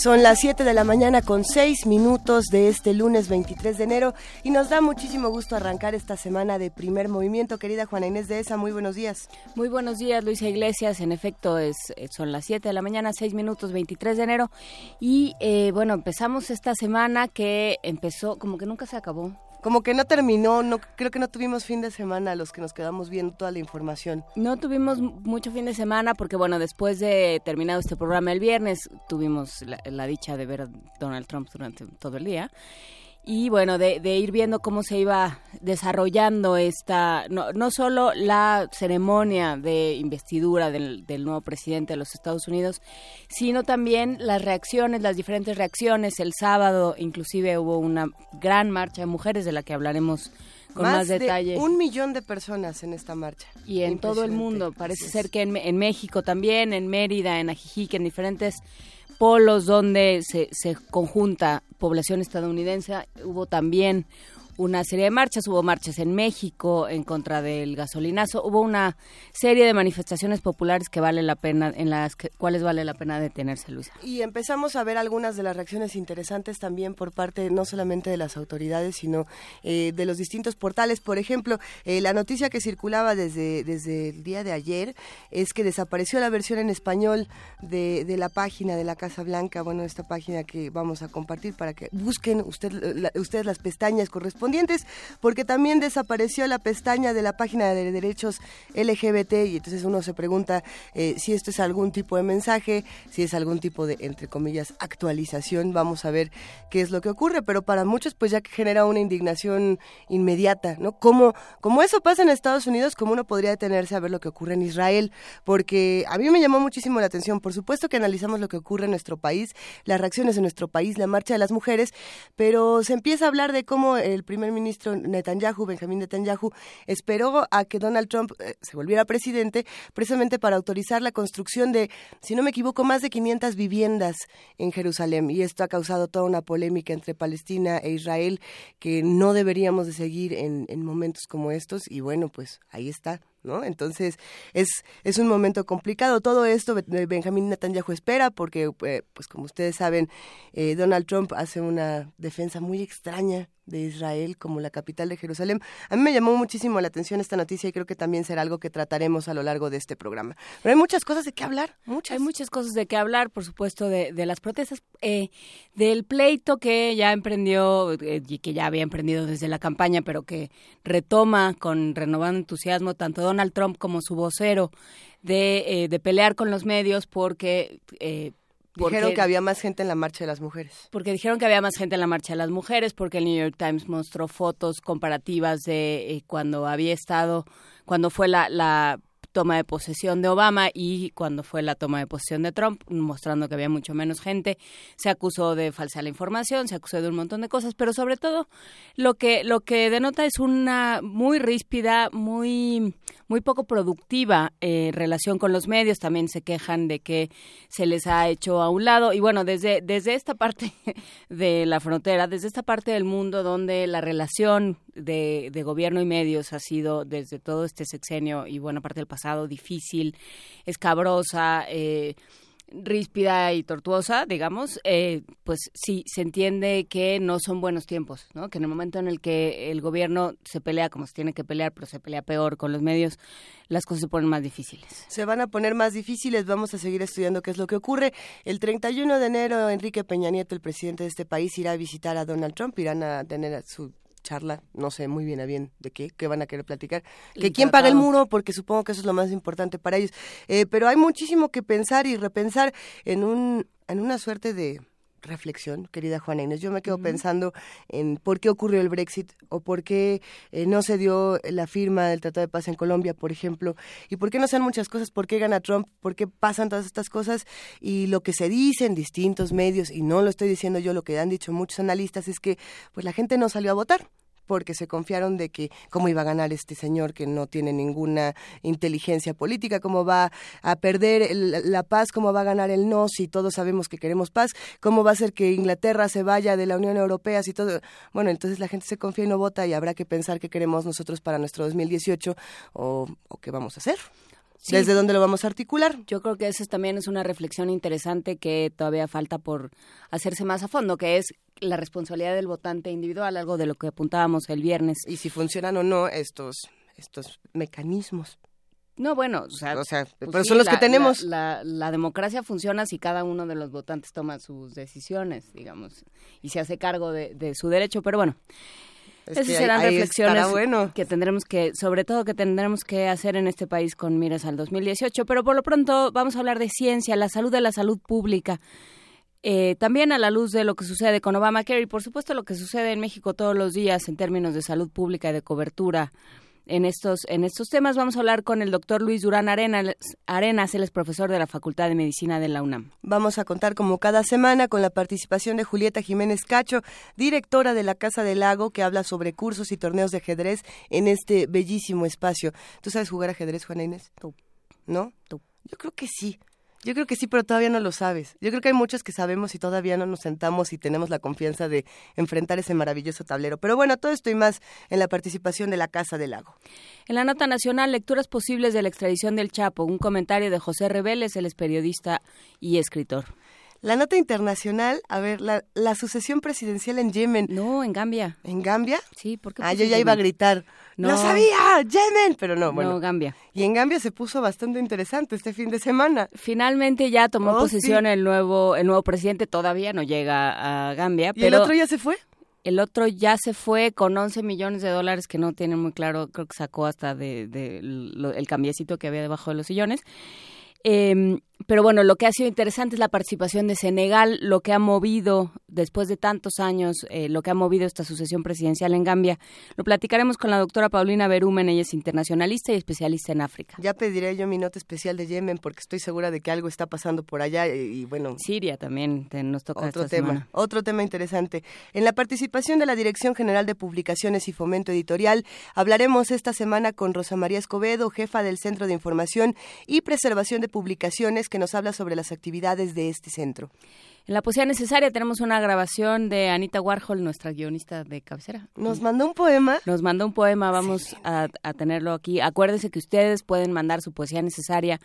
Son las 7 de la mañana con 6 minutos de este lunes 23 de enero y nos da muchísimo gusto arrancar esta semana de primer movimiento. Querida Juana Inés de ESA, muy buenos días. Muy buenos días, Luisa Iglesias. En efecto, es, son las 7 de la mañana, 6 minutos 23 de enero. Y eh, bueno, empezamos esta semana que empezó, como que nunca se acabó como que no terminó, no creo que no tuvimos fin de semana los que nos quedamos viendo toda la información. No tuvimos mucho fin de semana porque bueno, después de terminado este programa el viernes tuvimos la dicha de ver a Donald Trump durante todo el día y bueno, de, ir viendo cómo se iba desarrollando esta, no, no solo la ceremonia de investidura del, nuevo presidente de los Estados Unidos, sino también las reacciones, las diferentes reacciones. El sábado inclusive hubo una gran marcha de mujeres de la que hablaremos con más, detalle. un millón de personas en esta marcha. Y en todo el mundo, parece ser que en, en México también, en Mérida, en Ajijic, en diferentes polos donde se, se conjunta población estadounidense. Hubo también una serie de marchas, hubo marchas en México en contra del gasolinazo, hubo una serie de manifestaciones populares que vale la pena, en las cuales vale la pena detenerse, Luisa. Y empezamos a ver algunas de las reacciones interesantes también por parte no solamente de las autoridades, sino eh, de los distintos portales. Por ejemplo, eh, la noticia que circulaba desde, desde el día de ayer es que desapareció la versión en español de, la página de la Casa Blanca, bueno, esta página que vamos a compartir para que busquen usted, ustedes las pestañas correspondientes porque también desapareció la pestaña de la página de derechos LGBT y entonces uno se pregunta eh, si esto es algún tipo de mensaje, si es algún tipo de, entre comillas, actualización, vamos a ver qué es lo que ocurre, pero para muchos pues ya genera una indignación inmediata, ¿no? Como, como eso pasa en Estados Unidos, como uno podría detenerse a ver lo que ocurre en Israel, porque a mí me llamó muchísimo la atención, por supuesto que analizamos lo que ocurre en nuestro país, las reacciones en nuestro país, la marcha de las mujeres, pero se empieza a hablar de cómo el primer primer ministro Netanyahu, Benjamín Netanyahu, esperó a que Donald Trump eh, se volviera presidente precisamente para autorizar la construcción de, si no me equivoco, más de 500 viviendas en Jerusalén. Y esto ha causado toda una polémica entre Palestina e Israel que no deberíamos de seguir en, en momentos como estos. Y bueno, pues ahí está. ¿No? Entonces es, es un momento complicado. Todo esto Benjamín Netanyahu espera porque, eh, pues como ustedes saben, eh, Donald Trump hace una defensa muy extraña de Israel como la capital de Jerusalén. A mí me llamó muchísimo la atención esta noticia y creo que también será algo que trataremos a lo largo de este programa. Pero hay muchas cosas de qué hablar, muchas. Hay muchas cosas de qué hablar, por supuesto, de, de las protestas, eh, del pleito que ya emprendió y que ya había emprendido desde la campaña, pero que retoma con renovado entusiasmo tanto Donald Trump como su vocero de, eh, de pelear con los medios porque... Eh, dijeron que había más gente en la marcha de las mujeres. Porque dijeron que había más gente en la marcha de las mujeres, porque el New York Times mostró fotos comparativas de eh, cuando había estado, cuando fue la, la toma de posesión de Obama y cuando fue la toma de posesión de Trump, mostrando que había mucho menos gente, se acusó de falsear la información, se acusó de un montón de cosas, pero sobre todo lo que lo que denota es una muy ríspida, muy muy poco productiva eh, relación con los medios. También se quejan de que se les ha hecho a un lado y bueno desde desde esta parte de la frontera, desde esta parte del mundo donde la relación de, de, gobierno y medios ha sido desde todo este sexenio y buena parte del pasado difícil, escabrosa, eh, ríspida y tortuosa, digamos, eh, pues sí, se entiende que no son buenos tiempos, ¿no? Que en el momento en el que el gobierno se pelea como se tiene que pelear, pero se pelea peor con los medios, las cosas se ponen más difíciles. Se van a poner más difíciles, vamos a seguir estudiando qué es lo que ocurre. El 31 de enero, Enrique Peña Nieto, el presidente de este país, irá a visitar a Donald Trump, irán a tener su charla, no sé muy bien a bien de qué, qué van a querer platicar. Que quién paga el muro, porque supongo que eso es lo más importante para ellos. Eh, pero hay muchísimo que pensar y repensar en, un, en una suerte de reflexión, querida Juana Inés. Yo me quedo pensando en por qué ocurrió el Brexit o por qué eh, no se dio la firma del Tratado de Paz en Colombia, por ejemplo, y por qué no sean muchas cosas, por qué gana Trump, por qué pasan todas estas cosas y lo que se dice en distintos medios, y no lo estoy diciendo yo, lo que han dicho muchos analistas es que pues la gente no salió a votar porque se confiaron de que cómo iba a ganar este señor que no tiene ninguna inteligencia política, cómo va a perder la paz, cómo va a ganar el no si todos sabemos que queremos paz, cómo va a ser que Inglaterra se vaya de la Unión Europea si todo. Bueno, entonces la gente se confía y no vota y habrá que pensar qué queremos nosotros para nuestro 2018 o, o qué vamos a hacer. ¿Desde dónde lo vamos a articular? Yo creo que esa también es una reflexión interesante que todavía falta por hacerse más a fondo, que es la responsabilidad del votante individual, algo de lo que apuntábamos el viernes. Y si funcionan o no estos, estos mecanismos. No, bueno, o sea, pues pero son los que tenemos. La, la, democracia funciona si cada uno de los votantes toma sus decisiones, digamos, y se hace cargo de, de su derecho. Pero bueno, esas serán reflexiones que tendremos que, sobre todo que tendremos que hacer en este país con miras al 2018. Pero por lo pronto vamos a hablar de ciencia, la salud de la salud pública. Eh, también a la luz de lo que sucede con Obamacare y por supuesto lo que sucede en México todos los días en términos de salud pública y de cobertura en estos, en estos temas. Vamos a hablar con el doctor Luis Durán Arenas, Arenas, él es profesor de la Facultad de Medicina de la UNAM. Vamos a contar como cada semana con la participación de Julieta Jiménez Cacho, directora de la Casa del Lago, que habla sobre cursos y torneos de ajedrez en este bellísimo espacio. ¿Tú sabes jugar ajedrez, Juana Inés? ¿No? Yo creo que sí. Yo creo que sí, pero todavía no lo sabes. Yo creo que hay muchos que sabemos y todavía no nos sentamos y tenemos la confianza de enfrentar ese maravilloso tablero. Pero bueno, todo esto y más en la participación de la Casa del Lago. En la nota nacional, lecturas posibles de la extradición del Chapo, un comentario de José Reveles, él es periodista y escritor. La nota internacional, a ver, la, la, sucesión presidencial en Yemen. No, en Gambia. ¿En Gambia? Sí, porque. Ah, yo ya iba a gritar. No. ¡Lo sabía! ¡Yemen! Pero no, bueno. No, Gambia. Y en Gambia se puso bastante interesante este fin de semana. Finalmente ya tomó oh, posesión el nuevo el nuevo presidente, todavía no llega a Gambia. ¿Y el otro ya se fue? El otro ya se fue con 11 millones de dólares que no tienen muy claro, creo que sacó hasta de, de el cambiecito que había debajo de los sillones. Eh, pero bueno, lo que ha sido interesante es la participación de Senegal, lo que ha movido, después de tantos años, eh, lo que ha movido esta sucesión presidencial en Gambia. Lo platicaremos con la doctora Paulina Berumen, ella es internacionalista y especialista en África. Ya pediré yo mi nota especial de Yemen porque estoy segura de que algo está pasando por allá y, bueno. Siria también nos toca otro esta tema, semana. otro tema interesante. En la participación de la Dirección General de Publicaciones y Fomento Editorial, hablaremos esta semana con Rosa María Escobedo, jefa del Centro de Información y Preservación de Publicaciones que nos habla sobre las actividades de este centro. En la poesía necesaria tenemos una grabación de Anita Warhol, nuestra guionista de cabecera. Nos mandó un poema. Nos mandó un poema, vamos a, a, tenerlo aquí. Acuérdense que ustedes pueden mandar su poesía necesaria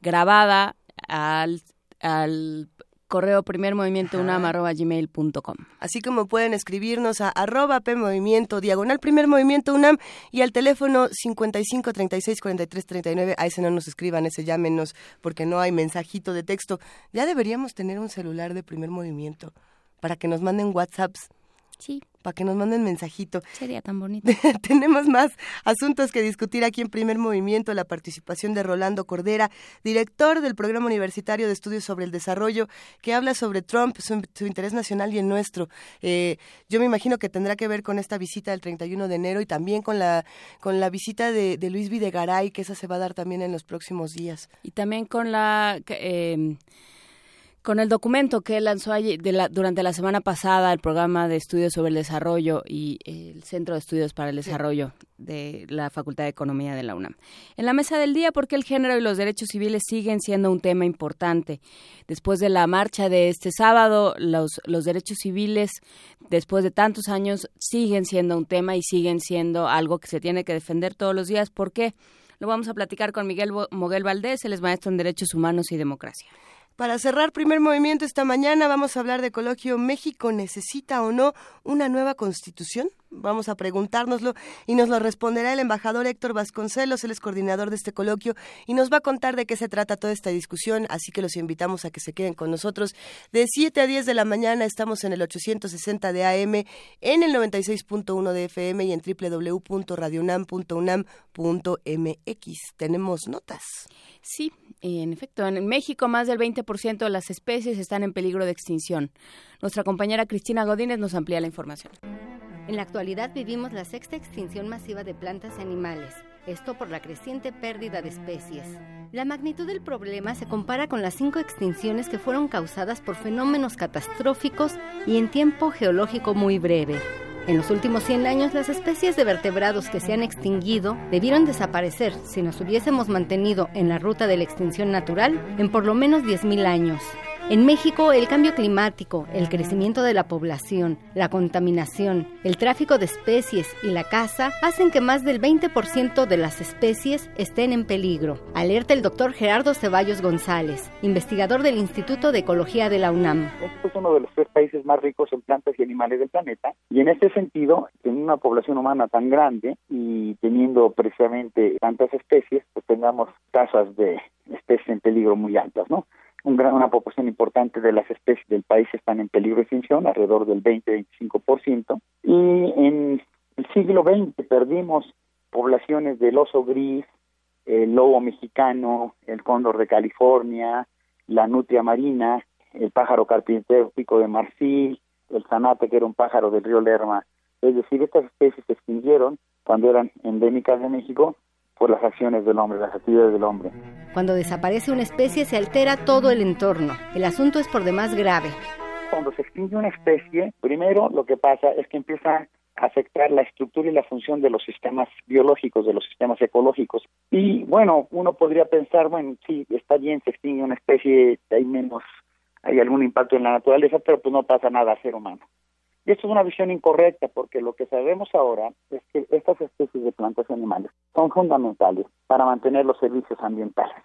grabada al, al correo primermovimientounam.gmail.com. Así como pueden escribirnos a arroba PMovimiento, diagonal Primer Movimiento UNAM y al teléfono 55 36 43 39. A ese no nos escriban, ese llámenos porque no hay mensajito de texto. Ya deberíamos tener un celular de Primer Movimiento para que nos manden WhatsApps. Sí para que nos manden mensajito. Sería tan bonito. Tenemos más asuntos que discutir aquí en Primer Movimiento, la participación de Rolando Cordera, director del Programa Universitario de Estudios sobre el Desarrollo, que habla sobre Trump, su, interés nacional y el nuestro. Eh, yo me imagino que tendrá que ver con esta visita del 31 de enero y también con la, con la visita de, de Luis Videgaray, que esa se va a dar también en los próximos días. Y también con la... Eh, con el documento que lanzó de la, durante la semana pasada el programa de estudios sobre el desarrollo y el Centro de Estudios para el Desarrollo de la Facultad de Economía de la UNAM. En la mesa del día, porque el género y los derechos civiles siguen siendo un tema importante. Después de la marcha de este sábado, los, los derechos civiles, después de tantos años, siguen siendo un tema y siguen siendo algo que se tiene que defender todos los días. ¿Por qué? Lo vamos a platicar con Miguel Moguel Valdés, él es maestro en Derechos Humanos y Democracia. Para cerrar primer movimiento esta mañana vamos a hablar de coloquio México necesita o no una nueva constitución. Vamos a preguntárnoslo y nos lo responderá el embajador Héctor Vasconcelos, él es coordinador de este coloquio y nos va a contar de qué se trata toda esta discusión, así que los invitamos a que se queden con nosotros. De 7 a 10 de la mañana estamos en el 860 de AM, en el 96.1 de FM y en www.radionam.unam.mx. Tenemos notas. Sí, en efecto, en México más del 20% de las especies están en peligro de extinción. Nuestra compañera Cristina Godínez nos amplía la información. En la actualidad vivimos la sexta extinción masiva de plantas y animales, esto por la creciente pérdida de especies. La magnitud del problema se compara con las cinco extinciones que fueron causadas por fenómenos catastróficos y en tiempo geológico muy breve. En los últimos 100 años, las especies de vertebrados que se han extinguido debieron desaparecer si nos hubiésemos mantenido en la ruta de la extinción natural en por lo menos 10.000 años. En México, el cambio climático, el crecimiento de la población, la contaminación, el tráfico de especies y la caza hacen que más del 20% de las especies estén en peligro. Alerta el doctor Gerardo Ceballos González, investigador del Instituto de Ecología de la UNAM. Este es uno de los tres países más ricos en plantas y animales del planeta y en este sentido, teniendo una población humana tan grande y teniendo precisamente tantas especies, pues tengamos tasas de especies en peligro muy altas, ¿no? Una proporción importante de las especies del país están en peligro de extinción, alrededor del 20-25%, y en el siglo XX perdimos poblaciones del oso gris, el lobo mexicano, el cóndor de California, la nutria marina, el pájaro carpintero pico de marfil, el zanate que era un pájaro del río Lerma. Es decir, estas especies se extinguieron cuando eran endémicas de México por las acciones del hombre, las actividades del hombre. Cuando desaparece una especie se altera todo el entorno. El asunto es por demás grave. Cuando se extingue una especie, primero lo que pasa es que empieza a afectar la estructura y la función de los sistemas biológicos, de los sistemas ecológicos. Y bueno, uno podría pensar, bueno, sí, está bien, se extingue una especie, hay menos, hay algún impacto en la naturaleza, pero pues no pasa nada a ser humano. Y esto es una visión incorrecta porque lo que sabemos ahora es que estas especies de plantas y animales son fundamentales para mantener los servicios ambientales.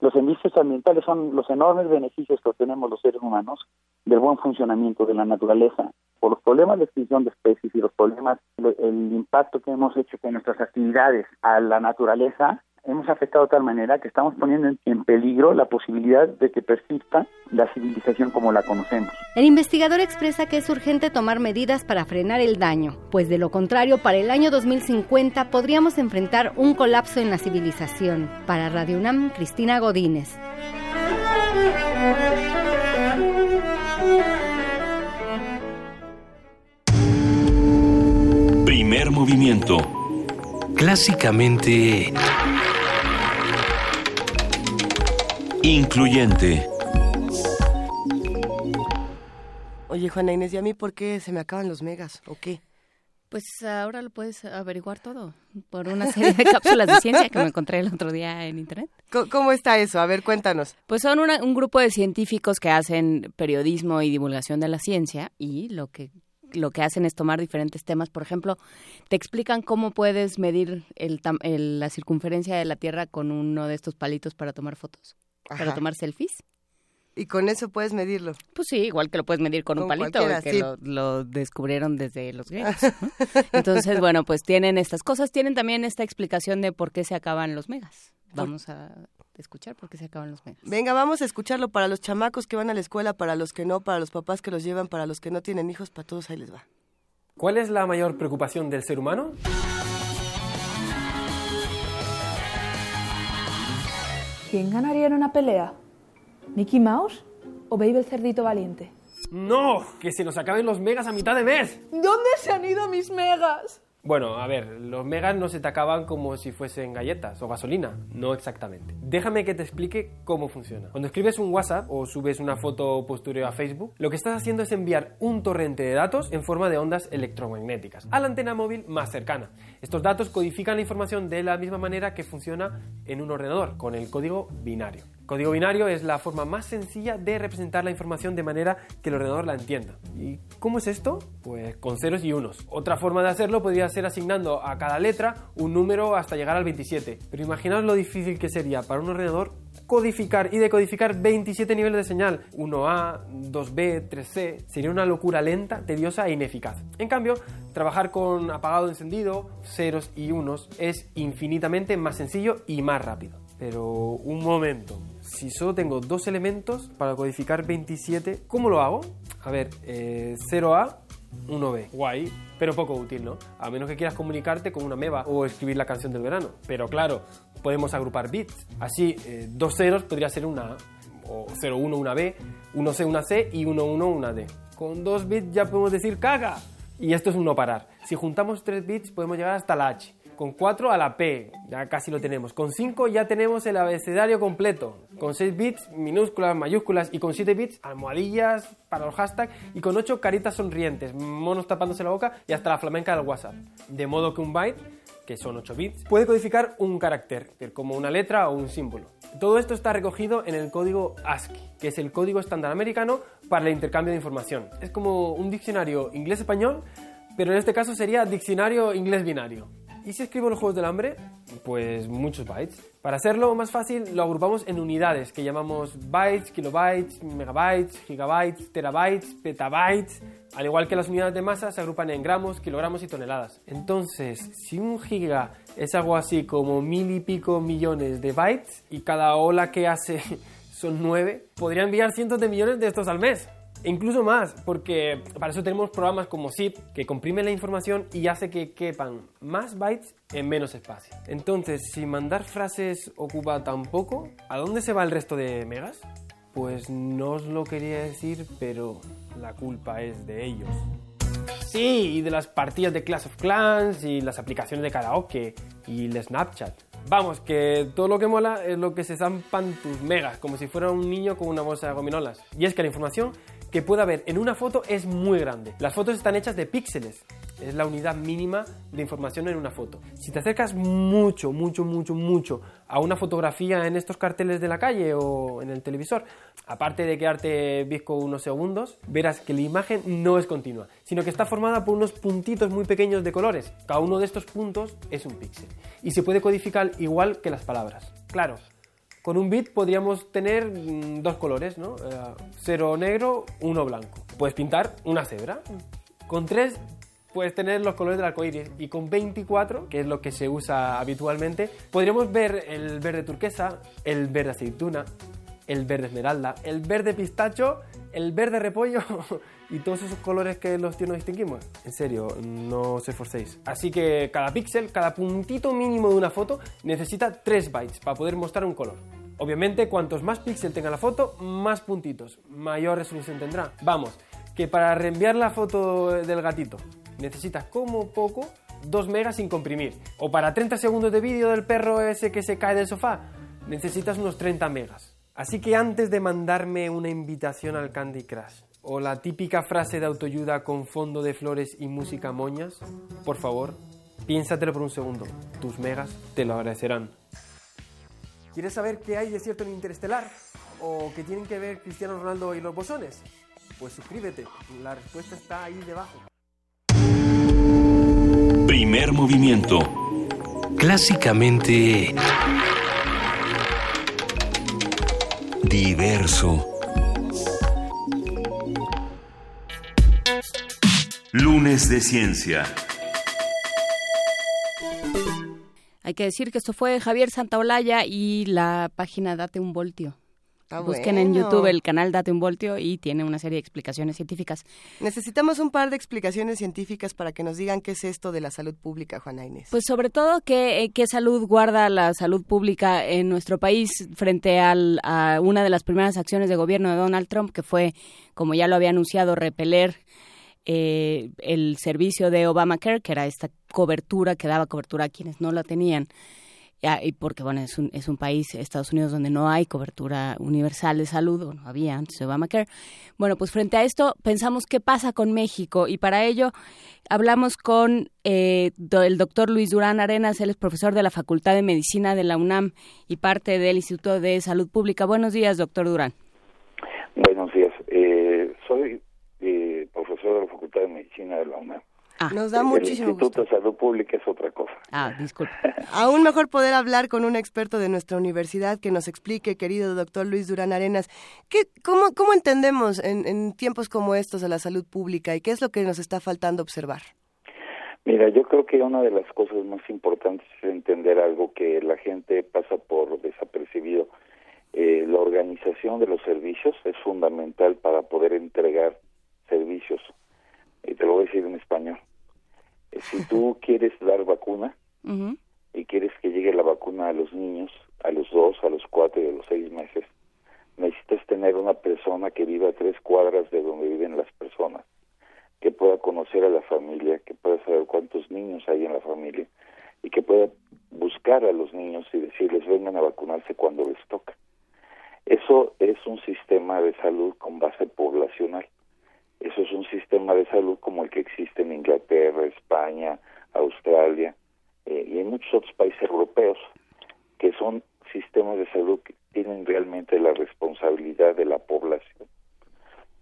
Los servicios ambientales son los enormes beneficios que obtenemos los seres humanos del buen funcionamiento de la naturaleza. Por los problemas de extinción de especies y los problemas, el impacto que hemos hecho con nuestras actividades a la naturaleza, hemos afectado de tal manera que estamos poniendo en peligro la posibilidad de que persista la civilización como la conocemos. El investigador expresa que es urgente tomar medidas para frenar el daño, pues de lo contrario, para el año 2050 podríamos enfrentar un colapso en la civilización. Para Radio UNAM, Cristina Godínez. Primer movimiento. Clásicamente Incluyente. Oye, Juana Inés, ¿y a mí por qué se me acaban los megas o qué? Pues ahora lo puedes averiguar todo por una serie de cápsulas de ciencia que me encontré el otro día en internet. ¿Cómo está eso? A ver, cuéntanos. Pues son un grupo de científicos que hacen periodismo y divulgación de la ciencia y lo que lo que hacen es tomar diferentes temas. Por ejemplo, te explican cómo puedes medir la circunferencia de la Tierra con uno de estos palitos para tomar fotos para tomar selfies. ¿Y con eso puedes medirlo? Pues sí, igual que lo puedes medir con, un palito, que lo, descubrieron desde los griegos. Entonces, bueno, pues tienen estas cosas, tienen también esta explicación de por qué se acaban los megas. Vamos a escuchar por qué se acaban los megas. Venga, vamos a escucharlo para los chamacos que van a la escuela, para los que no, para los papás que los llevan, para los que no tienen hijos, para todos ahí les va. ¿Cuál es la mayor preocupación del ser humano? ¿Quién ganaría en una pelea? ¿Mickey Mouse o Baby el cerdito valiente? ¡No! ¡Que se nos acaben los megas a mitad de mes! ¿Dónde se han ido mis megas? Bueno, a ver, los megas no se te acaban como si fuesen galletas o gasolina, no exactamente. Déjame que te explique cómo funciona. Cuando escribes un WhatsApp o subes una foto postureo a Facebook, lo que estás haciendo es enviar un torrente de datos en forma de ondas electromagnéticas a la antena móvil más cercana. Estos datos codifican la información de la misma manera que funciona en un ordenador, con el código binario. Código binario es la forma más sencilla de representar la información de manera que el ordenador la entienda. ¿Y cómo es esto? Pues con ceros y unos. Otra forma de hacerlo podría ser asignando a cada letra un número hasta llegar al 27. Pero imaginaos lo difícil que sería para un ordenador codificar y decodificar 27 niveles de señal, 1A, 2B, 3C, sería una locura lenta, tediosa e ineficaz. En cambio, trabajar con apagado encendido, ceros y unos es infinitamente más sencillo y más rápido. Pero un momento, si solo tengo dos elementos para codificar 27, ¿cómo lo hago? A ver, 0A, eh, 1B. Guay, pero poco útil, ¿no? A menos que quieras comunicarte con una meba o escribir la canción del verano. Pero claro, podemos agrupar bits. Así, eh, dos ceros podría ser una A, o 0, 1, una B, 1 C, una C y 1, 1, una D. Con dos bits ya podemos decir caga. Y esto es un no parar. Si juntamos tres bits podemos llegar hasta la H Con 4 a la P, ya casi lo tenemos. Con 5 ya tenemos el abecedario completo. Con 6 bits, minúsculas, mayúsculas. Y con 7 bits, almohadillas para los hashtags. Y con 8, caritas sonrientes, monos tapándose la boca y hasta la flamenca del WhatsApp. De modo que un byte, que son 8 bits, puede codificar un carácter, como una letra o un símbolo. Todo esto está recogido en el código ASCII, que es el código estándar americano para el intercambio de información. Es como un diccionario inglés-español, pero en este caso sería diccionario inglés binario. ¿Y si escribo los juegos del hambre? Pues muchos bytes. Para hacerlo más fácil, lo agrupamos en unidades que llamamos bytes, kilobytes, megabytes, gigabytes, terabytes, petabytes. Al igual que las unidades de masa, se agrupan en gramos, kilogramos y toneladas. Entonces, si un giga es algo así como mil y pico millones de bytes y cada ola que hace son nueve, podría enviar cientos de millones de estos al mes. Incluso más, porque para eso tenemos programas como zip que comprimen la información y hace que quepan más bytes en menos espacio. Entonces, si mandar frases ocupa tan poco, ¿a dónde se va el resto de megas? Pues no os lo quería decir, pero la culpa es de ellos. Sí, y de las partidas de Clash of Clans y las aplicaciones de karaoke y el Snapchat. Vamos, que todo lo que mola es lo que se zampan tus megas, como si fuera un niño con una bolsa de gominolas. Y es que la información que puede haber en una foto es muy grande. Las fotos están hechas de píxeles. Es la unidad mínima de información en una foto. Si te acercas mucho, mucho, mucho, mucho a una fotografía en estos carteles de la calle o en el televisor, aparte de quedarte visco unos segundos, verás que la imagen no es continua, sino que está formada por unos puntitos muy pequeños de colores. Cada uno de estos puntos es un píxel. Y se puede codificar igual que las palabras. Claro, con un bit podríamos tener mm, dos colores, ¿no? Eh, cero negro, uno blanco. Puedes pintar una cebra. Con tres puedes tener los colores del arco iris. Y con 24, que es lo que se usa habitualmente, podríamos ver el verde turquesa, el verde aceituna, el verde esmeralda, el verde pistacho, el verde repollo y todos esos colores que los tíos no distinguimos. En serio, no os esforcéis. Así que cada píxel, cada puntito mínimo de una foto necesita 3 bytes para poder mostrar un color. Obviamente, cuantos más píxeles tenga la foto, más puntitos, mayor resolución tendrá. Vamos, que para reenviar la foto del gatito necesitas como poco 2 megas sin comprimir. O para 30 segundos de vídeo del perro ese que se cae del sofá, necesitas unos 30 megas. Así que antes de mandarme una invitación al Candy Crush o la típica frase de autoayuda con fondo de flores y música moñas, por favor, piénsatelo por un segundo. Tus megas te lo agradecerán. ¿Quieres saber qué hay de cierto en Interestelar? ¿O qué tienen que ver Cristiano Ronaldo y los bosones? Pues suscríbete, la respuesta está ahí debajo. Primer movimiento. Clásicamente... Diverso. Lunes de Ciencia. Hay que decir que esto fue Javier Santaolalla y la página Date un Voltio. Busquen en YouTube el canal Date un Voltio y tiene una serie de explicaciones científicas. Necesitamos un par de explicaciones científicas para que nos digan qué es esto de la salud pública, Juana Inés. Pues sobre todo qué, qué salud guarda la salud pública en nuestro país frente al, a una de las primeras acciones de gobierno de Donald Trump, que fue, como ya lo había anunciado, repeler eh, el servicio de Obamacare, que era esta cobertura que daba cobertura a quienes no la tenían. Y porque, bueno, es un, es un país, Estados Unidos, donde no hay cobertura universal de salud, o no había antes de Obamacare. Bueno, pues frente a esto pensamos qué pasa con México y para ello hablamos con eh, el doctor Luis Durán Arenas, él es profesor de la Facultad de Medicina de la UNAM y parte del Instituto de Salud Pública. Buenos días, doctor Durán. Buenos días. Eh, soy eh, profesor de la Facultad de Medicina de la UNAM. Ah. Nos da el muchísimo Instituto gusto. de Salud Pública es otra cosa. Ah, disculpe. Aún mejor poder hablar con un experto de nuestra universidad que nos explique, querido doctor Luis Durán Arenas, ¿qué, cómo, ¿cómo entendemos en, en tiempos como estos a la salud pública y qué es lo que nos está faltando observar? Mira, yo creo que una de las cosas más importantes es entender algo que la gente pasa por desapercibido. Eh, la organización de los servicios es fundamental para poder entregar servicios. Y te lo voy a decir en español. Eh, Si tú quieres dar vacuna y quieres que llegue la vacuna a los niños, a los dos, a los cuatro y a los seis meses, necesitas tener una persona que viva a tres cuadras de donde viven las personas, que pueda conocer a la familia, que pueda saber cuántos niños hay en la familia, y que pueda buscar a los niños y decirles vengan a vacunarse cuando les toca. Eso es un sistema de salud con base poblacional. Eso es un sistema de salud como el que existe en Inglaterra, España, Australia eh, y en muchos otros países europeos, que son sistemas de salud que tienen realmente la responsabilidad de la población.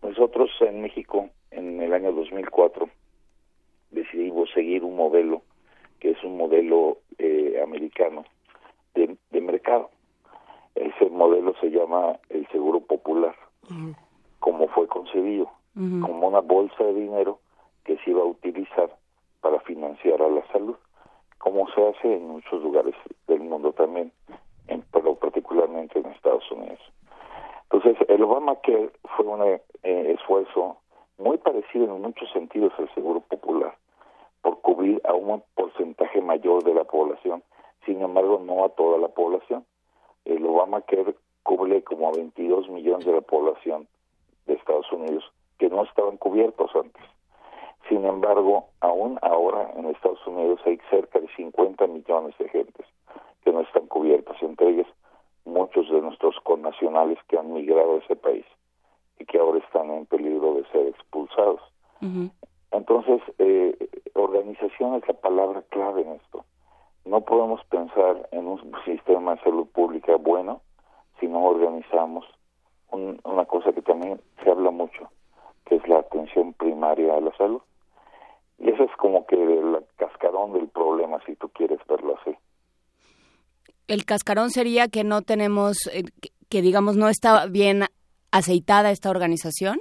Nosotros en México, en el año 2004, decidimos seguir un modelo que es un modelo eh, americano de, mercado. Ese modelo se llama el seguro popular, como fue concebido, como una bolsa de dinero que se iba a utilizar para financiar a la salud, como se hace en muchos lugares del mundo también, en, pero particularmente en Estados Unidos. Entonces, el Obamacare fue un eh, esfuerzo muy parecido en muchos sentidos al seguro popular por cubrir a un porcentaje mayor de la población, sin embargo no a toda la población. El Obamacare cubre como a 22 millones de la población de Estados Unidos que no estaban cubiertos antes. Sin embargo, aún ahora en Estados Unidos hay cerca de 50 millones de gentes que no están cubiertas, entre ellas muchos de nuestros connacionales que han migrado a ese país y que ahora están en peligro de ser expulsados. Entonces, eh, organización es la palabra clave en esto. No podemos pensar en un sistema de salud pública bueno si no organizamos una cosa que también se habla mucho, que es la atención primaria a la salud. Y eso es como que el cascarón del problema, si tú quieres verlo así. El cascarón sería que no tenemos, eh, que digamos no está bien aceitada esta organización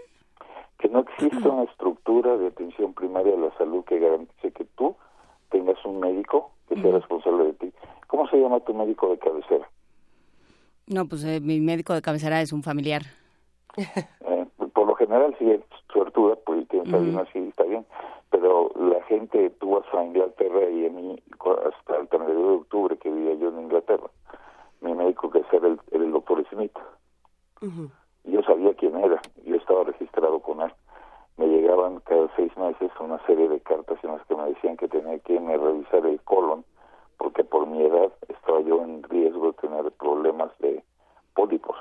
que no existe una estructura de atención primaria de la salud que garantice que tú tengas un médico que sea responsable de ti. ¿Cómo se llama tu médico de cabecera? No, pues eh, mi médico de cabecera es un familiar. Eh, general, si es suertuda, pues tienes alguien así, está bien. Pero la gente, vas a Inglaterra y a mí, hasta el 31 de octubre que vivía yo en Inglaterra, mi médico que era el, el doctor Smith yo sabía quién era, yo estaba registrado con él. Me llegaban cada seis meses una serie de cartas en las que me decían que tenía que me revisar el colon, porque por mi edad estaba yo en riesgo de tener problemas de pólipos.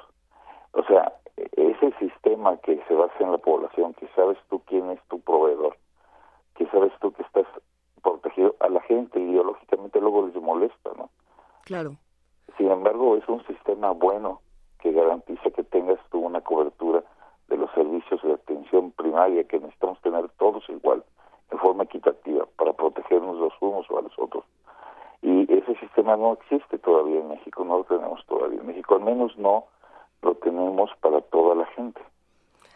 O sea, ese sistema que se basa en la población, que sabes tú quién es tu proveedor, que sabes tú que estás protegido a la gente ideológicamente luego les molesta, ¿no? Claro. Sin embargo, es un sistema bueno que garantice que tengas tú una cobertura de los servicios de atención primaria que necesitamos tener todos igual, en forma equitativa, para protegernos los unos o a los otros. Y ese sistema no existe todavía en México, no lo tenemos todavía en México, al menos no lo tenemos para toda la gente.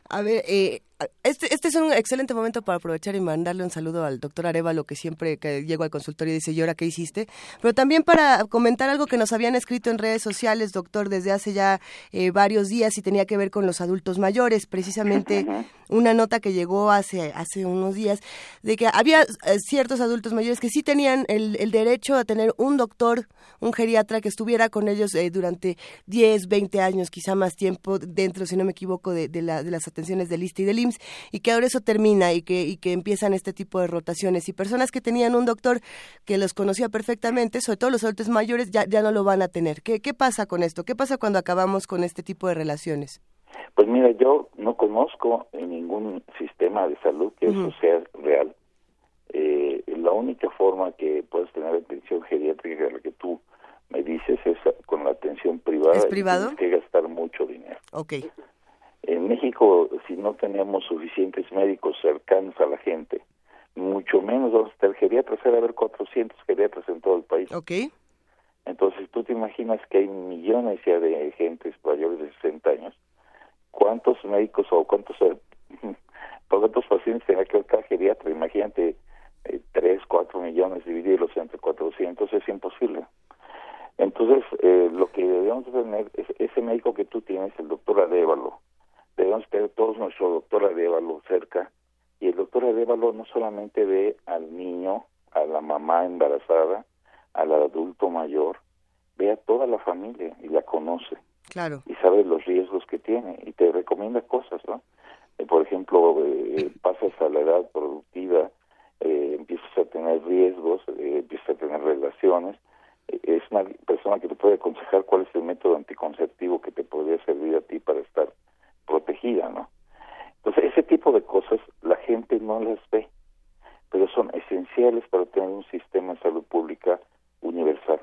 A ver, eh, este, este es un excelente momento para aprovechar y mandarle un saludo al doctor Arevalo, que siempre que llego al consultorio dice, ¿y ahora qué hiciste? Pero también para comentar algo que nos habían escrito en redes sociales, doctor, desde hace ya eh, varios días y tenía que ver con los adultos mayores. Precisamente una nota que llegó hace, hace unos días de que había eh, ciertos adultos mayores que sí tenían el, el, derecho a tener un doctor, un geriatra que estuviera con ellos durante 10, 20 años, quizá más tiempo, dentro, si no me equivoco, de, de, la, de las atenciones del ISTE y del IMSS y que ahora eso termina y que, y que empiezan este tipo de rotaciones. Y personas que tenían un doctor que los conocía perfectamente, sobre todo los adultos mayores, ya, ya no lo van a tener. ¿Qué, ¿Qué pasa con esto? ¿Qué pasa cuando acabamos con este tipo de relaciones? Pues mira, yo no conozco en ningún sistema de salud que eso sea real. Eh, la única forma que puedes tener atención geriátrica, la que tú me dices, es con la atención privada. ¿Es privado? tienes que gastar mucho dinero. Ok. En México, si no tenemos suficientes médicos cercanos a la gente, mucho menos vamos a tener geriatras, a haber 400 geriatras en todo el país. Ok. Entonces, tú te imaginas que hay millones ya de gentes mayores de 60 años. ¿Cuántos médicos o cuántos, eh, cuántos pacientes tendrá que cada geriatra? Imagínate, eh, 3, 4 millones, dividirlos entre 400 es imposible. Entonces, eh, lo que debemos tener es ese médico que tú tienes, el doctor Adévalo, debemos tener todos nuestro doctor Arevalo cerca y el doctor Arevalo no solamente ve al niño, a la mamá embarazada, al adulto mayor, ve a toda la familia y la conoce. Claro. Y sabe los riesgos que tiene y te recomienda cosas, ¿no? Eh, por ejemplo, eh, pasas a la edad productiva, eh, empiezas a tener riesgos, eh, empiezas a tener relaciones. es una persona que te puede aconsejar cuál es el método anticonceptivo que te podría servir a ti para estar protegida, ¿no? Entonces, ese tipo de cosas la gente no las ve, pero son esenciales para tener un sistema de salud pública universal.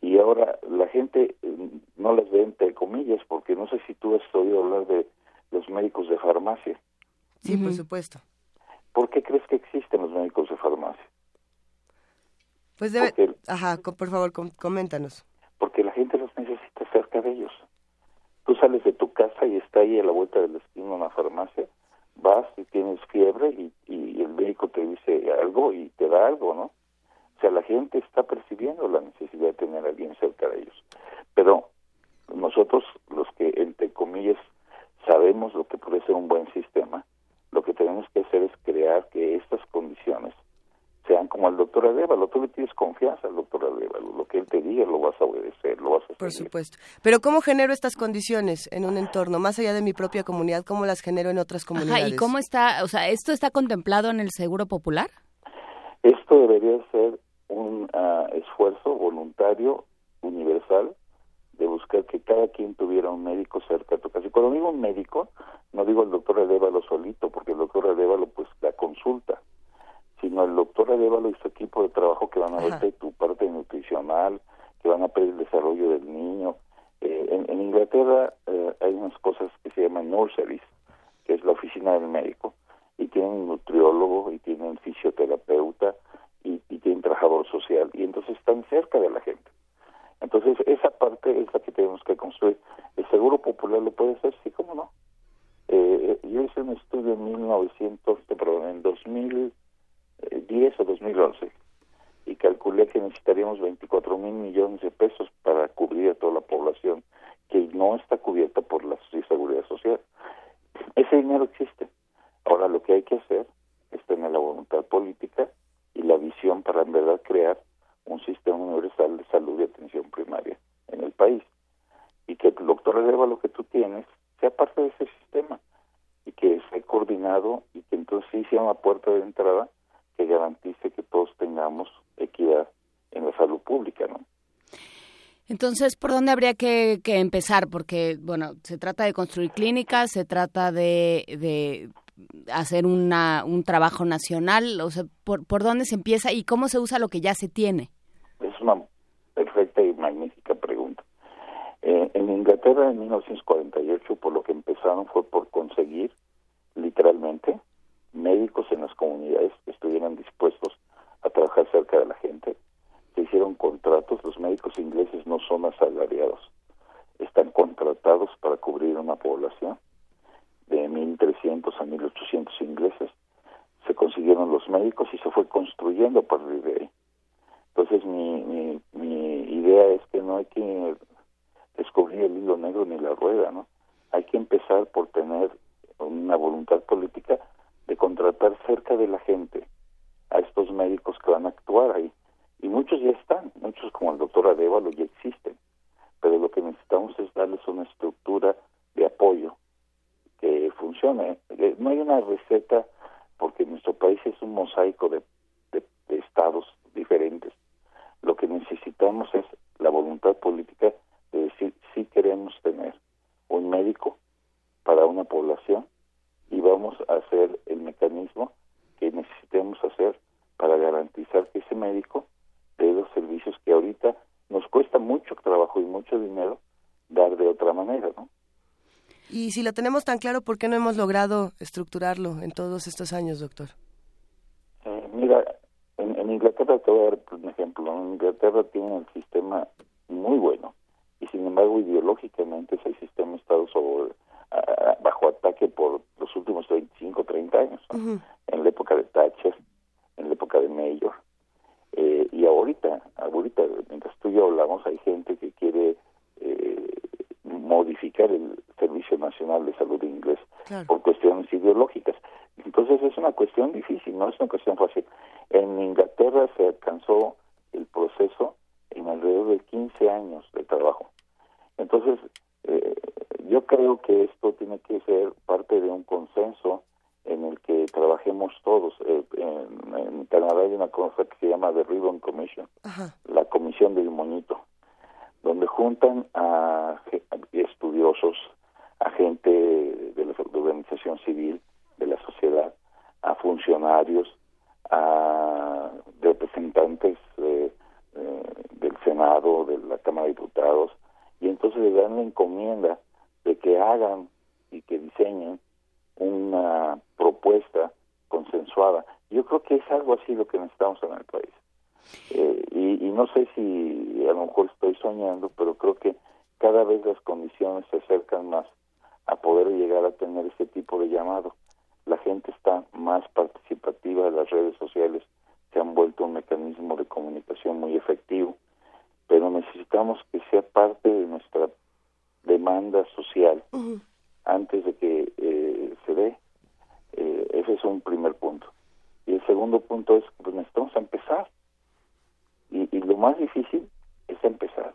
Y ahora la gente mm, no las ve entre comillas, porque no sé si tú has oído hablar de los médicos de farmacia. Sí, por supuesto. ¿Por qué crees que existen los médicos de farmacia? Pues debe... Ajá, por favor, coméntanos. Porque la gente los necesita cerca de ellos. Tú sales de tu casa y está ahí a la vuelta del destino una farmacia, vas y tienes fiebre y, y el médico te dice algo y te da algo, ¿no? O sea, la gente está percibiendo la necesidad de tener a alguien cerca de ellos. Pero nosotros, los que, entre comillas, sabemos lo que puede ser un buen sistema, lo que tenemos que hacer es crear que estas condiciones sean como el doctor Arevalo. Tú le tienes confianza al doctor Arevalo. Lo que él te diga lo vas a obedecer, lo vas a Por supuesto. Pero ¿cómo genero estas condiciones en un entorno? Más allá de mi propia comunidad, ¿cómo las genero en otras comunidades? Ajá, ¿y cómo está, o sea, esto está contemplado en el Seguro Popular? Esto debería ser un uh, esfuerzo voluntario, universal, de buscar que cada quien tuviera un médico cerca de tu casa. Y cuando digo un médico, no digo el doctor Arevalo solito, porque el doctor Arevalo pues la consulta, sino el doctor Arevalo y su equipo de trabajo que van a ver tu parte nutricional, que van a ver el desarrollo del niño. Eh, en, en, Inglaterra eh, hay unas cosas que se llaman nurseries, que es la oficina del médico, y tienen un nutriólogo, y tienen fisioterapeuta, y, y tienen trabajador social, y entonces están cerca de la gente. Entonces, esa parte es la que tenemos que construir. El Seguro Popular lo puede hacer, sí, cómo no. Eh, yo hice un estudio en 1900, perdón, en 2010 o 2011 y calculé que necesitaríamos 24 mil millones de pesos para cubrir a toda la población que no está cubierta por la seguridad social. Ese dinero existe. Ahora lo que hay que hacer es tener la voluntad política y la visión para en verdad crear un sistema universal de salud y atención primaria en el país. Y que el doctor reserva lo que tú tienes sea parte de ese sistema y que esté coordinado y que entonces sí sea una puerta de entrada que garantice que todos tengamos equidad en la salud pública, ¿no? Entonces, ¿por dónde habría que, que, empezar? Porque, bueno, se trata de construir clínicas, se trata de, de hacer una, un trabajo nacional, o sea, ¿por, ¿por dónde se empieza y cómo se usa lo que ya se tiene? Es una perfecta y magnífica pregunta. Eh, en Inglaterra en 1948 por lo que empezaron fue por conseguir literalmente médicos en las comunidades que estuvieran dispuestos a trabajar cerca de la gente. Se hicieron contratos, los médicos ingleses no son asalariados, están contratados para cubrir una población de 1.300 a 1.800 ingleses. Se consiguieron los médicos y se fue construyendo a partir de ahí. Entonces mi, mi, mi idea es que no hay que descubrir el hilo negro ni la rueda, ¿no? Hay que empezar por tener una voluntad política de contratar cerca de la gente a estos médicos que van a actuar ahí. Y muchos ya están, muchos como el doctor Arevalo ya existen, pero lo que necesitamos es darles una estructura de apoyo que funcione. Eh, no hay una receta porque nuestro país es un mosaico de, estados diferentes. Lo que necesitamos es la voluntad política de decir si queremos tener un médico para una población y vamos a hacer el mecanismo que necesitemos hacer para garantizar que ese médico dé los servicios que ahorita nos cuesta mucho trabajo y mucho dinero dar de otra manera, ¿no? Y si lo tenemos tan claro, ¿por qué no hemos logrado estructurarlo en todos estos años, doctor? Eh, mira, en, en, Inglaterra te voy a dar un ejemplo. En Inglaterra tienen el sistema muy bueno y sin embargo ideológicamente ese sistema estado sobre, bajo ataque por los últimos 25, 30 años, ¿no? uh -huh. en la época de Thatcher, en la época de Mayor. Eh, y ahorita, ahorita, mientras tú y yo hablamos, hay gente que quiere eh, modificar el Servicio Nacional de Salud inglés claro. por cuestiones ideológicas. Entonces es una cuestión difícil, no es una cuestión fácil. En Inglaterra se alcanzó el proceso en alrededor de 15 años de trabajo. Entonces, eh, yo creo que esto tiene que ser parte de un consenso en el que trabajemos todos. Eh, en, en, Canadá hay una cosa que se llama The Ribbon Commission, Ajá. la Comisión del Moñito, donde juntan a, a estudiosos, a gente de la, organización civil, de la sociedad, a funcionarios a representantes eh, del Senado, de la Cámara de Diputados, y entonces le dan la encomienda de que hagan y que diseñen una propuesta consensuada. Yo creo que es algo así lo que necesitamos en el país. Eh, y, y, no sé si a lo mejor estoy soñando, pero creo que cada vez las condiciones se acercan más a poder llegar a tener este tipo de llamado. La gente está más participativa, las redes sociales se han vuelto un mecanismo de comunicación muy efectivo, pero necesitamos que sea parte de nuestra demanda social antes de que eh, se dé. Eh, ese es un primer punto. Y el segundo punto es que pues, necesitamos empezar. Y, y, lo más difícil es empezar.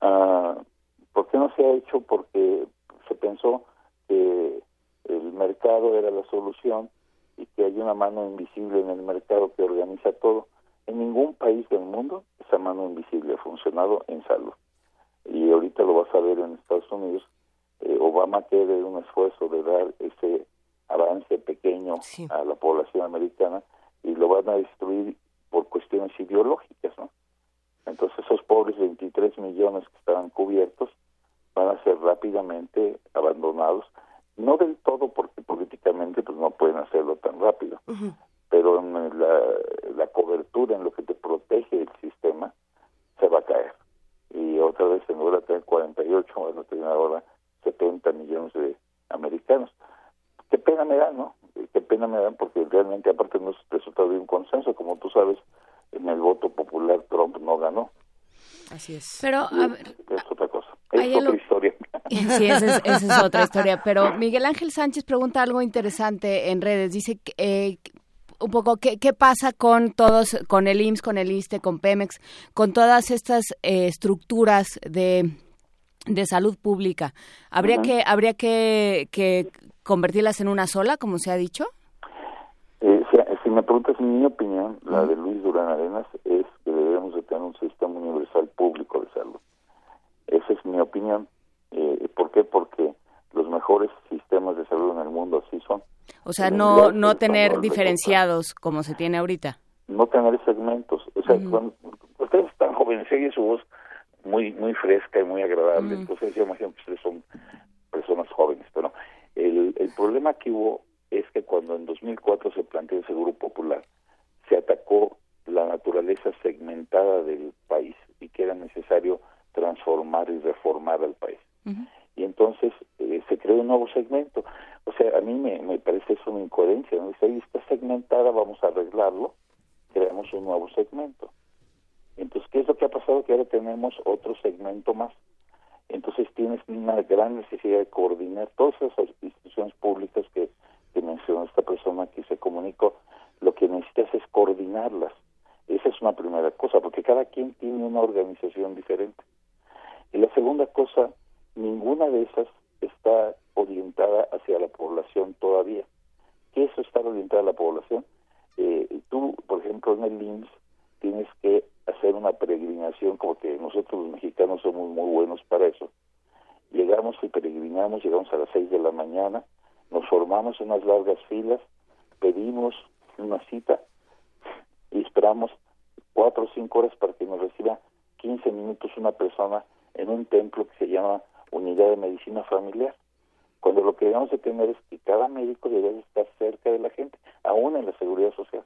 Ah, ¿Por qué no se ha hecho? Porque se pensó que el mercado era la solución y que hay una mano invisible en el mercado que organiza todo. En ningún país del mundo esa mano invisible ha funcionado en salud. Y ahorita lo vas a ver en Estados Unidos. Eh, Obama quiere un esfuerzo de dar ese avance pequeño a la población americana y lo van a destruir por cuestiones ideológicas, ¿no? Entonces esos pobres 23 millones que estaban cubiertos van a ser rápidamente abandonados, no del todo porque políticamente pues no pueden hacerlo tan rápido, pero en la, la cobertura, en lo que te protege el sistema, se va a caer. Y otra vez en lugar de tener 48, van a tener ahora 70 millones de americanos. Qué pena me dan, ¿no? Qué pena me dan porque realmente aparte no es resultado de un consenso, como tú sabes, en el voto popular Trump no ganó. Así es. Pero, a ver, es otra cosa. Es otra historia. Sí, esa es, esa es, otra historia. Pero Miguel Ángel Sánchez pregunta algo interesante en redes. Dice eh, un poco qué, qué pasa con todos, con el IMSS, con el ISTE, con Pemex, con todas estas eh, estructuras de, de salud pública. ¿Habría, uh -huh. que, habría que, que convertirlas en una sola, como se ha dicho? Eh, si, si, me preguntas mi opinión, la de Luis Durán Arenas, es que debemos de tener un sistema universal público de salud. Esa es mi opinión. Eh, ¿Por qué? Porque los mejores sistemas de salud en el mundo así son. O sea, no no tener diferenciados como se tiene ahorita. No tener segmentos. O sea, cuando ustedes están jóvenes, y su voz muy muy fresca y muy agradable. Entonces, yo imagino que ustedes son personas jóvenes. Pero el, el problema que hubo es que cuando en 2004 se planteó el Seguro Popular, se atacó la naturaleza segmentada del país y que era necesario transformar y reformar al país. Uh -huh. Y entonces eh, se creó un nuevo segmento. A mí me, me parece eso una incoherencia. ¿no? Dice, ahí está segmentada, vamos a arreglarlo, creamos un nuevo segmento. Entonces, ¿qué es lo que ha pasado? Que ahora tenemos otro segmento más. Entonces tienes una gran necesidad de coordinar todas esas instituciones públicas que mencionó esta persona que se comunicó. Lo que necesitas es coordinarlas. Esa es una primera cosa, porque cada quien tiene una organización diferente. Y la segunda cosa, ninguna de esas está orientada hacia la población todavía. ¿Qué es estar orientada a la población? Eh, tú, por ejemplo, en el IMSS tienes que hacer una peregrinación, como que nosotros los mexicanos somos muy buenos para eso. Llegamos y peregrinamos, llegamos a las seis de la mañana, nos formamos en unas largas filas, pedimos una cita y esperamos cuatro o cinco horas para que nos reciba 15 minutos una persona en un templo que se llama Unidad de Medicina Familiar. Cuando lo que debemos de tener es que cada médico debe estar cerca de la gente, aún en la seguridad social.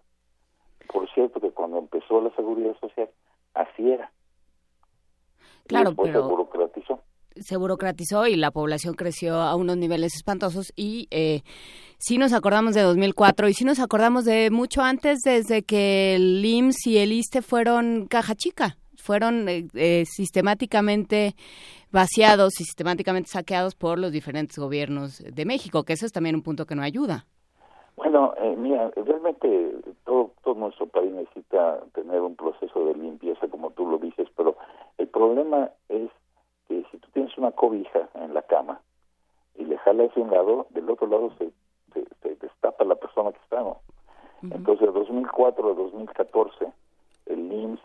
Por cierto que cuando empezó la seguridad social, así era. Claro, pero se burocratizó. Se burocratizó y la población creció a unos niveles espantosos y eh, sí nos acordamos de 2004 y sí nos acordamos de mucho antes desde que el IMSS y el ISTE fueron caja chica, fueron eh, eh, sistemáticamente vaciados y sistemáticamente saqueados por los diferentes gobiernos de México, que eso es también un punto que no ayuda. Bueno, eh, mira, realmente todo, todo nuestro país necesita tener un proceso de limpieza, como tú lo dices, pero el problema es que si tú tienes una cobija en la cama y le jalas de un lado, del otro lado se, se, se destapa la persona que está, ¿no? Entonces, de 2004 a 2014, el IMSS,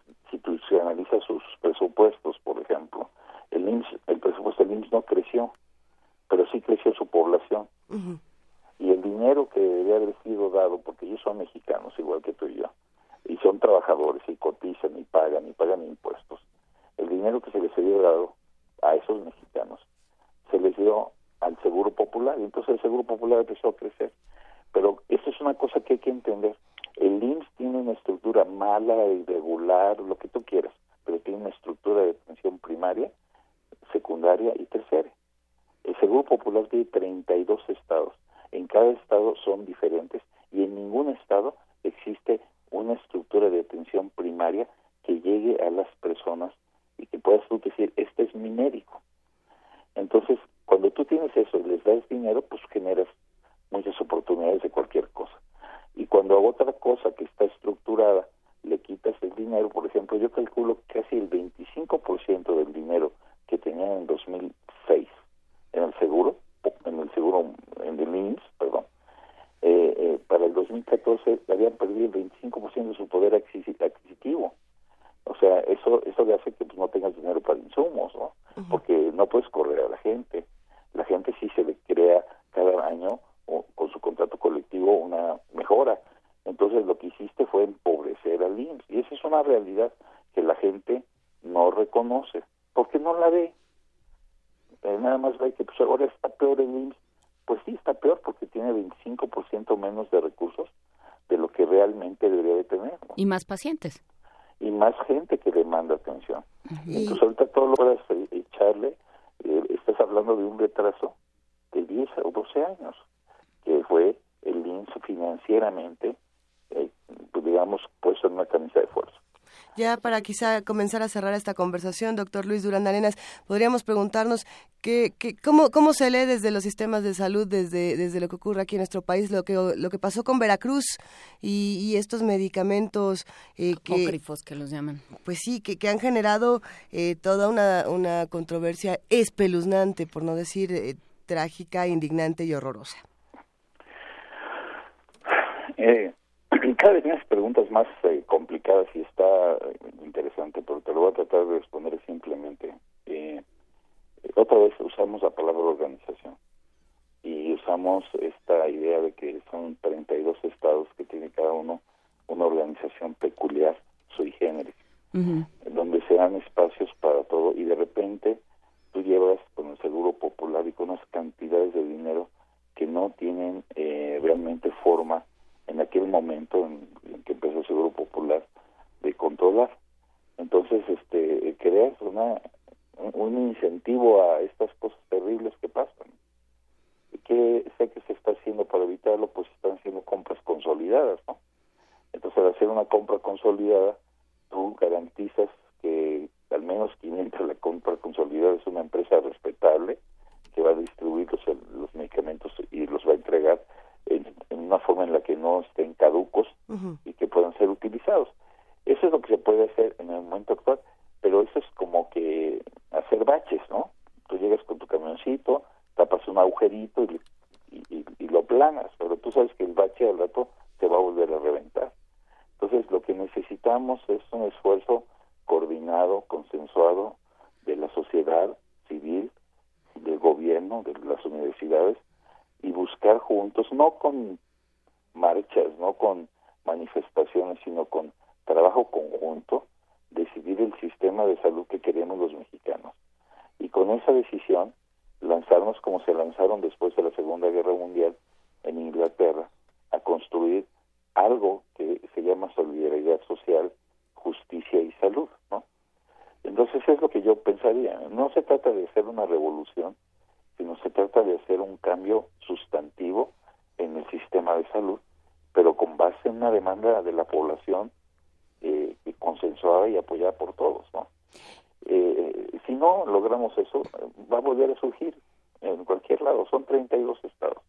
analiza sus presupuestos, por ejemplo, el IMSS, el presupuesto del IMSS no creció, pero sí creció su población. Uh -huh. Y el dinero que debe haber sido dado, porque ellos son mexicanos igual que tú y yo, y son trabajadores y cotizan y pagan y pagan impuestos, el dinero que se les había dado a esos mexicanos se les dio al Seguro Popular y entonces el Seguro Popular empezó a crecer. Pero eso es una cosa que hay que entender. El IMSS tiene una estructura mala, irregular, lo que tú quieras, pero tiene una estructura de atención primaria, secundaria y terciaria. El Seguro Popular tiene 32 estados. En cada estado son diferentes y en ningún estado existe una estructura de atención primaria que llegue a las personas y que puedas tú decir, este es mi médico. Entonces, cuando tú tienes eso y les das dinero, pues generas muchas oportunidades de cualquier cosa. Y cuando a otra cosa que está estructurada le quitas el dinero, por ejemplo, yo calculo casi el 25% del dinero que tenían en 2006 en el seguro, en el seguro, en el IMSS, perdón, eh, eh, para el 2014 habían perdido el 25% de su poder adquisitivo. O sea, eso eso le hace que pues, no tengas dinero para insumos, ¿no? Porque no puedes correr a la gente. La gente sí se le crea cada año con su contrato colectivo una mejora. Entonces lo que hiciste fue empobrecer al IMSS. Y esa es una realidad que la gente no reconoce, porque no la ve. Eh, nada más ve que pues ahora está peor el IMSS. Pues sí, está peor porque tiene 25% menos de recursos de lo que realmente debería de tener. Y más pacientes y más gente que demanda atención. Entonces ahorita todo logras echarle, eh, estás hablando de un retraso de 10 o 12 años, que fue el INS financieramente, eh, pues, digamos, puesto en una camisa de fuerza. Ya para quizá comenzar a cerrar esta conversación, doctor Luis Durán Arenas, podríamos preguntarnos qué, qué, cómo, cómo se lee desde los sistemas de salud, desde, desde lo que ocurre aquí en nuestro país, lo que, lo que pasó con Veracruz y, estos medicamentos eh, que... que los llaman. Pues sí, que, que han generado eh, toda una, una controversia espeluznante, por no decir eh, trágica, indignante y horrorosa. Eh, cada vez más preguntas más eh, complicadas y está eh, interesante, pero te lo voy a tratar de responder simplemente. Eh, otra vez usamos la palabra organización y usamos esta idea de que son 32 estados que tiene cada uno una organización peculiar, sui generis, donde se dan espacios para todo y de repente tú llevas con el seguro popular y con unas cantidades de dinero que no tienen realmente forma en aquel momento en, que empezó Seguro Popular de controlar. Entonces, este, creas una, un incentivo a estas cosas terribles que pasan. ¿Qué sé que se está haciendo para evitarlo? Pues están haciendo compras consolidadas, ¿no? Entonces, al hacer una compra consolidada, tú garantizas que al menos quien entra la compra consolidada es una empresa respetable que va a distribuir los, los medicamentos y los va a entregar en, una forma en la que no estén caducos ser utilizados. Eso es lo que se puede hacer en el momento actual, pero eso es como que hacer baches, ¿no? Tú llegas con tu camioncito, tapas un agujerito y, y, lo planas, pero tú sabes que el bache al rato se va a volver a reventar. Entonces, lo que necesitamos es un esfuerzo coordinado, consensuado de la sociedad civil, del gobierno, de las universidades, y buscar juntos, no con marchas, no con manifestaciones, sino con trabajo conjunto, decidir el sistema de salud que queremos los mexicanos. Y con esa decisión, lanzarnos como se lanzaron después de la Segunda Guerra Mundial en Inglaterra, a construir algo que se llama solidaridad social, justicia y salud, ¿no? Entonces es lo que yo pensaría. No se trata de hacer una revolución, sino se trata de hacer un cambio sustantivo en el sistema de salud, pero con base en una demanda de la población eh, consensuada y apoyada por todos. ¿no? Eh, si no logramos eso, va a volver a surgir en cualquier lado. Son 32 estados,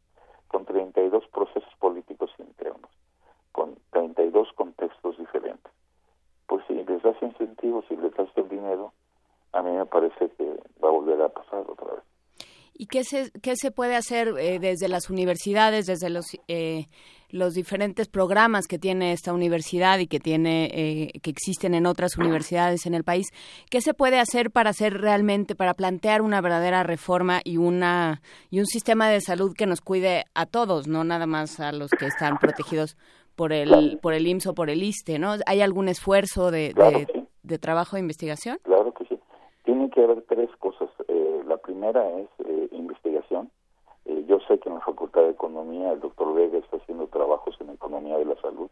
con 32 procesos políticos internos, con 32 contextos diferentes. Pues si les das incentivos, y les das el dinero, a mí me parece que va a volver a pasar otra vez. ¿Y ¿qué se, qué se puede hacer eh, desde las universidades, desde los eh, los diferentes programas que tiene esta universidad y que tiene eh, que existen en otras universidades en el país qué se puede hacer para hacer realmente para plantear una verdadera reforma y una y un sistema de salud que nos cuide a todos no nada más a los que están protegidos por el por el IMSS o por el ISTE no hay algún esfuerzo de, de, trabajo de investigación claro que sí. Tiene que haber tres cosas. Eh, la primera es eh, investigación eh, yo sé que en la De Economía el doctor Vega está haciendo trabajos en economía de la salud.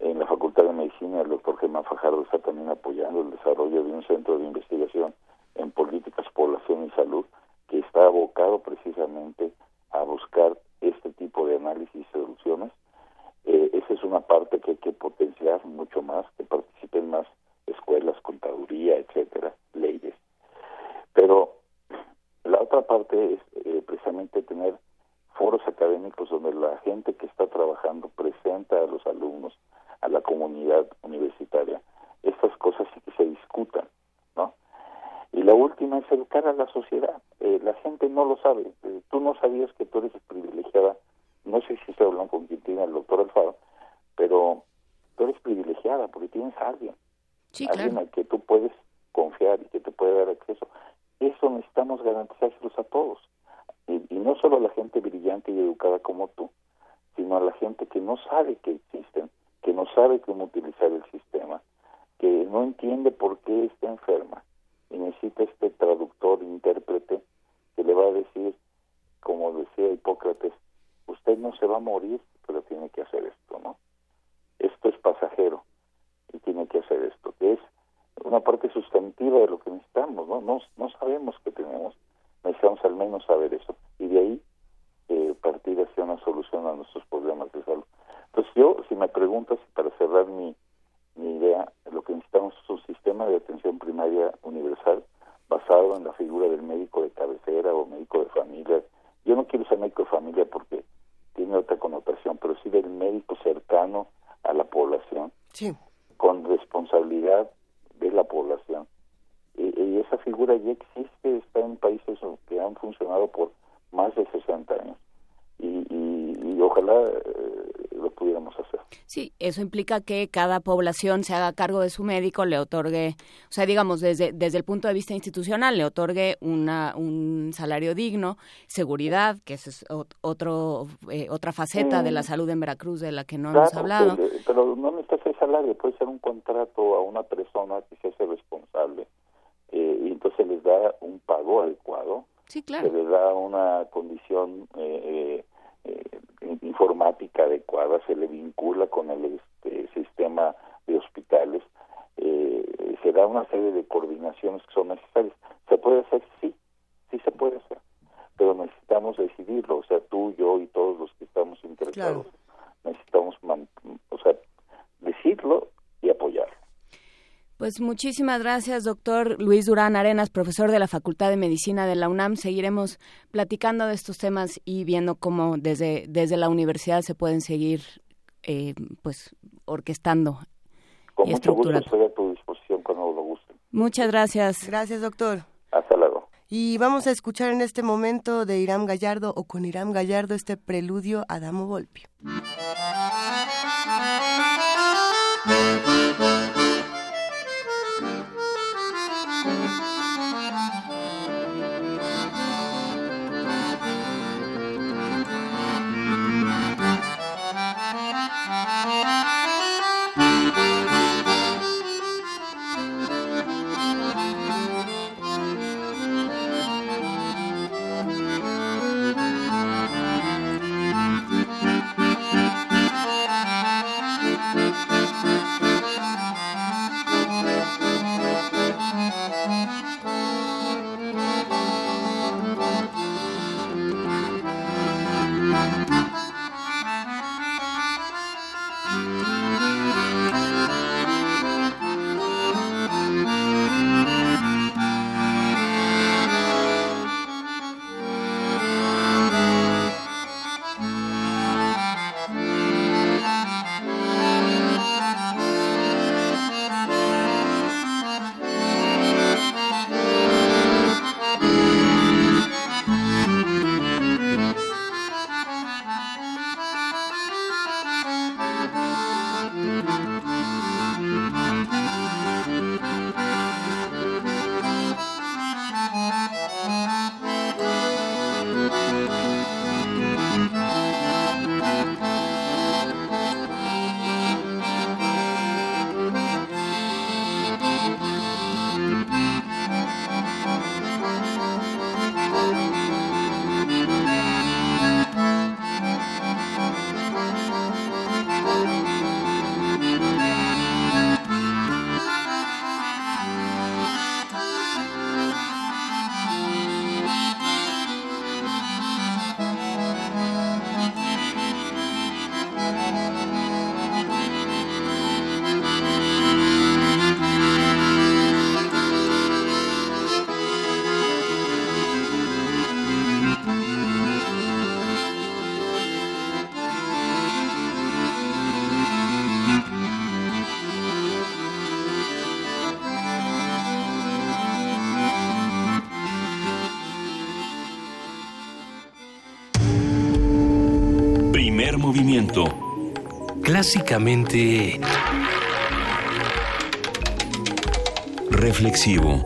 En la Facultad de Medicina el doctor Germán Fajardo está también apoyando el desarrollo de un centro de investigación en políticas, población y salud que está abocado precisamente eso implica que cada población se haga cargo de su médico, le otorgue, o sea, digamos, desde, desde el punto de vista institucional, le otorgue una, un salario digno, seguridad, que es otro, eh, otra faceta de la salud en Veracruz de la que no hemos hablado. Pero no necesita ser salario, puede ser un contrato a una persona que se hace responsable eh, y entonces les da un pago adecuado, sí, claro. se les da una condición eh, eh, informática adecuada, se le vincula con el este, sistema de hospitales, eh, se da una serie de coordinaciones que son necesarias. ¿Se puede hacer? Sí, sí se puede hacer, pero necesitamos decidirlo, o sea, tú, yo y todos los que estamos interesados, necesitamos, o sea, decirlo y apoyarlo. Pues muchísimas gracias, doctor Luis Durán Arenas, profesor de la Facultad de Medicina de la UNAM. Seguiremos platicando de estos temas y viendo cómo desde, desde la universidad se pueden seguir eh, pues orquestando y estructurando. Estoy a tu disposición cuando lo guste. Muchas gracias. Gracias, doctor. Hasta luego. Y vamos a escuchar en este momento de Irán Gallardo o con Irán Gallardo este preludio a Damo Clásicamente... Reflexivo.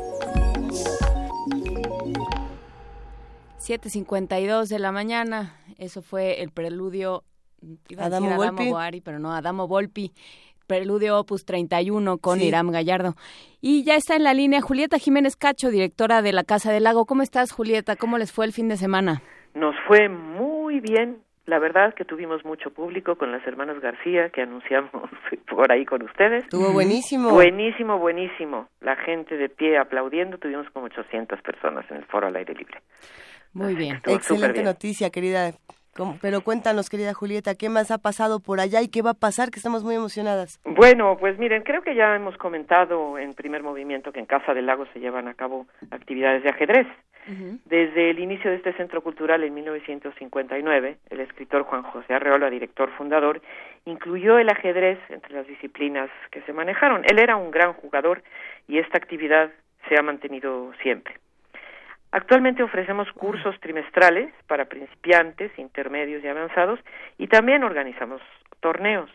7.52 de la mañana. Eso fue el preludio. Iba a Adamo decir Adamo Volpi. Boari, pero no, Adamo Volpi. Preludio Opus 31 con Iram Gallardo. Y ya está en la línea Julieta Jiménez Cacho, directora de la Casa del Lago. ¿Cómo estás, Julieta? ¿Cómo les fue el fin de semana? Nos fue muy bien. La verdad que tuvimos mucho público con las hermanas García que anunciamos por ahí con ustedes. Estuvo buenísimo. Buenísimo, buenísimo. La gente de pie aplaudiendo. Tuvimos como 800 personas en el foro al aire libre. Muy bien. Estuvo Excelente bien. noticia, querida. Pero cuéntanos, querida Julieta, ¿qué más ha pasado por allá y qué va a pasar? Que estamos muy emocionadas. Bueno, pues miren, creo que ya hemos comentado en primer movimiento que en Casa del Lago se llevan a cabo actividades de ajedrez. Desde el inicio de este centro cultural en 1959, el escritor Juan José Arreola, director fundador, incluyó el ajedrez entre las disciplinas que se manejaron. Él era un gran jugador y esta actividad se ha mantenido siempre. Actualmente ofrecemos cursos trimestrales para principiantes, intermedios y avanzados y también organizamos torneos.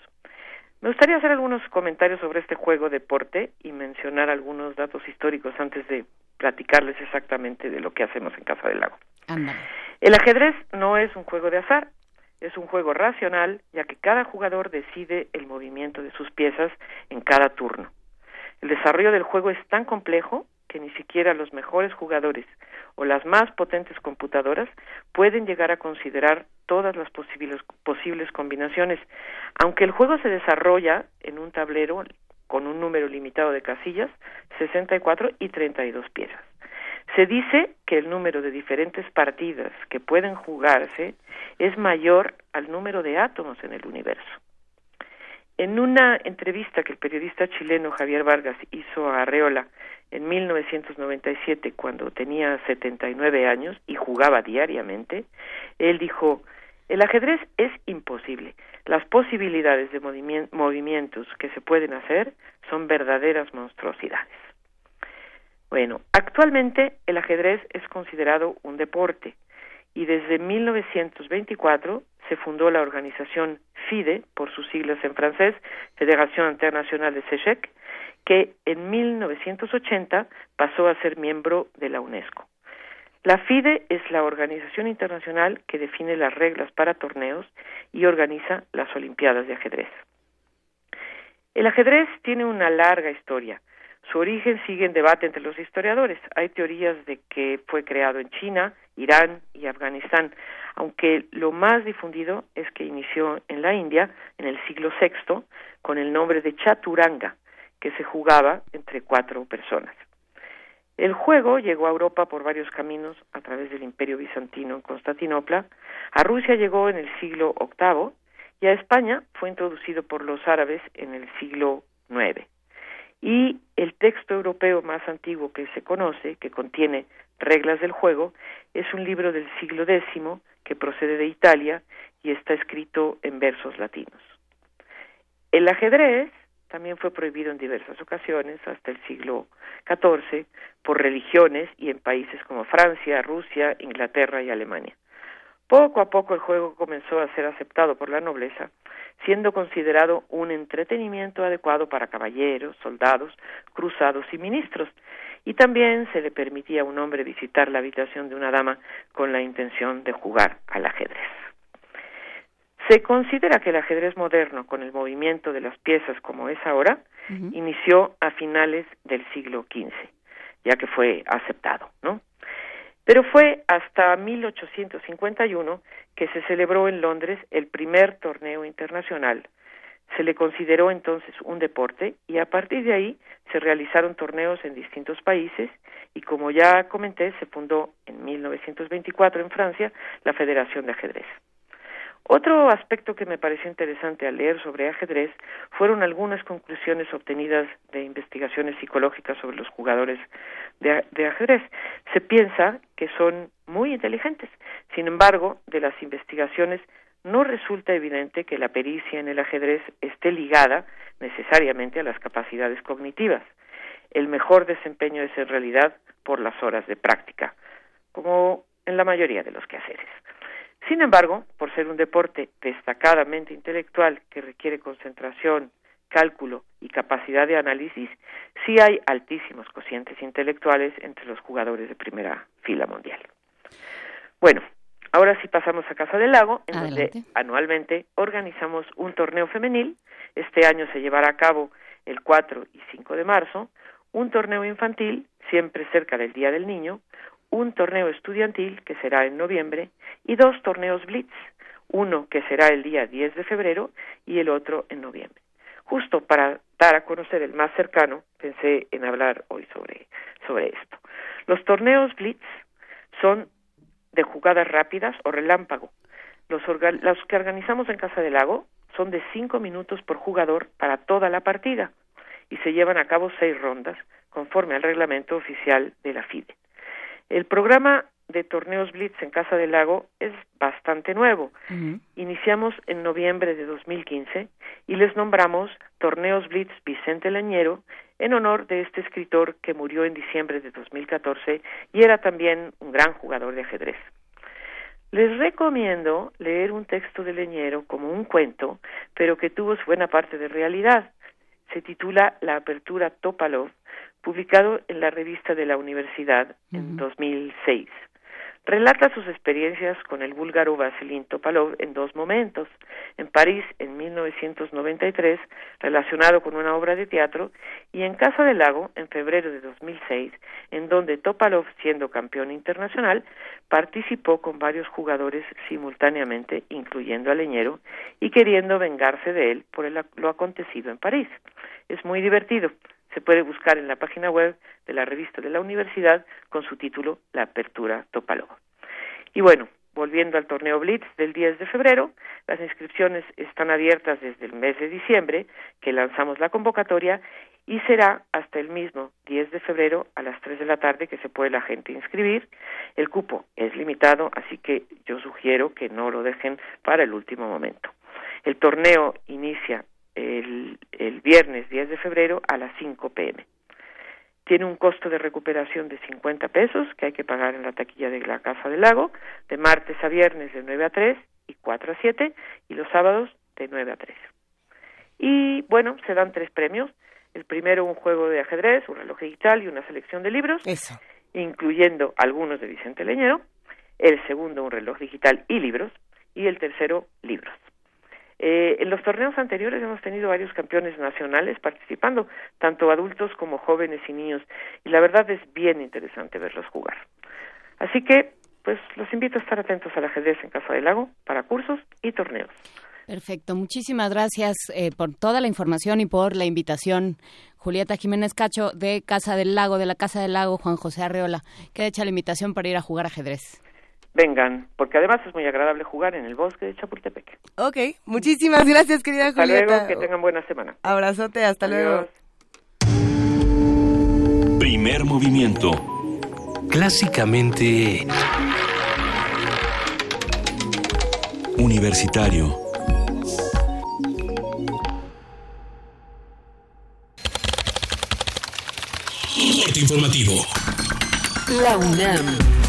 Me gustaría hacer algunos comentarios sobre este juego deporte y mencionar algunos datos históricos antes de platicarles exactamente de lo que hacemos en Casa del Lago. El ajedrez no es un juego de azar, es un juego racional, ya que cada jugador decide el movimiento de sus piezas en cada turno. El desarrollo del juego es tan complejo que ni siquiera los mejores jugadores o las más potentes computadoras pueden llegar a considerar todas las posibles, combinaciones, aunque el juego se desarrolla en un tablero con un número limitado de casillas, 64 y 32 piezas. Se dice que el número de diferentes partidas que pueden jugarse es mayor al número de átomos en el universo. En una entrevista que el periodista chileno Javier Vargas hizo a Arreola en 1997, cuando tenía 79 años y jugaba diariamente, él dijo, el ajedrez es imposible. Las posibilidades de movimien- movimientos que se pueden hacer son verdaderas monstruosidades. Bueno, actualmente el ajedrez es considerado un deporte y desde 1924 se fundó la organización FIDE, por sus siglas en francés, Fédération Internationale de Échecs, que en 1980 pasó a ser miembro de la UNESCO. La FIDE es la organización internacional que define las reglas para torneos y organiza las Olimpiadas de ajedrez. El ajedrez tiene una larga historia. Su origen sigue en debate entre los historiadores. Hay teorías de que fue creado en China, Irán y Afganistán, aunque lo más difundido es que inició en la India en el siglo VI con el nombre de Chaturanga, que se jugaba entre cuatro personas. El juego llegó a Europa por varios caminos a través del Imperio Bizantino en Constantinopla, a Rusia llegó en el siglo VIII y a España fue introducido por los árabes en el siglo IX. Y el texto europeo más antiguo que se conoce, que contiene reglas del juego, es un libro del siglo X que procede de Italia y está escrito en versos latinos. El ajedrez también fue prohibido en diversas ocasiones hasta el siglo XIV por religiones y en países como Francia, Rusia, Inglaterra y Alemania. Poco a poco el juego comenzó a ser aceptado por la nobleza, siendo considerado un entretenimiento adecuado para caballeros, soldados, cruzados y ministros, y también se le permitía a un hombre visitar la habitación de una dama con la intención de jugar al ajedrez. Se considera que el ajedrez moderno, con el movimiento de las piezas como es ahora, inició a finales del siglo XV, ya que fue aceptado, ¿no? Pero fue hasta 1851 que se celebró en Londres el primer torneo internacional. Se le consideró entonces un deporte y a partir de ahí se realizaron torneos en distintos países y como ya comenté se fundó en 1924 en Francia la Federación de Ajedrez. Otro aspecto que me pareció interesante al leer sobre ajedrez fueron algunas conclusiones obtenidas de investigaciones psicológicas sobre los jugadores de, de, ajedrez. Se piensa que son muy inteligentes. Sin embargo, de las investigaciones no resulta evidente que la pericia en el ajedrez esté ligada necesariamente a las capacidades cognitivas. El mejor desempeño es en realidad por las horas de práctica, como en la mayoría de los quehaceres. Sin embargo, por ser un deporte destacadamente intelectual que requiere concentración, cálculo y capacidad de análisis, sí hay altísimos cocientes intelectuales entre los jugadores de primera fila mundial. Bueno, ahora sí pasamos a Casa del Lago, en donde anualmente organizamos un torneo femenil. Este año se llevará a cabo el 4 y 5 de marzo, un torneo infantil, siempre cerca del Día del Niño, un torneo estudiantil, que será en noviembre, y dos torneos Blitz, uno que será el día 10 de febrero y el otro en noviembre. Justo para dar a conocer el más cercano, pensé en hablar hoy sobre, sobre esto. Los torneos Blitz son de jugadas rápidas o relámpago. Los, los que organizamos en Casa del Lago son de cinco minutos por jugador para toda la partida y se llevan a cabo seis rondas conforme al reglamento oficial de la FIDE. El programa de torneos Blitz en Casa del Lago es bastante nuevo. Iniciamos en noviembre de 2015 y les nombramos Torneos Blitz Vicente Lañero en honor de este escritor que murió en diciembre de 2014 y era también un gran jugador de ajedrez. Les recomiendo leer un texto de Leñero como un cuento, pero que tuvo su buena parte de realidad. Se titula La apertura Topalov, publicado en la revista de la universidad en 2006. Relata sus experiencias con el búlgaro Vasilin Topalov en dos momentos, en París en 1993, relacionado con una obra de teatro, y en Casa del Lago en febrero de 2006, en donde Topalov, siendo campeón internacional, participó con varios jugadores simultáneamente, incluyendo a Leñero, y queriendo vengarse de él por lo acontecido en París. Es muy divertido se puede buscar en la página web de la revista de la universidad con su título La Apertura Topálogo. Y bueno, volviendo al torneo Blitz del 10 de febrero, las inscripciones están abiertas desde el mes de diciembre, que lanzamos la convocatoria, y será hasta el mismo 10 de febrero a las 3 de la tarde que se puede la gente inscribir. El cupo es limitado, así que yo sugiero que no lo dejen para el último momento. El torneo inicia el, el viernes 10 de febrero a las 5 pm. Tiene un costo de recuperación de 50 pesos que hay que pagar en la taquilla de la Casa del Lago, de martes a viernes de 9 a 3 y 4 a 7 y los sábados de 9 a 3. Y bueno, se dan tres premios. El primero un juego de ajedrez, un reloj digital y una selección de libros, incluyendo algunos de Vicente Leñero. El segundo un reloj digital y libros. Y el tercero libros. Eh, en los torneos anteriores hemos tenido varios campeones nacionales participando, tanto adultos como jóvenes y niños, y la verdad es bien interesante verlos jugar. Así que, pues los invito a estar atentos al ajedrez en Casa del Lago para cursos y torneos. Perfecto, muchísimas gracias eh, por toda la información y por la invitación. Julieta Jiménez Cacho de Casa del Lago, de la Casa del Lago, Juan José Arreola. Queda hecha la invitación para ir a jugar ajedrez vengan, porque además es muy agradable jugar en el bosque de Chapultepec. Ok, muchísimas gracias, querida hasta Julieta. Hasta luego, que tengan buena semana. Abrazote, hasta luego. Primer movimiento. Clásicamente... Universitario. informativo. La UNAM.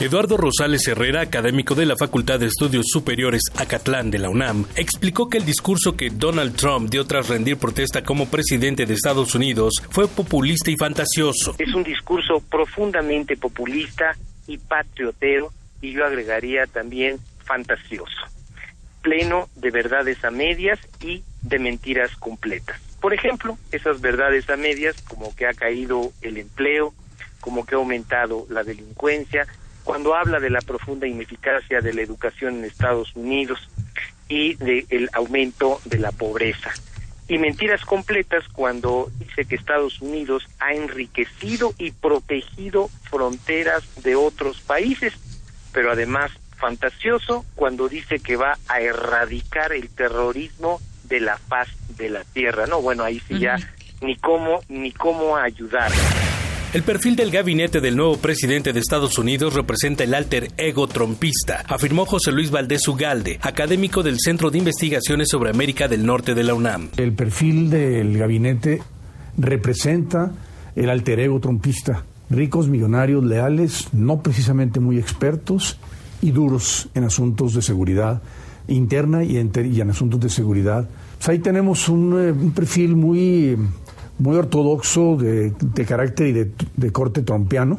Eduardo Rosales Herrera, académico de la Facultad de Estudios Superiores Acatlán de la UNAM, explicó que el discurso que Donald Trump dio tras rendir protesta como presidente de Estados Unidos fue populista y fantasioso. Es un discurso profundamente populista y patriotero, y yo agregaría también fantasioso, pleno de verdades a medias y de mentiras completas. Por ejemplo, esas verdades a medias como que ha caído el empleo, como que ha aumentado la delincuencia, cuando habla de la profunda ineficacia de la educación en Estados Unidos y del aumento de la pobreza. Y mentiras completas cuando dice que Estados Unidos ha enriquecido y protegido fronteras de otros países, pero además fantasioso cuando dice que va a erradicar el terrorismo de la paz de la tierra. No, bueno, ahí sí ya ni cómo ni cómo ayudar. El perfil del gabinete del nuevo presidente de Estados Unidos representa el alter ego trompista, afirmó José Luis Valdés Ugalde, académico del Centro de Investigaciones sobre América del Norte de la UNAM. El perfil del gabinete representa el alter ego trompista. Ricos, millonarios, leales, no precisamente muy expertos y duros en asuntos de seguridad interna y en, asuntos de seguridad. Pues ahí tenemos un, eh, un perfil muy, muy ortodoxo de, de carácter y de, de corte trompiano,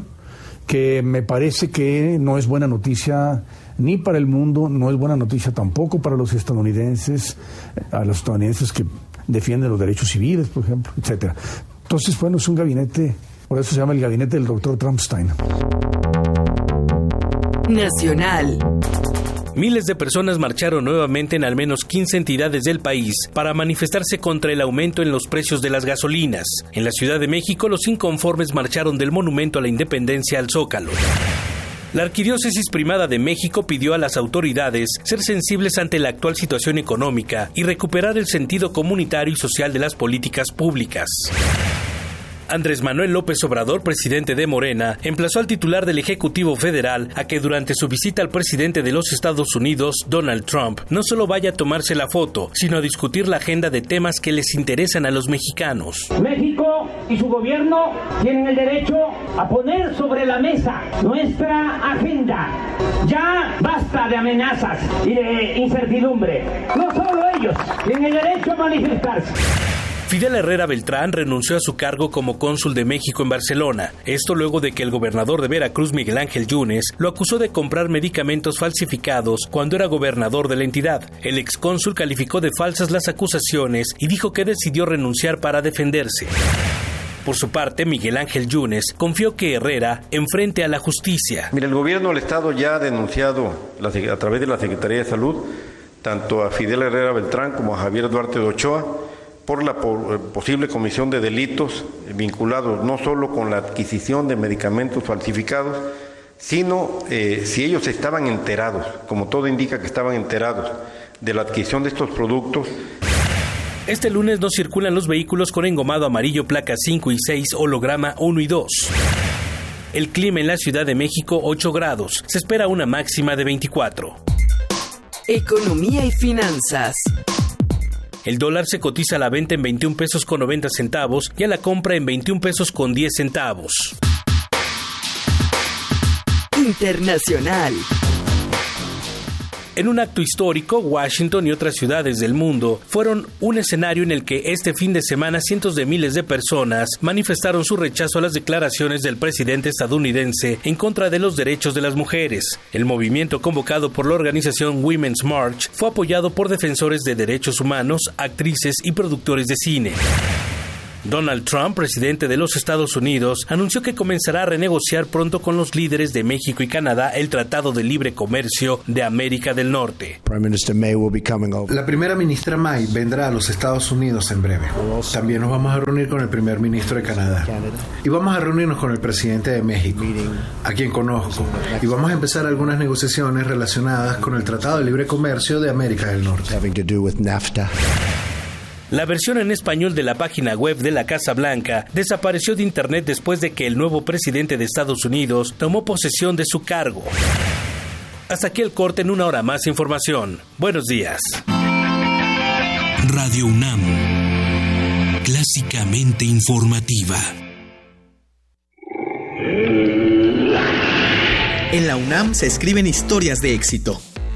que me parece que no es buena noticia ni para el mundo, no es buena noticia tampoco para los estadounidenses, a los estadounidenses que defienden los derechos civiles, por ejemplo, etcétera. Entonces, bueno, es un gabinete, por eso se llama el gabinete del doctor Trumpstein. Nacional. Miles de personas marcharon nuevamente en al menos 15 entidades del país para manifestarse contra el aumento en los precios de las gasolinas. En la Ciudad de México, los inconformes marcharon del Monumento a la Independencia al Zócalo. La Arquidiócesis Primada de México pidió a las autoridades ser sensibles ante la actual situación económica y recuperar el sentido comunitario y social de las políticas públicas. Andrés Manuel López Obrador, presidente de Morena, emplazó al titular del Ejecutivo Federal a que durante su visita al presidente de los Estados Unidos, Donald Trump, no solo vaya a tomarse la foto, sino a discutir la agenda de temas que les interesan a los mexicanos. México y su gobierno tienen el derecho a poner sobre la mesa nuestra agenda. Ya basta de amenazas y de incertidumbre. No solo ellos tienen el derecho a manifestarse. Fidel Herrera Beltrán renunció a su cargo como cónsul de México en Barcelona. Esto luego de que el gobernador de Veracruz, Miguel Ángel Yunes, lo acusó de comprar medicamentos falsificados cuando era gobernador de la entidad. El excónsul calificó de falsas las acusaciones y dijo que decidió renunciar para defenderse. Por su parte, Miguel Ángel Yunes confió que Herrera enfrente a la justicia. Mira, el gobierno del Estado ya ha denunciado a través de la Secretaría de Salud tanto a Fidel Herrera Beltrán como a Javier Duarte de Ochoa por la posible comisión de delitos vinculados no solo con la adquisición de medicamentos falsificados, sino eh, si ellos estaban enterados, como todo indica que estaban enterados de la adquisición de estos productos. Este lunes no circulan los vehículos con engomado amarillo placa 5 y 6, holograma 1 y 2. El clima en la Ciudad de México 8 grados. Se espera una máxima de 24. Economía y finanzas. El dólar se cotiza a la venta en 21 pesos con 90 centavos y a la compra en 21 pesos con 10 centavos. Internacional. En un acto histórico, Washington y otras ciudades del mundo fueron un escenario en el que este fin de semana cientos de miles de personas manifestaron su rechazo a las declaraciones del presidente estadounidense en contra de los derechos de las mujeres. El movimiento convocado por la organización Women's March fue apoyado por defensores de derechos humanos, actrices y productores de cine. Donald Trump, presidente de los Estados Unidos, anunció que comenzará a renegociar pronto con los líderes de México y Canadá el Tratado de Libre Comercio de América del Norte. La primera ministra May vendrá a los Estados Unidos en breve. También nos vamos a reunir con el primer ministro de Canadá. Y vamos a reunirnos con el presidente de México, a quien conozco. Y vamos a empezar algunas negociaciones relacionadas con el Tratado de Libre Comercio de América del Norte. La versión en español de la página web de la Casa Blanca desapareció de Internet después de que el nuevo presidente de Estados Unidos tomó posesión de su cargo. Hasta aquí el corte en una hora más información. Buenos días. Radio UNAM, clásicamente informativa. En la UNAM se escriben historias de éxito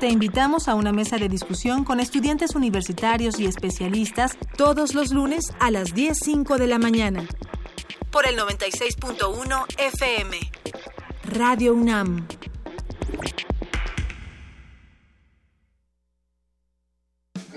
Te invitamos a una mesa de discusión con estudiantes universitarios y especialistas todos los lunes a las 10.05 de la mañana. Por el 96.1 FM. Radio UNAM.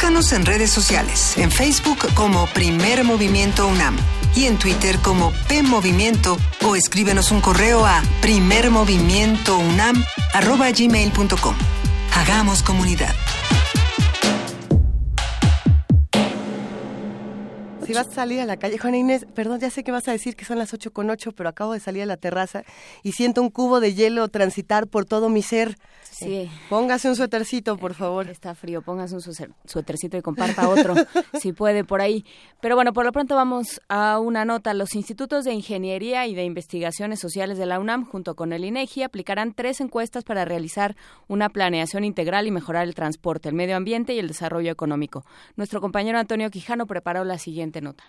Búscanos en redes sociales, en Facebook como Primer Movimiento UNAM y en Twitter como P Movimiento o escríbenos un correo a primermovimientounam@gmail.com. Hagamos comunidad. Si vas a salir a la calle, Juana Inés, perdón, ya sé que vas a decir que son las 8 con 8, pero acabo de salir a la terraza y siento un cubo de hielo transitar por todo mi ser. Sí. Póngase un suétercito, por favor. Está frío, póngase un suéter- suétercito y comparta otro, si puede, por ahí. Pero bueno, por lo pronto vamos a una nota. Los institutos de ingeniería y de investigaciones sociales de la UNAM, junto con el INEGI, aplicarán tres encuestas para realizar una planeación integral y mejorar el transporte, el medio ambiente y el desarrollo económico. Nuestro compañero Antonio Quijano preparó la siguiente nota.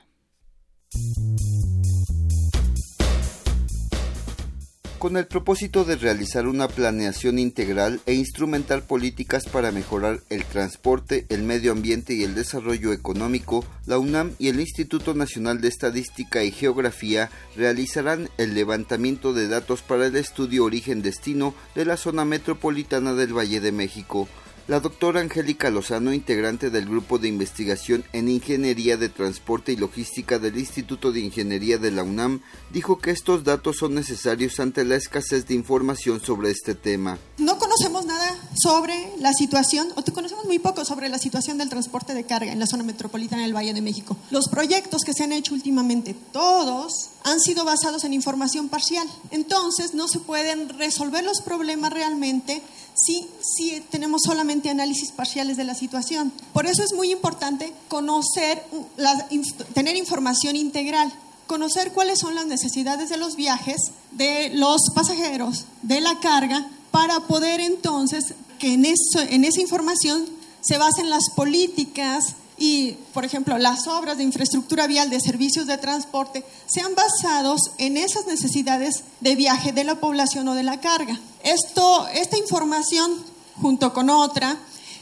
Con el propósito de realizar una planeación integral e instrumentar políticas para mejorar el transporte, el medio ambiente y el desarrollo económico, la UNAM y el Instituto Nacional de Estadística y Geografía realizarán el levantamiento de datos para el estudio origen-destino de la zona metropolitana del Valle de México. La doctora Angélica Lozano, integrante del Grupo de Investigación en Ingeniería de Transporte y Logística del Instituto de Ingeniería de la UNAM, dijo que estos datos son necesarios ante la escasez de información sobre este tema. No conocemos nada sobre la situación, o te conocemos muy poco sobre la situación del transporte de carga en la zona metropolitana del Valle de México. Los proyectos que se han hecho últimamente, todos han sido basados en información parcial. Entonces, no se pueden resolver los problemas realmente si, si tenemos solamente análisis parciales de la situación. Por eso es muy importante conocer, la, tener información integral conocer cuáles son las necesidades de los viajes, de los pasajeros, de la carga, para poder entonces que en, eso, en esa información se basen las políticas y, por ejemplo, las obras de infraestructura vial de servicios de transporte sean basados en esas necesidades de viaje de la población o de la carga. Esto, esta información, junto con otra,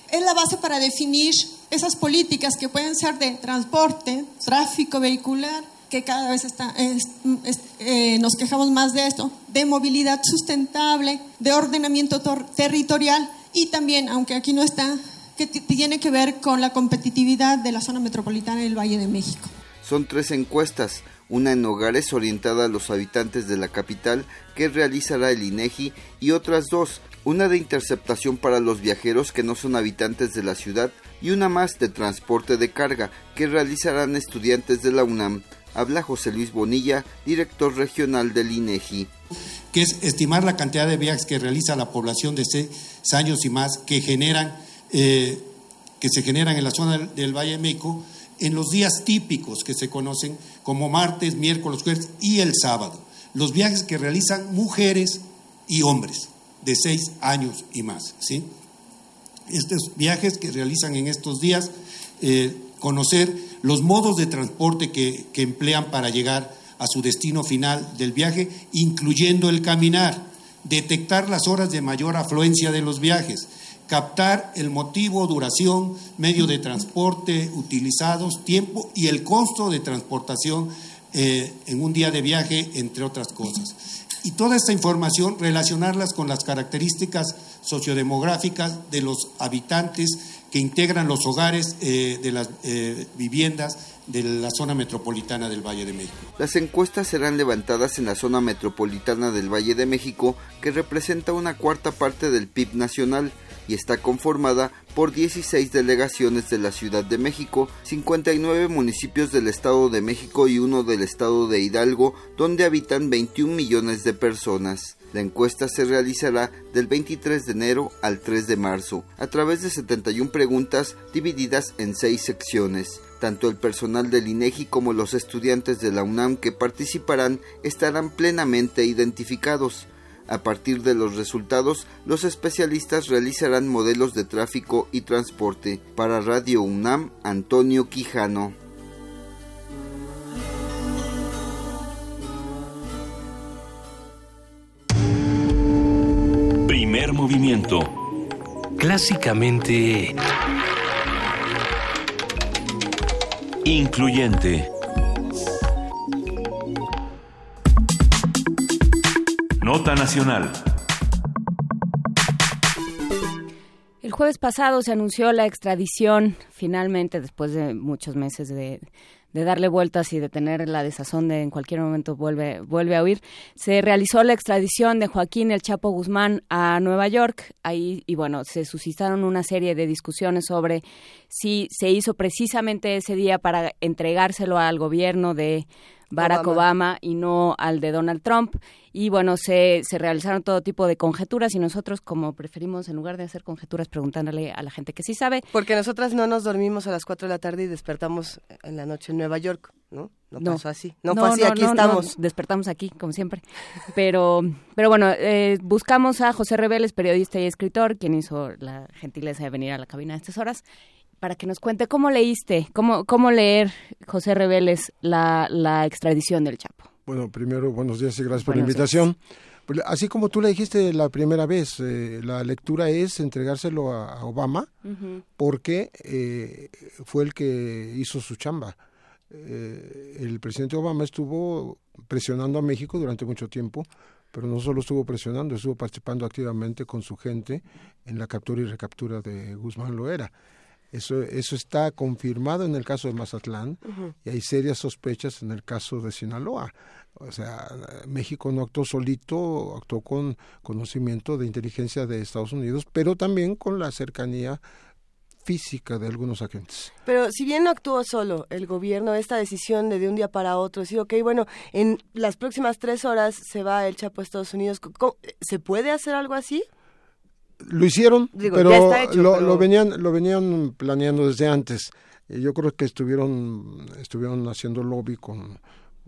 es la base para definir esas políticas que pueden ser de transporte, tráfico vehicular, que cada vez está, es, es, eh, nos quejamos más de esto, de movilidad sustentable, de ordenamiento territorial y también, aunque aquí no está, que tiene que ver con la competitividad de la zona metropolitana del Valle de México. Son tres encuestas, una en hogares orientada a los habitantes de la capital que realizará el INEGI y otras dos, una de interceptación para los viajeros que no son habitantes de la ciudad y una más de transporte de carga que realizarán estudiantes de la UNAM. Habla José Luis Bonilla, director regional del INEGI. Que es estimar la cantidad de viajes que realiza la población de seis años y más que generan, eh, que se generan en la zona del, Valle de en los días típicos que se conocen como martes, miércoles, jueves y el sábado. Los viajes que realizan mujeres y hombres de seis años y más. ¿sí? Estos viajes que realizan en estos días, eh, conocer los modos de transporte que, que emplean para llegar a su destino final del viaje, incluyendo el caminar, detectar las horas de mayor afluencia de los viajes, captar el motivo, duración, medio de transporte utilizados, tiempo y el costo de transportación eh, en un día de viaje, entre otras cosas. Y toda esta información relacionarlas con las características sociodemográficas de los habitantes que integran los hogares eh, de las eh, viviendas de la zona metropolitana del Valle de México. Las encuestas serán levantadas en la zona metropolitana del Valle de México, que representa una cuarta parte del PIB nacional y está conformada por 16 delegaciones de la Ciudad de México, 59 municipios del Estado de México y uno del Estado de Hidalgo, donde habitan 21 millones de personas. La encuesta se realizará del 23 de enero al 3 de marzo, a través de 71 preguntas divididas en seis secciones. Tanto el personal del INEGI como los estudiantes de la UNAM que participarán estarán plenamente identificados. A partir de los resultados, los especialistas realizarán modelos de tráfico y transporte. Para Radio UNAM, Antonio Quijano. Primer movimiento. Clásicamente... Incluyente. Nota Nacional. El jueves pasado se anunció la extradición, finalmente, después de muchos meses de, de darle vueltas y de tener la desazón de en cualquier momento vuelve, vuelve a huir, se realizó la extradición de Joaquín El Chapo Guzmán a Nueva York. Ahí, y bueno, se suscitaron una serie de discusiones sobre si se hizo precisamente ese día para entregárselo al gobierno de Barack Obama. y no al de Donald Trump. Y bueno, se, se realizaron todo tipo de conjeturas y nosotros, como preferimos, en lugar de hacer conjeturas, preguntándole a la gente que sí sabe. Porque nosotras no nos dormimos a las 4 de la tarde y despertamos en la noche en Nueva York, ¿no? No, pasó así. No, fue así, aquí estamos. despertamos aquí, como siempre. Pero, pero bueno, eh, buscamos a José Reveles, periodista y escritor, quien hizo la gentileza de venir a la cabina a estas horas para que nos cuente cómo leíste, cómo, cómo leer, José Reveles, la, la extradición del Chapo. Bueno, primero, buenos días y gracias por la invitación. Pues, así como tú le dijiste la primera vez, eh, la lectura es entregárselo a, Obama porque eh, fue el que hizo su chamba. Eh, el presidente Obama estuvo presionando a México durante mucho tiempo, pero no solo estuvo presionando, estuvo participando activamente con su gente en la captura y recaptura de Guzmán Loera. Eso, eso está confirmado en el caso de Mazatlán y hay serias sospechas en el caso de Sinaloa. O sea, México no actuó solito, actuó con conocimiento de inteligencia de Estados Unidos, pero también con la cercanía física de algunos agentes. Pero si bien no actuó solo el gobierno, esta decisión de de un día para otro, decir, ok, bueno, en las próximas tres horas se va el Chapo a Estados Unidos, ¿se puede hacer algo así? Lo hicieron, pero, lo, venían lo venían planeando desde antes. Yo creo que estuvieron estuvieron haciendo lobby con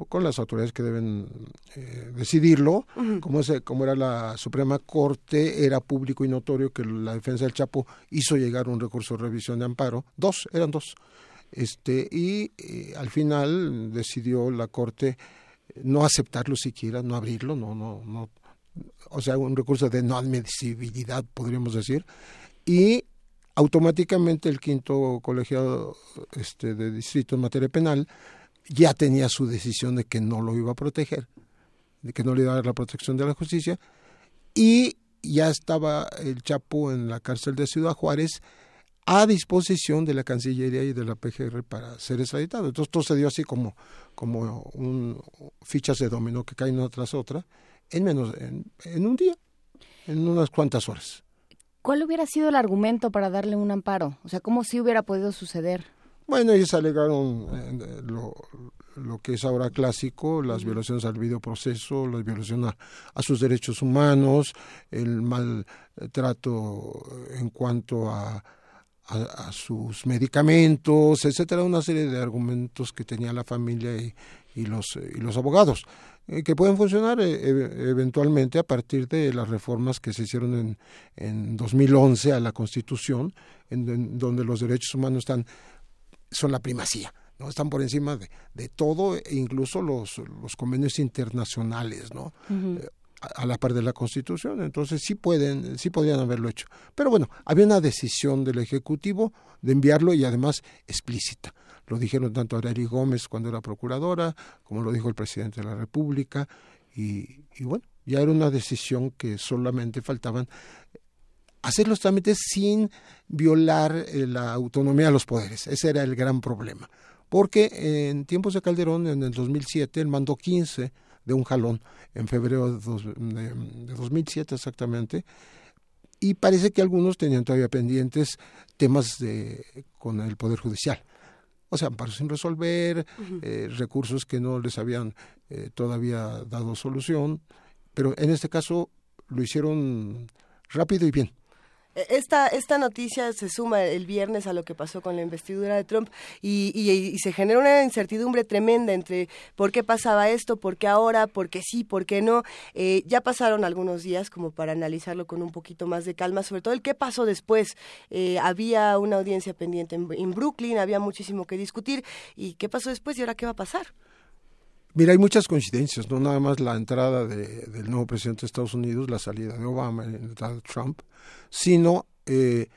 con las autoridades que deben eh, decidirlo, como, como era la Suprema Corte, era público y notorio que la defensa del Chapo hizo llegar un recurso de revisión de amparo, dos, eran dos, este, y eh, al final decidió la Corte no aceptarlo siquiera, no abrirlo, no, no, no, o sea, un recurso de no admisibilidad, podríamos decir, y automáticamente el quinto colegiado este, de distrito en materia penal ya tenía su decisión de que no lo iba a proteger, de que no le iba a dar la protección de la justicia, y ya estaba el Chapo en la cárcel de Ciudad Juárez a disposición de la Cancillería y de la PGR para ser extraditado. Entonces todo se dio así como, como un, fichas de dominó que caen una tras otra en menos en, un día, en unas cuantas horas. ¿Cuál hubiera sido el argumento para darle un amparo? O sea, ¿cómo sí hubiera podido suceder? Bueno, ellos alegaron eh, lo, lo, que es ahora clásico, las violaciones al videoproceso, las violaciones a, sus derechos humanos, el maltrato en cuanto a, a, sus medicamentos, etcétera, una serie de argumentos que tenía la familia y, y los, y los abogados. Eh, que pueden funcionar eh, eventualmente a partir de las reformas que se hicieron en, en 2011 a la Constitución, en, donde los derechos humanos están son la primacía. ¿no? Están por encima de, de todo, e incluso los, los convenios internacionales, ¿no? Eh, a, la par de la Constitución. Entonces sí pueden, sí podrían haberlo hecho. Pero bueno, había una decisión del Ejecutivo de enviarlo y además explícita. Lo dijeron tanto Arely Gómez cuando era procuradora, como lo dijo el presidente de la República, y, bueno, ya era una decisión que solamente faltaban hacer los trámites sin violar eh, la autonomía de los poderes. Ese era el gran problema. porque en tiempos de Calderón, en el 2007, él mandó 15 de un jalón, en febrero de, de 2007 exactamente, y parece que algunos tenían todavía pendientes temas de, con el Poder Judicial. O sea, amparos sin resolver, eh, recursos que no les habían eh, todavía dado solución, pero en este caso lo hicieron rápido y bien. E, esta, esta noticia se suma el viernes a lo que pasó con la investidura de Trump y, y, se genera una incertidumbre tremenda entre por qué pasaba esto, por qué ahora, por qué sí, por qué no. Eh, ya pasaron algunos días como para analizarlo con un poquito más de calma, sobre todo el qué pasó después. Eh, había una audiencia pendiente en, en Brooklyn, había muchísimo que discutir y qué pasó después y ahora qué va a pasar. Mira, hay muchas coincidencias, no nada más la entrada de, del nuevo presidente de Estados Unidos, la salida de Obama, la entrada de Trump, sino eh,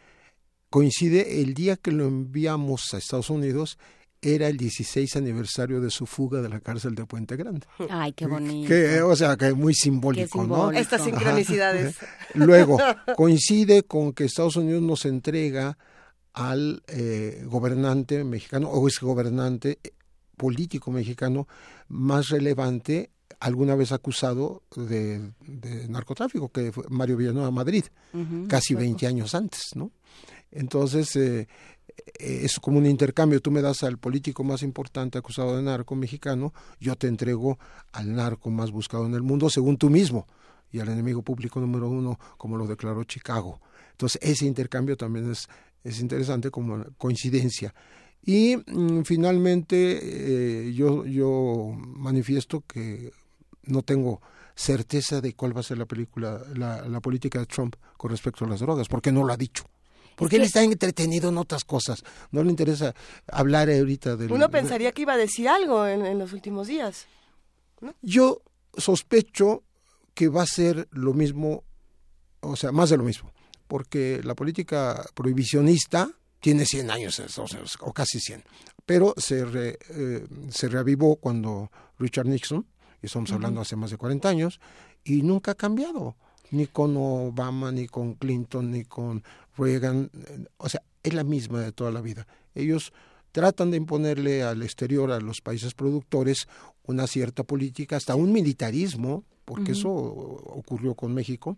coincide el día que lo enviamos a Estados Unidos, era el 16 aniversario de su fuga de la cárcel de Puente Grande. Ay, qué bonito. Que, o sea, que es muy simbólico, ¿no? Estas sincronicidades. Luego, coincide con que Estados Unidos nos entrega al eh, gobernante mexicano o exgobernante político mexicano más relevante alguna vez acusado de, narcotráfico, que fue Mario Villanueva Madrid, casi 20 años antes, ¿no? Entonces, eh, eh, es como un intercambio, tú me das al político más importante acusado de narco mexicano, yo te entrego al narco más buscado en el mundo, según tú mismo, y al enemigo público número uno, como lo declaró Chicago. Entonces, ese intercambio también es, es interesante como coincidencia. Y mm, finalmente eh, yo, yo manifiesto que no tengo certeza de cuál va a ser la película, la, la política de Trump con respecto a las drogas, porque no lo ha dicho. Porque él está entretenido en otras cosas. No le interesa hablar ahorita de... Uno pensaría que iba a decir algo en, en los últimos días. Yo sospecho que va a ser lo mismo, o sea, más de lo mismo. Porque la política prohibicionista tiene 100 años o casi 100, pero se, eh, se reavivó cuando Richard Nixon, y estamos hablando hace más de 40 años, y nunca ha cambiado, ni con Obama, ni con Clinton, ni con Reagan, o sea, es la misma de toda la vida. Ellos tratan de imponerle al exterior, a los países productores, una cierta política, hasta un militarismo, porque eso ocurrió con México,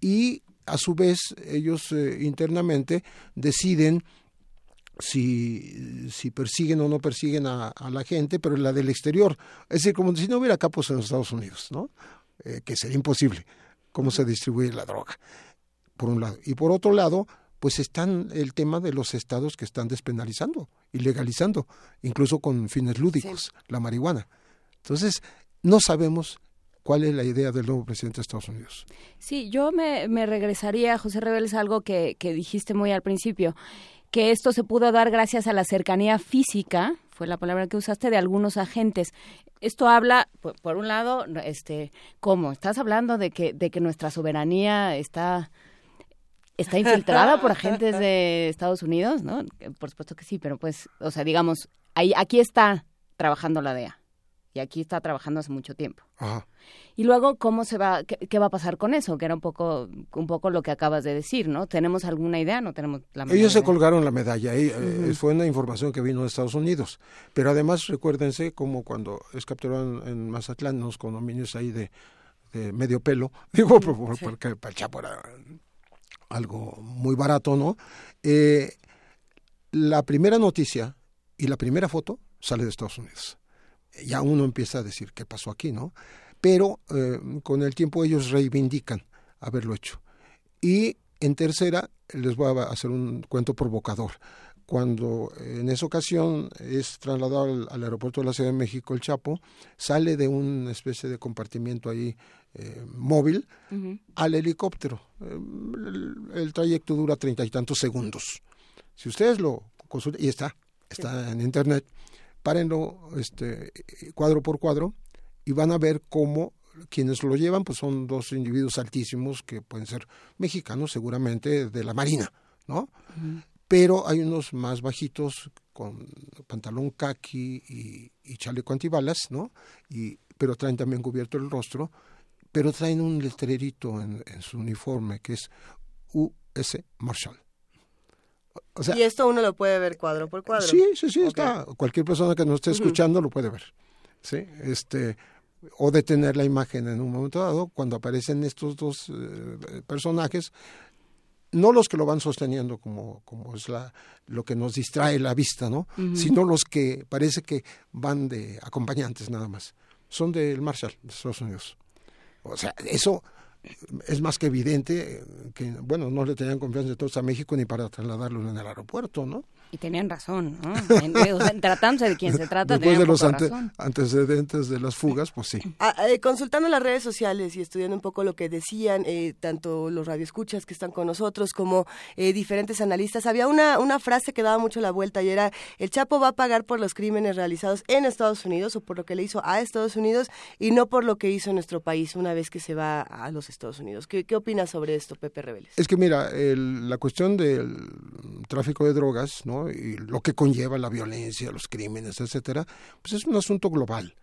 y a su vez ellos eh, internamente deciden si, si persiguen o no persiguen a, la gente, pero la del exterior. Es decir, como si no hubiera capos en los Estados Unidos, ¿no? Eh, que sería imposible cómo se distribuye la droga, por un lado. Y por otro lado, pues están el tema de los estados que están despenalizando y legalizando, incluso con fines lúdicos, la marihuana. Entonces, no sabemos ¿Cuál es la idea del nuevo presidente de Estados Unidos? Sí, yo me, regresaría, José Reveles, algo que, dijiste muy al principio, que esto se pudo dar gracias a la cercanía física, fue la palabra que usaste, de algunos agentes. Esto habla, por, un lado, este, ¿cómo? Estás hablando de que, de que nuestra soberanía está está infiltrada por agentes de Estados Unidos, ¿no? Por supuesto que sí, pero pues, o sea, digamos, ahí, aquí está trabajando la DEA y aquí está trabajando hace mucho tiempo. Y luego, ¿cómo se va, qué, va a pasar con eso? Que era un poco, un poco lo que acabas de decir, ¿no? ¿Tenemos alguna idea? ¿No tenemos la medalla? Ellos se colgaron la medalla, y, eh, fue una información que vino de Estados Unidos. Pero además, recuérdense como cuando es capturado en, Mazatlán, unos condominios ahí de, medio pelo, digo, porque para el Chapo era algo muy barato, ¿no? Eh, la primera noticia y la primera foto sale de Estados Unidos ya uno empieza a decir qué pasó aquí, ¿no? Pero eh, con el tiempo ellos reivindican haberlo hecho. Y en tercera, les voy a hacer un cuento provocador. Cuando en esa ocasión es trasladado al, aeropuerto de la Ciudad de México el Chapo, sale de una especie de compartimiento ahí eh, móvil al helicóptero. El, el, trayecto dura treinta y tantos segundos. Si ustedes lo consultan, y está, está en internet, párenlo este, cuadro por cuadro y van a ver cómo quienes lo llevan pues son dos individuos altísimos que pueden ser mexicanos seguramente de la Marina, ¿no? Pero hay unos más bajitos con pantalón kaki y, y chaleco antibalas, ¿no? Y, pero traen también cubierto el rostro, pero traen un letrerito en, en su uniforme que es US Marshall. Y esto uno lo puede ver cuadro por cuadro. Sí, sí, sí, está. Cualquier persona que nos esté escuchando lo puede ver. Sí, este, o detener la imagen en un momento dado cuando aparecen estos dos eh, personajes, no los que lo van sosteniendo como, como es la, lo que nos distrae la vista, ¿no? Sino los que parece que van de acompañantes nada más. Son del Marshall, de Estados Unidos. O sea, eso es más que evidente que, bueno, no le tenían confianza todos a México ni para trasladarlo en el aeropuerto, ¿no? Y tenían razón, ¿no? En, tratándose de quién se trata, Después de los antecedentes de las fugas, pues sí. Ah, eh, consultando las redes sociales y estudiando un poco lo que decían eh, tanto los radioescuchas que están con nosotros como eh, diferentes analistas, había una, una frase que daba mucho la vuelta y era, el Chapo va a pagar por los crímenes realizados en Estados Unidos o por lo que le hizo a Estados Unidos y no por lo que hizo en nuestro país una vez que se va a los Estados Unidos. ¿Qué, qué opinas sobre esto, Pepe Rebeles? Es que mira, la cuestión del tráfico de drogas, ¿no? Y lo que conlleva la violencia, los crímenes, etcétera, pues es un asunto global.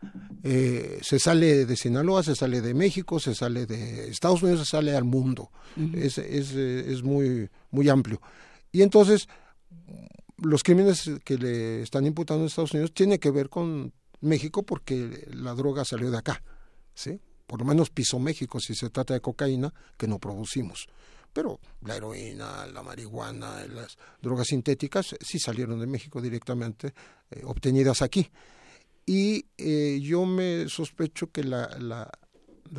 Eh, se sale de Sinaloa, se sale de México, se sale de Estados Unidos, se sale al mundo. es, es, es muy, muy amplio. Y entonces, los crímenes que le están imputando a Estados Unidos tienen que ver con México porque la droga salió de acá, ¿sí? Por lo menos pisó México si se trata de cocaína que no producimos pero la heroína, la marihuana, las drogas sintéticas sí salieron de México directamente, eh, obtenidas aquí. Y eh, yo me sospecho que la, la,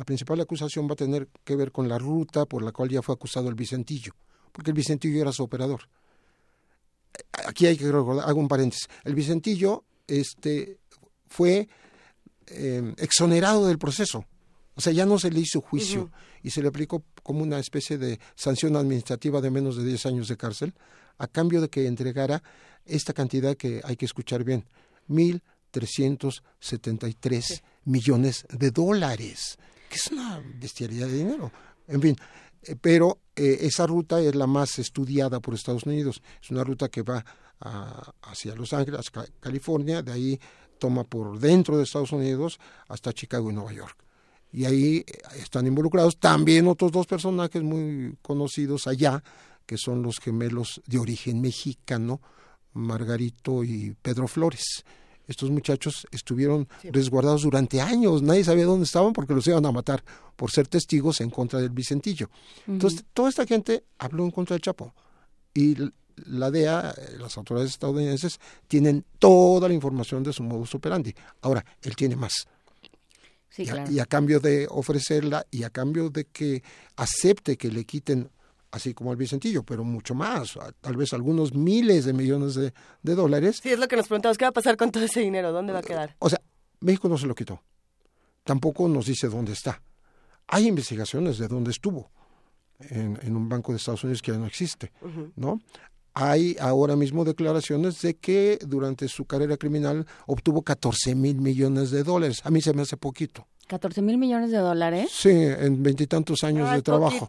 principal acusación va a tener que ver con la ruta por la cual ya fue acusado el Vicentillo, porque el Vicentillo era su operador. Aquí hay que recordar, hago un paréntesis, el Vicentillo este, fue eh, exonerado del proceso o sea, ya no se le hizo juicio y se le aplicó como una especie de sanción administrativa de menos de 10 años de cárcel a cambio de que entregara esta cantidad que hay que escuchar bien, 1.373 millones de dólares, que es una bestialidad de dinero. En fin, eh, pero eh, esa ruta es la más estudiada por Estados Unidos. Es una ruta que va hacia Los Ángeles, California, de ahí toma por dentro de Estados Unidos hasta Chicago y Nueva York y ahí eh, están involucrados también otros dos personajes muy conocidos allá, que son los gemelos de origen mexicano, Margarito y Pedro Flores. Estos muchachos estuvieron resguardados durante años, nadie sabía dónde estaban porque los iban a matar por ser testigos en contra del Vicentillo. Entonces, toda esta gente habló en contra del Chapo. Y la DEA, eh, las autoridades estadounidenses, tienen toda la información de su modus operandi. Ahora, él tiene más y, a, cambio de ofrecerla y a cambio de que acepte que le quiten, así como el Vicentillo, pero mucho más, tal vez algunos miles de millones de, dólares. Sí, es lo que nos preguntamos, ¿qué va a pasar con todo ese dinero? ¿Dónde va a quedar? O sea, México no se lo quitó. Tampoco nos dice dónde está. Hay investigaciones de dónde estuvo. En, un banco de Estados Unidos que ya no existe, ¿no? Hay ahora mismo declaraciones de que durante su carrera criminal obtuvo 14 mil millones de dólares. A mí se me hace poquito. ¿14 mil millones de dólares? Sí, en veintitantos años de trabajo.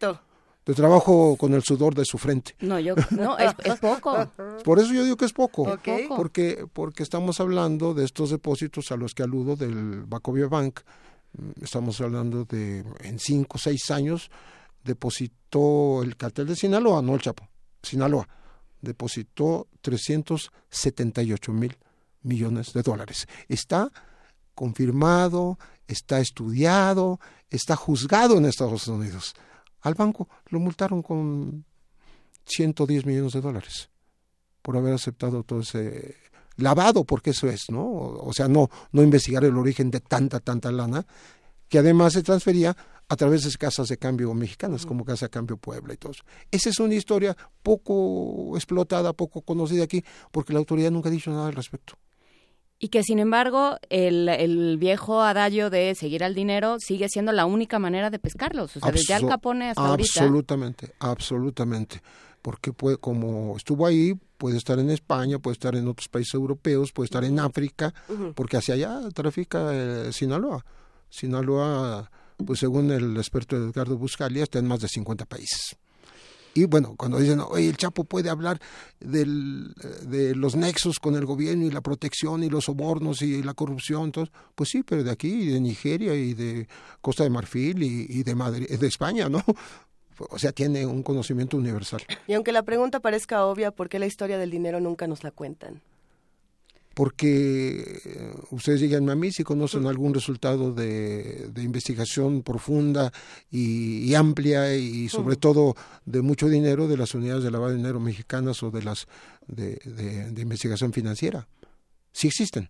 De trabajo con el sudor de su frente. No, yo, no, es, poco. Por eso yo digo que es poco. Porque, porque estamos hablando de estos depósitos a los que aludo del Bacovia Bank. Estamos hablando de en cinco o seis años depositó el cartel de Sinaloa, no el Chapo, Sinaloa depositó 378 mil millones de dólares. Está confirmado, está estudiado, está juzgado en Estados Unidos. Al banco lo multaron con 110 millones de dólares por haber aceptado todo ese lavado, porque eso es, ¿no? O sea, no, no investigar el origen de tanta, tanta lana, que además se transfería a través de casas de cambio mexicanas, como Casa de Cambio Puebla y todo eso. Esa es una historia poco explotada, poco conocida aquí, porque la autoridad nunca ha dicho nada al respecto. Y que, sin embargo, el, viejo adagio de seguir al dinero sigue siendo la única manera de pescarlos. O sea, desde Al Capone hasta ahorita. Absolutamente, absolutamente. Porque puede, como estuvo ahí, puede estar en España, puede estar en otros países europeos, puede estar en África, porque hacia allá trafica eh, Sinaloa. Sinaloa pues según el experto Edgardo Buscalia, está en más de 50 países. Y bueno, cuando dicen, oye, el Chapo puede hablar del, de los nexos con el gobierno y la protección y los sobornos y la corrupción, pues sí, pero de aquí, y de Nigeria y de Costa de Marfil y, de Madrid, de España, ¿no? o sea, tiene un conocimiento universal. Y aunque la pregunta parezca obvia, ¿por qué la historia del dinero nunca nos la cuentan? Porque ustedes llegan a mí si conocen algún resultado de, investigación profunda y, amplia y sobre todo de mucho dinero de las unidades de lavado de dinero mexicanas o de las de, investigación financiera. Sí existen,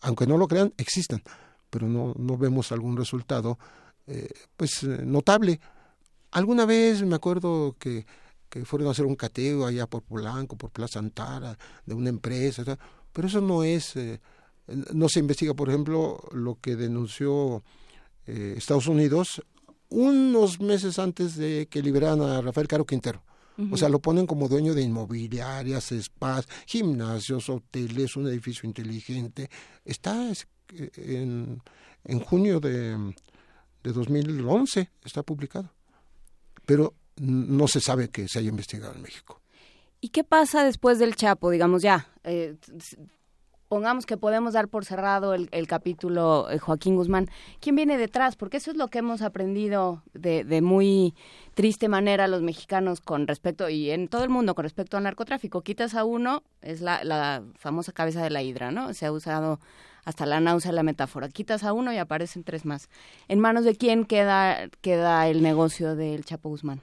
aunque no lo crean, existen, pero no, no vemos algún resultado eh, pues eh, notable. Alguna vez me acuerdo que, que fueron a hacer un cateo allá por Polanco, por Plaza Antara, de una empresa, pero eso no es, eh, no se investiga, por ejemplo, lo que denunció eh, Estados Unidos unos meses antes de que liberaran a Rafael Caro Quintero. O sea, lo ponen como dueño de inmobiliarias, spas, gimnasios, hoteles, un edificio inteligente. Está eh, en, en junio de, de 2011, está publicado. Pero no se sabe que se haya investigado en México. ¿Y qué pasa después del Chapo? Digamos ya, eh, pongamos que podemos dar por cerrado el, capítulo eh, Joaquín Guzmán. ¿Quién viene detrás? Porque eso es lo que hemos aprendido de, de, muy triste manera los mexicanos con respecto, y en todo el mundo con respecto al narcotráfico. Quitas a uno, es la, la famosa cabeza de la hidra, ¿no? Se ha usado hasta la náusea la metáfora. Quitas a uno y aparecen tres más. ¿En manos de quién queda, queda el negocio del Chapo Guzmán?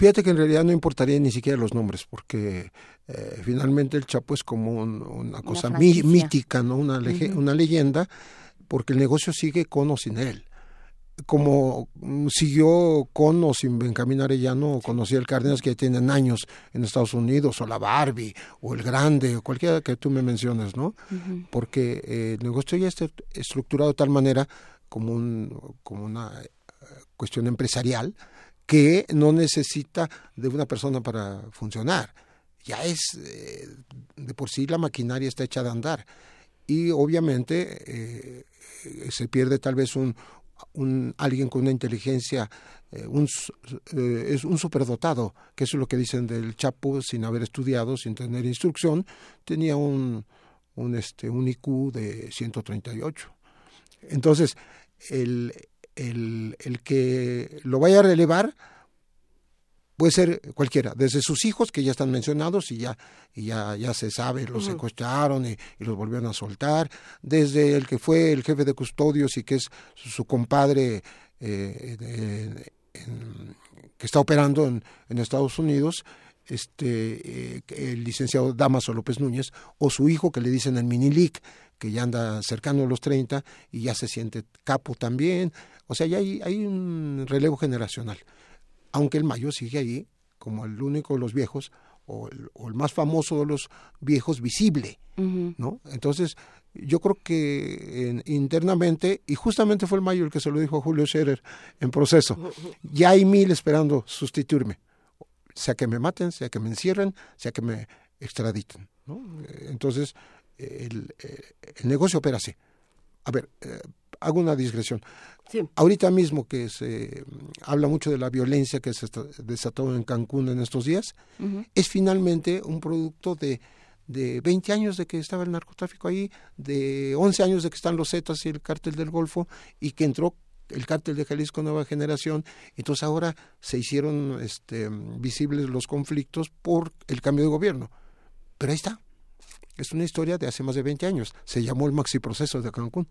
Fíjate que en realidad no importaría ni siquiera los nombres, porque eh, finalmente el Chapo es como una cosa mítica, ¿no? Una, una leyenda, porque el negocio sigue con o sin él. Como mm, siguió con o sin Benjamín Arellano o conocía el Cárdenas que ya tienen años en Estados Unidos, o la Barbie, o el Grande, o cualquiera que tú me menciones, ¿no? Porque eh, el negocio ya está estructurado de tal manera como, un, como una eh, cuestión empresarial, que no necesita de una persona para funcionar. Ya es, eh, de por sí la maquinaria está hecha de andar. Y obviamente eh, se pierde tal vez un, alguien con una inteligencia, eh, un, es un superdotado, que eso es lo que dicen del Chapo, sin haber estudiado, sin tener instrucción, tenía un, un, este, un IQ de 138. Entonces, el, el, el que lo vaya a relevar puede ser cualquiera, desde sus hijos que ya están mencionados y ya, y ya, ya se sabe, los secuestraron y, los volvieron a soltar, desde el que fue el jefe de custodios y que es su, compadre eh, que está operando en, en Estados Unidos, este eh, el licenciado Damaso López Núñez, o su hijo que le dicen el Minilic, que ya anda cercano a los 30 y ya se siente capo también. O sea, ya hay, hay un relevo generacional. Aunque el Mayo sigue ahí como el único de los viejos o el, más famoso de los viejos visible, ¿no? Entonces, yo creo que internamente, y justamente fue el Mayo el que se lo dijo a Julio Scherer en proceso, ya hay mil esperando sustituirme, sea que me maten, sea que me encierren, sea que me extraditen, ¿no? Entonces, el, el negocio opera así. A ver, eh, hago una digresión. Ahorita mismo que se habla mucho de la violencia que se desató en Cancún en estos días, es finalmente un producto de, de 20 años de que estaba el narcotráfico ahí, de 11 años de que están los Zetas y el cártel del Golfo, y que entró el cártel de Jalisco Nueva Generación, entonces ahora se hicieron este, visibles los conflictos por el cambio de gobierno. Pero ahí está, es una historia de hace más de 20 años. Se llamó el Maxi Proceso de Cancún,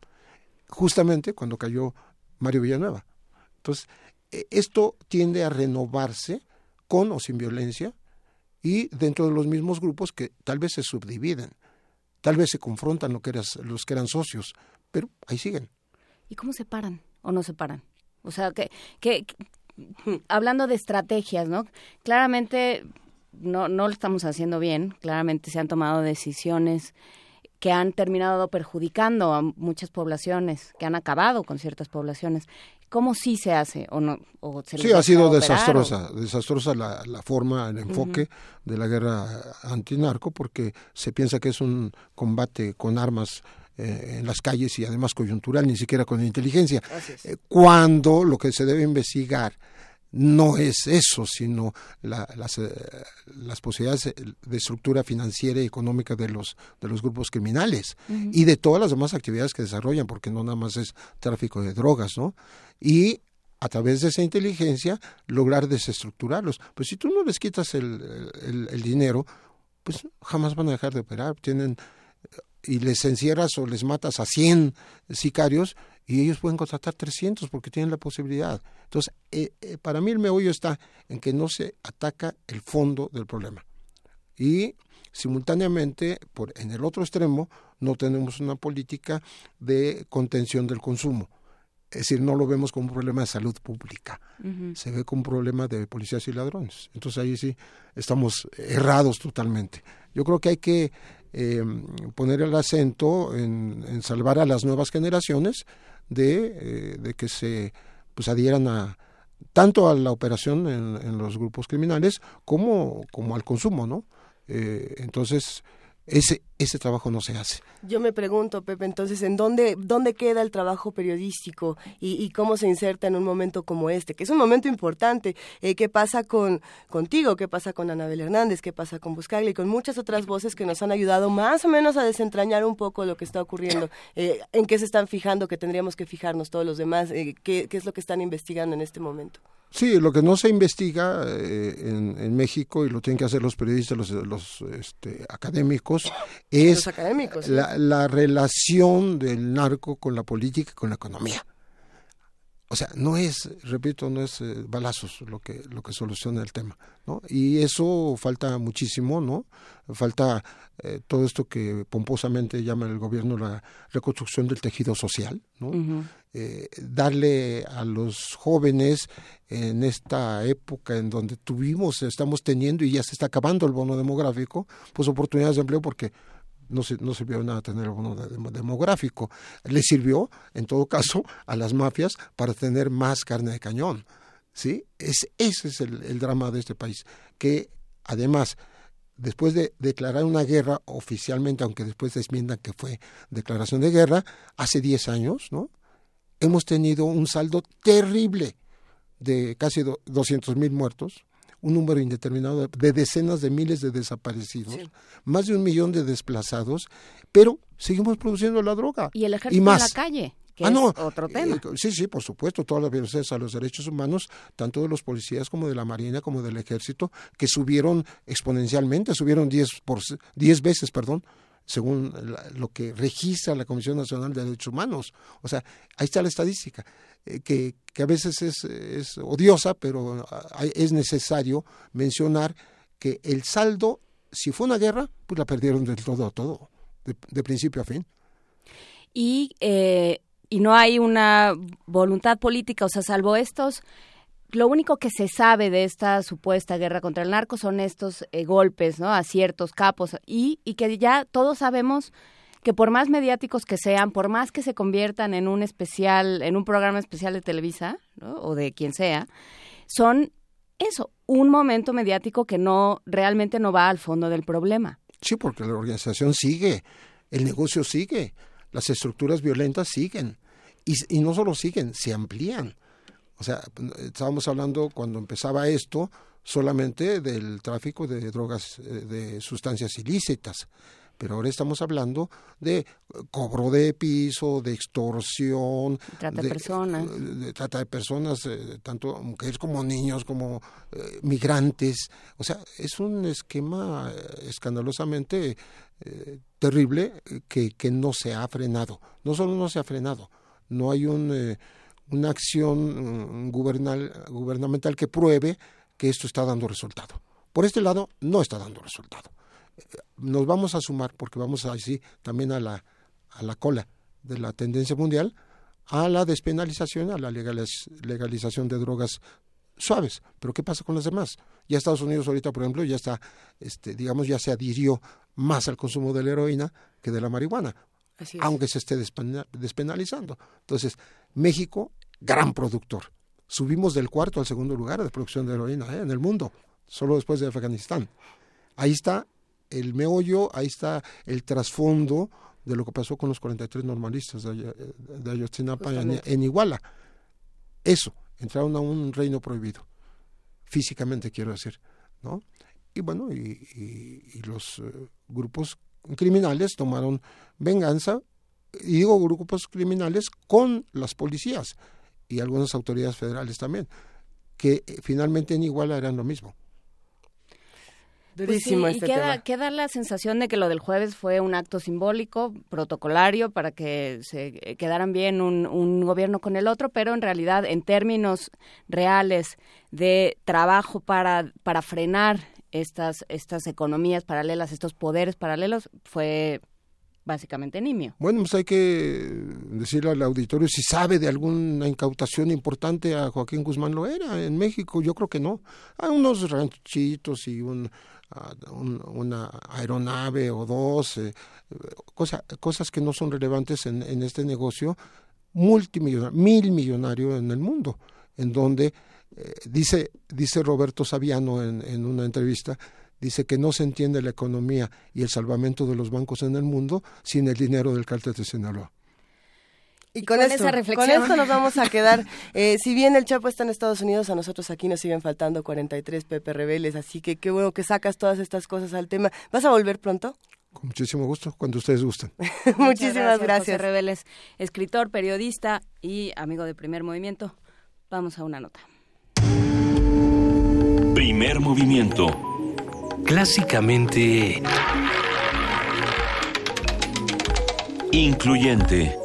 justamente cuando cayó Mario Villanueva. Entonces, e, esto tiende a renovarse con o sin violencia y dentro de los mismos grupos que tal vez se subdividen, tal vez se confrontan lo que los que eran socios, pero ahí siguen. ¿Y cómo se paran o no se paran? O sea, que, que hablando de estrategias, ¿no? Claramente no, no lo estamos haciendo bien, claramente se han tomado decisiones que han terminado perjudicando a muchas poblaciones, que han acabado con ciertas poblaciones. ¿Cómo sí se hace o no? sí, ha sido desastrosa, desastrosa la, la, forma, el enfoque de la guerra antinarco, porque se piensa que es un combate con armas eh, en las calles y además coyuntural, ni siquiera con inteligencia. Eh, cuando lo que se debe investigar no es eso, sino las, eh, las, posibilidades de estructura financiera y económica de los, de los grupos criminales y de todas las demás actividades que desarrollan, porque no nada más es tráfico de drogas, ¿no? Y a través de esa inteligencia, lograr desestructurarlos. Pues si tú no les quitas el, el, dinero, pues jamás van a dejar de operar. Tienen y les encierras o les matas a 100 sicarios y ellos pueden contratar 300 porque tienen la posibilidad. Entonces, eh, eh, para mí el meollo está en que no se ataca el fondo del problema. Y simultáneamente, por, en el otro extremo, no tenemos una política de contención del consumo. Es decir, no lo vemos como un problema de salud pública, se ve como un problema de policías y ladrones. Entonces ahí sí estamos errados totalmente. Yo creo que hay que eh, poner el acento en, salvar a las nuevas generaciones de, eh, de que se pues adhieran a tanto a la operación en, en los grupos criminales como, como al consumo, ¿no? Eh, entonces, ese, ese trabajo no se hace. Yo me pregunto, Pepe, entonces, ¿en dónde, dónde queda el trabajo periodístico y, cómo se inserta en un momento como este? Que es un momento importante. Eh, ¿Qué pasa con contigo? ¿Qué pasa con Anabel Hernández? ¿Qué pasa con Buscaglia? Y con muchas otras voces que nos han ayudado más o menos a desentrañar un poco lo que está ocurriendo. Eh, ¿En qué se están fijando que tendríamos que fijarnos todos los demás? Eh, ¿qué, ¿Qué es lo que están investigando en este momento? Sí, lo que no se investiga eh, en, México y lo tienen que hacer los periodistas, los, los este, académicos, es la, la, relación del narco con la política y con la economía. O sea, no es, repito, no es eh, balazos lo que lo que soluciona el tema, ¿no? Y eso falta muchísimo, ¿no? Falta eh, todo esto que pomposamente llama el gobierno la reconstrucción del tejido social, ¿no? Eh, darle a los jóvenes en esta época en donde tuvimos, estamos teniendo y ya se está acabando el bono demográfico, pues oportunidades de empleo porque no, se, no sirvió nada tener el bono demográfico. Le sirvió, en todo caso, a las mafias para tener más carne de cañón. ¿sí? Es, ese es el, drama de este país, que además después de declarar una guerra oficialmente, aunque después desmientan que fue declaración de guerra, hace 10 años, ¿no? Hemos tenido un saldo terrible de casi 200 mil muertos, un número indeterminado de decenas de miles de desaparecidos, más de un millón de desplazados, pero seguimos produciendo la droga. Y el ejército en la calle. Que ah, no, otro eh, tema. sí, sí, por supuesto, todas las violaciones a los derechos humanos, tanto de los policías como de la Marina, como del Ejército, que subieron exponencialmente, subieron 10 por diez veces, perdón, según lo que registra la Comisión Nacional de Derechos Humanos. O sea, ahí está la estadística. Eh, que, que, a veces es, odiosa, pero es necesario mencionar que el saldo, si fue una guerra, pues la perdieron del todo a todo, de, principio a fin. Y, eh, y no hay una voluntad política, o sea, salvo estos lo único que se sabe de esta supuesta guerra contra el narco son estos eh, golpes. A ciertos capos y, y que ya todos sabemos que por más mediáticos que sean, por más que se conviertan en un especial, en un programa especial de Televisa, o de quien sea, son eso, un momento mediático que no realmente no va al fondo del problema. Sí, porque la organización sigue, el negocio sigue, las estructuras violentas siguen y no solo siguen, se amplían. O sea, estábamos hablando cuando empezaba esto solamente del tráfico de drogas, eh, de sustancias ilícitas. Pero ahora estamos hablando de cobro de piso, de extorsión, trata de, personas, de, trata de personas, eh, tanto mujeres como niños, como eh, migrantes, o sea, es un esquema eh, escandalosamente terrible que, que no se ha frenado. No solo no se ha frenado, no hay un, una acción mm, gubernamental que pruebe que esto está dando resultado. Por este lado, no está dando resultado nos vamos a sumar, porque vamos así también a la, a la cola de la tendencia mundial, a la despenalización, a la legalización de drogas suaves. Pero ¿qué pasa con las demás? Ya Estados Unidos ahorita, por ejemplo, ya está, este, digamos, ya se adhirió más al consumo de la heroína que de la marihuana, aunque se esté despenalizando. Entonces, México, gran productor. Subimos del cuarto al segundo lugar de producción de heroína ¿eh? en el mundo, solo después de Afganistán. Ahí está el meollo, ahí está el trasfondo de lo que pasó con los 43 normalistas de, de Ayotzinapa en, Iguala. Eso, entraron a un reino prohibido, físicamente quiero decir, ¿no? Y bueno, y, los eh, grupos criminales tomaron venganza, y digo grupos criminales con las policías, y algunas autoridades federales también, que eh, finalmente en Iguala eran lo mismo. Pues y este queda, queda la sensación de que lo del jueves fue un acto simbólico, protocolario, para que se quedaran bien un, un gobierno con el otro, pero en realidad, en términos reales de trabajo para, para frenar estas, estas economías paralelas, estos poderes paralelos, fue básicamente nimio. Bueno, pues hay que decirle al auditorio si sabe de alguna incautación importante a Joaquín Guzmán lo era en México, yo creo que no. Hay unos ranchitos y un, una aeronave o dos, eh, cosas que no son relevantes en, en este negocio multimillonario, mil millonario en el mundo, en donde eh, dice, dice Roberto Saviano en, en una entrevista, dice que no se entiende la economía y el salvamento de los bancos en el mundo sin el dinero del cártel de Sinaloa. Y, con, esto, esa reflexión. con esto nos vamos a quedar. Eh, si bien el Chapo está en Estados Unidos, a nosotros aquí nos siguen faltando 43 Pepe Rebeles, así que qué bueno que sacas todas estas cosas al tema. ¿Vas a volver pronto? Con muchísimo gusto, cuando ustedes gusten. Muchísimas gracias. Rebeles, escritor, periodista y amigo de Primer Movimiento. Vamos a una nota. Primer movimiento. Clásicamente... Incluyente.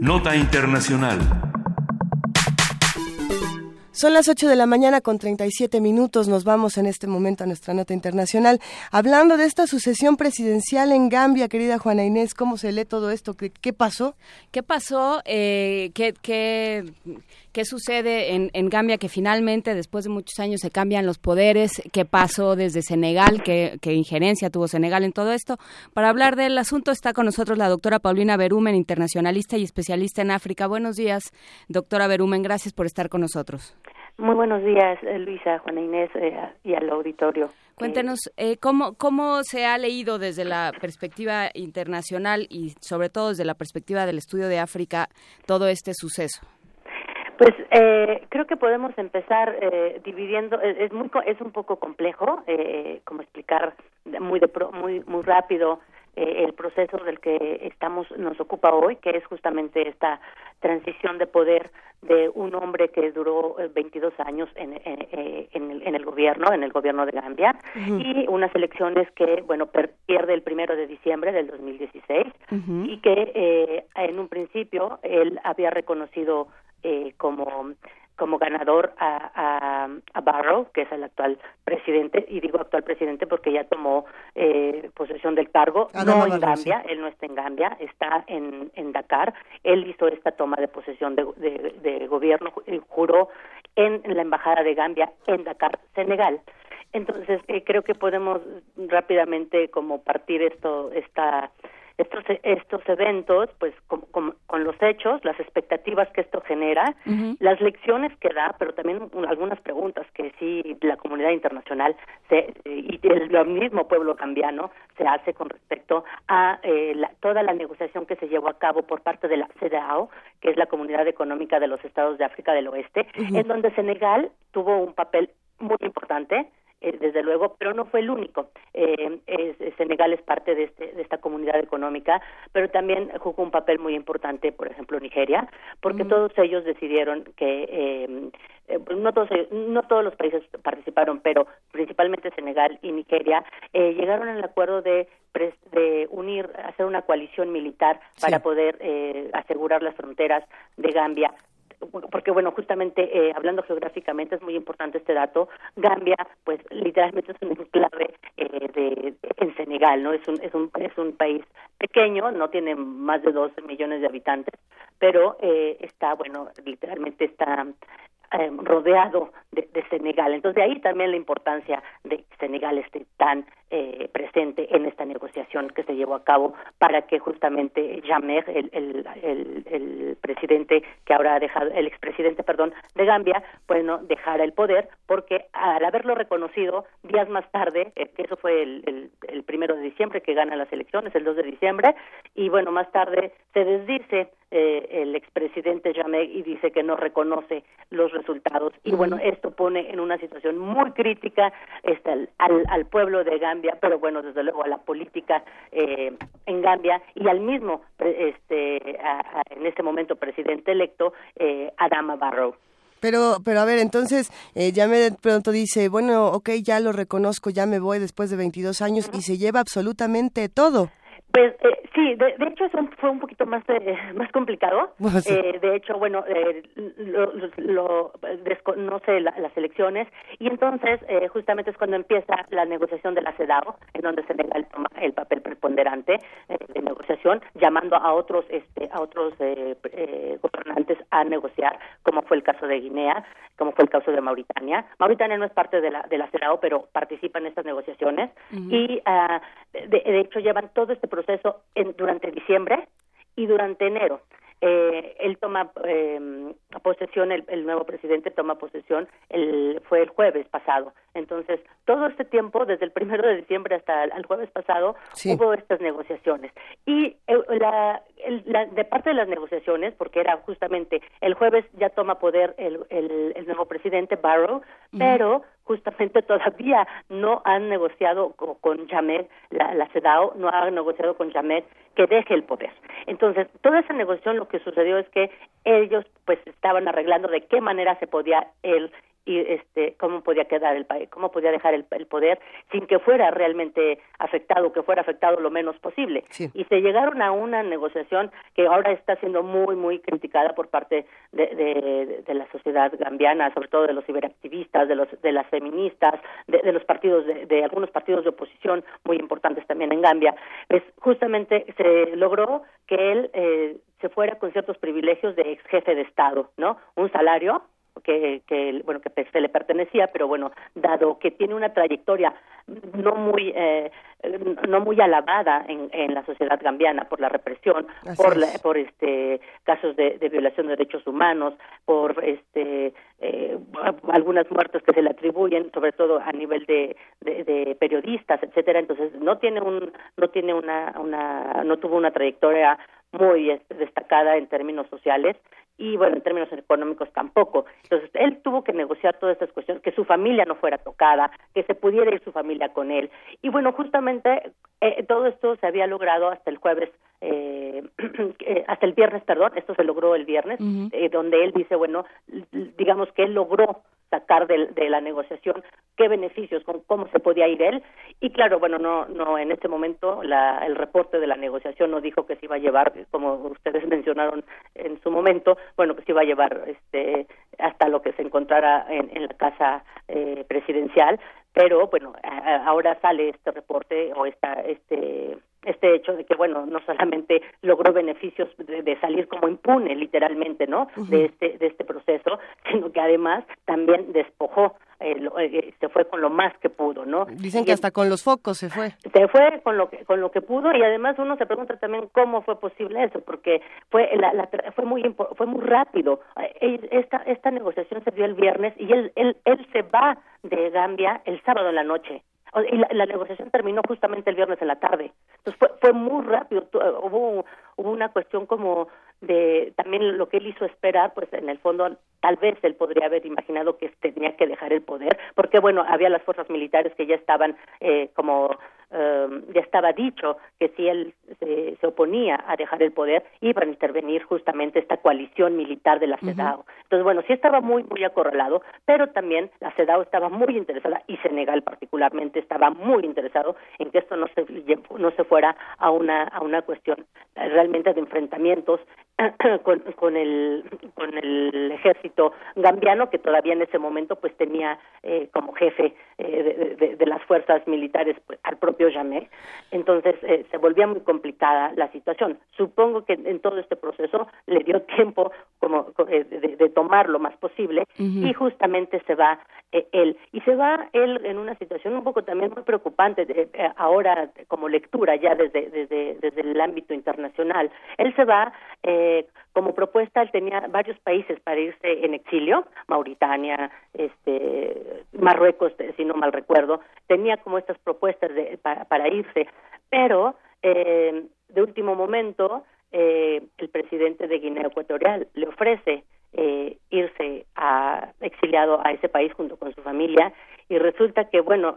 Nota Internacional. Son las 8 de la mañana con 37 minutos. Nos vamos en este momento a nuestra nota internacional. Hablando de esta sucesión presidencial en Gambia, querida Juana Inés, ¿cómo se lee todo esto? ¿Qué, pasó? ¿Qué pasó? Eh, ¿qué, qué, qué sucede en, en, Gambia que finalmente, después de muchos años, se cambian los poderes? ¿Qué pasó desde Senegal? ¿Qué, qué injerencia tuvo Senegal en todo esto? Para hablar del asunto está con nosotros la doctora Paulina Berumen, internacionalista y especialista en África. Buenos días, doctora Berumen. Gracias por estar con nosotros. Muy buenos días, eh, Luisa, Juana Inés eh, y al auditorio. Cuéntenos eh, cómo, cómo se ha leído desde la perspectiva internacional y sobre todo desde la perspectiva del estudio de África todo este suceso. Pues eh, creo que podemos empezar eh, dividiendo. Es, muy es un poco complejo, eh, como explicar muy de muy muy rápido eh, el proceso del que estamos nos ocupa hoy, que es justamente esta transición de poder de un hombre que duró 22 eh, años en, en, el, gobierno, en el gobierno de Gambia, y unas elecciones que, bueno, pierde el primero de diciembre del 2016 y que eh, en un principio él había reconocido eh, como como ganador a, a, Barrow, que es el actual presidente, y digo actual presidente porque ya tomó eh, posesión del cargo, no en Gambia, él no está en Gambia, está en, en Dakar, él hizo esta toma de posesión de, de, gobierno, y juró en, la embajada de Gambia en Dakar, Senegal. Entonces eh, creo que podemos rápidamente como partir esto, esta estos estos eventos pues con, con, los hechos las expectativas que esto genera las lecciones que da pero también algunas preguntas que sí la comunidad internacional se, y el, mismo pueblo cambiano se hace con respecto a eh, toda la negociación que se llevó a cabo por parte de la CEDAO que es la Comunidad Económica de los Estados de África del Oeste en donde Senegal tuvo un papel muy importante eh, desde luego, pero no fue el único. Eh, Senegal es parte de, este, de esta comunidad económica, pero también jugó un papel muy importante, por ejemplo, Nigeria, porque todos ellos decidieron que eh, eh, no todos no todos los países participaron, pero principalmente Senegal y Nigeria eh, llegaron al acuerdo de de unir, hacer una coalición militar para poder eh, asegurar las fronteras de Gambia porque bueno, justamente eh, hablando geográficamente es muy importante este dato. Gambia, pues literalmente es un enclave eh, de, en Senegal, ¿no? Es un es un es un país pequeño, no tiene más de 12 millones de habitantes, pero eh, está bueno, literalmente está eh, rodeado de, Senegal. Entonces, de ahí también la importancia de que Senegal esté tan eh, presente en esta negociación que se llevó a cabo para que justamente Jamer, el, el, el, presidente que ahora ha dejado, el expresidente, perdón, de Gambia, bueno, dejara el poder, porque al haberlo reconocido días más tarde, eh, que eso fue el, el, primero de diciembre que gana las elecciones, el 2 de diciembre, y bueno, más tarde se desdice eh, el expresidente Jammeh y dice que no reconoce los resultados. Y bueno, esto pone en una situación muy crítica este, al, al, pueblo de Gambia, pero bueno, desde luego a la política eh, en Gambia y al mismo, este, en este momento, presidente electo, eh, Adama Barrow. Pero, pero a ver, entonces, eh, ya me de pronto dice, bueno, ok, ya lo reconozco, ya me voy después de 22 años y se lleva absolutamente todo. Pues eh, sí, de, hecho eso fue un poquito más eh, más complicado. Eh, de hecho, bueno, eh, lo, lo, desconoce las elecciones y entonces eh, justamente es cuando empieza la negociación de la CEDAW, en donde se nega el, el papel preponderante eh, de negociación, llamando a otros este, a otros gobernantes a negociar, como fue el caso de Guinea, como fue el caso de Mauritania. Mauritania no es parte de la de la CEDAW, pero participa en estas negociaciones y uh, de, de hecho llevan todo este proceso en, durante diciembre y durante enero. Eh, él toma eh, posesión, el, el, nuevo presidente toma posesión, el, fue el jueves pasado. Entonces, todo este tiempo, desde el primero de diciembre hasta el, jueves pasado, hubo estas negociaciones. Y eh, la, la, de parte de las negociaciones, porque era justamente el jueves ya toma poder el, el, nuevo presidente Barrow, pero justamente todavía no han negociado con, con la, la no ha negociado con Jamed que deje el poder. Entonces, toda esa negociación lo que sucedió es que ellos pues estaban arreglando de qué manera se podía él y este cómo podía quedar el país, cómo podía dejar el, poder sin que fuera realmente afectado, que fuera afectado lo menos posible. Y se llegaron a una negociación que ahora está siendo muy muy criticada por parte de, de, la sociedad gambiana, sobre todo de los ciberactivistas, de los de las feministas, de, los partidos de, algunos partidos de oposición muy importantes también en Gambia. Pues justamente se logró que él eh, se fuera con ciertos privilegios de ex jefe de Estado, ¿no? Un salario que, que bueno que se le pertenecía pero bueno dado que tiene una trayectoria no muy eh, no muy alabada en, en la sociedad gambiana por la represión por por este casos de, de, violación de derechos humanos por este eh, algunas muertes que se le atribuyen sobre todo a nivel de, de, de, periodistas etcétera entonces no tiene un no tiene una una no tuvo una trayectoria muy este, destacada en términos sociales y bueno, en términos económicos tampoco. Entonces, él tuvo que negociar todas estas cuestiones, que su familia no fuera tocada, que se pudiera ir su familia con él. Y bueno, justamente eh, todo esto se había logrado hasta el jueves, eh, eh, hasta el viernes, perdón, esto se logró el viernes, donde él dice, bueno, digamos que él logró sacar de, de, la negociación qué beneficios, con cómo se podía ir él. Y claro, bueno, no, no en este momento la, el reporte de la negociación no dijo que se iba a llevar, como ustedes mencionaron en su momento, bueno, que se iba a llevar este, hasta lo que se encontrara en, en la casa eh, presidencial, pero bueno, ahora sale este reporte o esta, este este hecho de que bueno no solamente logró beneficios de, salir como impune literalmente no de este de este proceso sino que además también despojó eh, eh, se fue con lo más que pudo no dicen que hasta con los focos se fue. Se fue con lo que con lo que pudo y además uno se pregunta también cómo fue posible eso porque fue la, fue muy fue muy rápido. Eh, esta esta negociación se dio el viernes y él él él se va de Gambia el sábado en la noche y la, negociación terminó justamente el viernes en la tarde. Entonces fue, fue muy rápido, hubo, hubo una cuestión como de también lo que él hizo esperar, pues en el fondo tal vez él podría haber imaginado que tenía que dejar el poder, porque bueno, había las fuerzas militares que ya estaban eh, como Em, ya estaba dicho que si él se, oponía a dejar el poder, iba a intervenir justamente esta coalición militar de la CEDAW. Entonces, bueno, sí estaba muy, muy acorralado, pero también la CEDAW estaba muy interesada, y Senegal particularmente estaba muy interesado en que esto no se, no se fuera a una, a una cuestión realmente de enfrentamientos con, con, el, con el ejército gambiano, que todavía en ese momento pues tenía eh, como jefe eh, de, de, las fuerzas militares pues, al propio llamé, entonces eh, se volvía muy complicada la situación. Supongo que en todo este proceso le dio tiempo como eh, de, tomar lo más posible y justamente se va eh, él y se va él en una situación un poco también muy preocupante ahora como lectura ya desde desde desde el ámbito internacional. Él se va como propuesta él tenía varios países para irse en exilio, Mauritania, este Marruecos, si no mal recuerdo, tenía como estas propuestas de, para, irse, pero eh, de último momento eh, el presidente de Guinea Ecuatorial le ofrece eh, irse a exiliado a ese país junto con su familia y resulta que bueno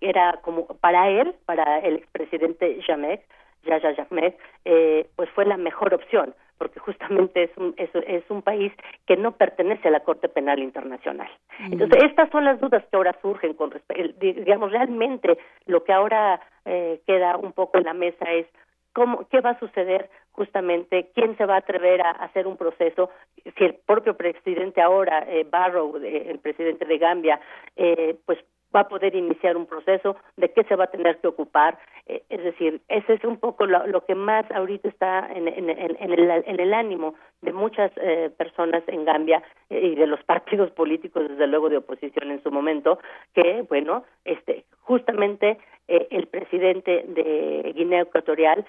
era como para él para el expresidente Jamek Yaya Jamek eh, pues fue la mejor opción porque justamente es un, es, es, un país que no pertenece a la Corte Penal Internacional. Mm. Entonces, estas son las dudas que ahora surgen con respecto, digamos, realmente lo que ahora eh, queda un poco en la mesa es cómo, qué va a suceder justamente, quién se va a atrever a hacer un proceso, si el propio presidente ahora, eh, Barrow, el presidente de Gambia, eh, pues va a poder iniciar un proceso, de qué se va a tener que ocupar. Eh, es decir, ese es un poco lo, que más ahorita está en, en, en, el, en el ánimo de muchas eh, personas en Gambia eh, y de los partidos políticos, desde luego de oposición en su momento, que, bueno, este, justamente el presidente de Guinea Ecuatorial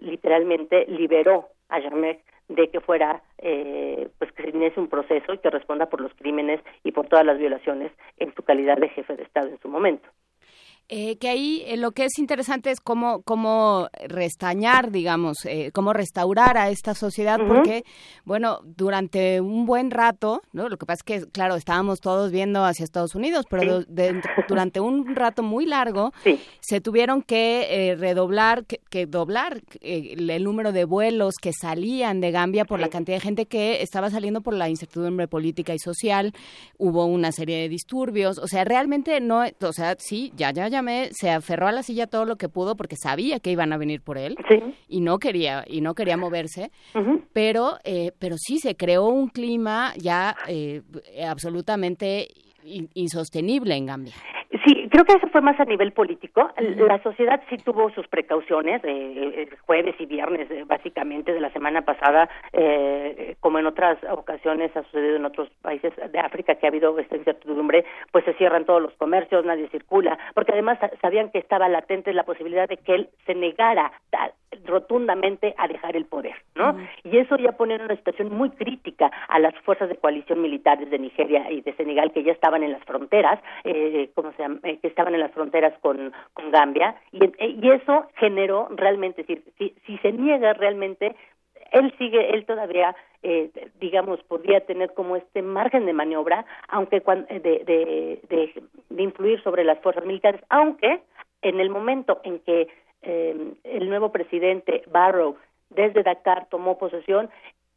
literalmente liberó a Jamek de que fuera, eh, pues que se inicie un proceso y que responda por los crímenes y por todas las violaciones en su calidad de jefe de Estado en su momento. Eh, que ahí eh, lo que es interesante es cómo, cómo restañar, digamos, eh, cómo restaurar a esta sociedad, porque, bueno, durante un buen rato, ¿no? Lo que pasa es que, claro, estábamos todos viendo hacia Estados Unidos, pero durante un rato muy largo se tuvieron que redoblar, que, doblar el número de vuelos que salían de Gambia por la cantidad de gente que estaba saliendo por la incertidumbre política y social. Hubo una serie de disturbios, o sea, realmente no, o sea, sí, ya, ya, ya se aferró a la silla todo lo que pudo porque sabía que iban a venir por él y no quería y no quería moverse, pero eh, pero sí se creó un clima ya eh, absolutamente insostenible en Gambia. Creo que eso fue más a nivel político. La sociedad sí tuvo sus precauciones, eh, jueves y viernes, eh, básicamente, de la semana pasada, eh, como en otras ocasiones ha sucedido en otros países de África que ha habido esta incertidumbre, pues se cierran todos los comercios, nadie circula, porque además sabían que estaba latente la posibilidad de que él se negara rotundamente a dejar el poder, ¿no? Y eso ya pone en una situación muy crítica a las fuerzas de coalición militares de Nigeria y de Senegal que ya estaban en las fronteras, eh, como se eh, que estaban en las fronteras con, con Gambia, y, y eso generó realmente, si, si, si se niega realmente él sigue, él todavía, eh, digamos, podría tener como este margen de maniobra, aunque de, de, de, de, influir sobre las fuerzas militares, aunque en el momento en que eh, el nuevo presidente Barrow desde Dakar tomó posesión,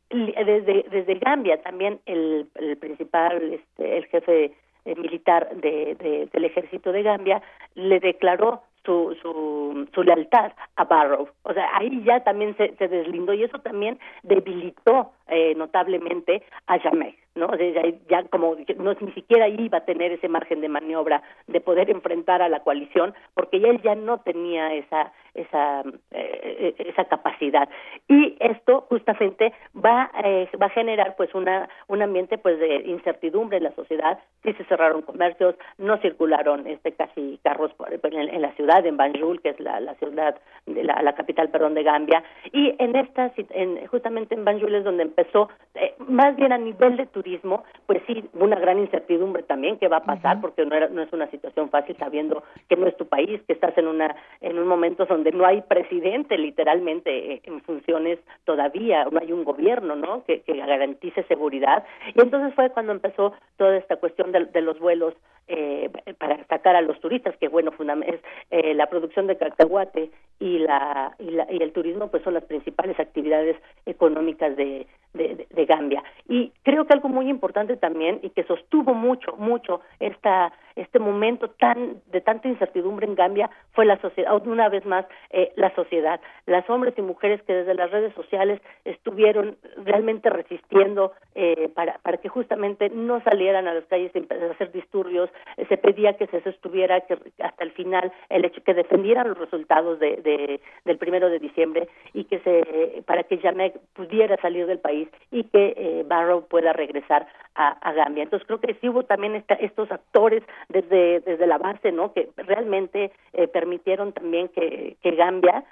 desde, desde Gambia también el, el principal, este, el jefe eh, militar de, del ejército de Gambia le declaró su, su, su lealtad a Barrow. O sea, ahí ya también se, se deslindó y eso también debilitó eh, notablemente a Jamek, ¿no? O sea, ya, como no ni siquiera iba a tener ese margen de maniobra de poder enfrentar a la coalición porque ya él ya no tenía esa esa eh, esa capacidad. Y esto justamente va eh, va a generar pues una un ambiente pues de incertidumbre en la sociedad. Sí se cerraron comercios no circularon este casi carros en, la ciudad en Banjul que es la, la ciudad de la, capital perdón de Gambia. Y en esta en, justamente en Banjul es donde empezó, eh, más bien a nivel de turismo, pues sí, una gran incertidumbre también qué va a pasar, porque no, era, no es una situación fácil sabiendo que no es tu país, que estás en, una, en un momento donde no hay presidente literalmente eh, en funciones todavía, no hay un gobierno, ¿no?, que, que garantice seguridad. Y entonces fue cuando empezó toda esta cuestión de, de los vuelos eh, para sacar a los turistas, que bueno, es, eh, la producción de cacahuate y, la, y, la, y el turismo pues son las principales actividades económicas de, de, de, Gambia. Y creo que algo muy importante también y que sostuvo mucho, mucho esta, este momento tan de tanta incertidumbre en Gambia fue la sociedad, una vez más, eh, la sociedad. Las hombres y mujeres que desde las redes sociales estuvieron realmente resistiendo eh, para, para que justamente no salieran a las calles a hacer disturbios, eh, se pedía que se sostuviera que hasta el final el hecho que defendieran los resultados de, de del primero de diciembre y que se para que Jamek pudiera salir del país y que eh, Barrow pueda regresar a, Gambia. Entonces creo que sí hubo también estos actores desde, desde la base, ¿no? Que realmente eh, permitieron también que, que Gambia,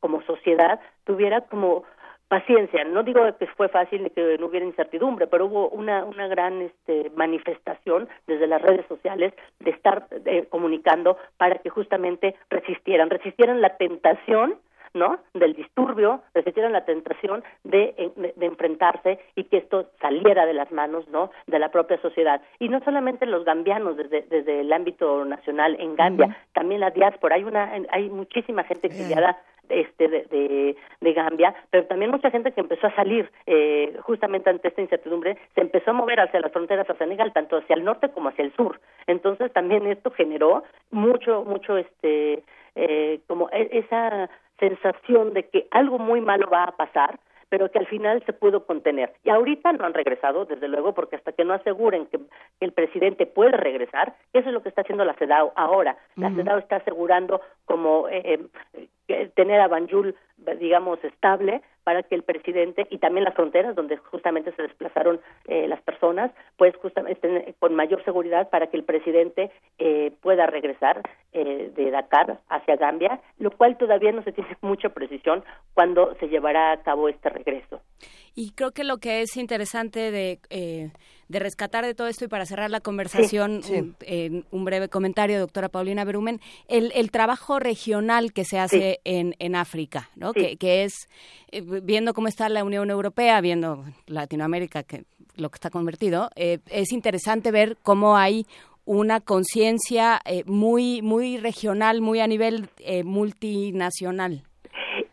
como sociedad, tuviera como paciencia. No digo que fue fácil que no hubiera incertidumbre, pero hubo una, una gran este, manifestación desde las redes sociales de estar eh, comunicando para que justamente resistieran, resistieran la tentación ¿no? Del disturbio, resistieron la tentación de, de, enfrentarse y que esto saliera de las manos, ¿no? De la propia sociedad. Y no solamente los gambianos desde, desde el ámbito nacional en Gambia, también la diáspora. Hay una, hay muchísima gente exiliada este de, de, Gambia, pero también mucha gente que empezó a salir eh, justamente ante esta incertidumbre, se empezó a mover hacia las fronteras de Senegal, tanto hacia el norte como hacia el sur. Entonces también esto generó mucho, mucho este, eh, como e, esa sensación de que algo muy malo va a pasar, pero que al final se pudo contener. Y ahorita no han regresado, desde luego, porque hasta que no aseguren que, el presidente puede regresar, eso es lo que está haciendo la CEDAW ahora. La CEDAW está asegurando como eh, eh, tener a Banjul, digamos, estable para que el presidente y también las fronteras donde justamente se desplazaron eh, las personas, pues justamente con mayor seguridad para que el presidente eh, pueda regresar eh, de Dakar hacia Gambia, lo cual todavía no se tiene mucha precisión cuando se llevará a cabo este regreso. Y creo que lo que es interesante de, eh, de rescatar de todo esto y para cerrar la conversación, Un, un, breve comentario, doctora Paulina Berumen, el, el trabajo regional que se hace en, en África, ¿no? Que, que, es, eh, viendo cómo está la Unión Europea, viendo Latinoamérica, que lo que está convertido, eh, es interesante ver cómo hay una conciencia muy muy regional, muy a nivel multinacional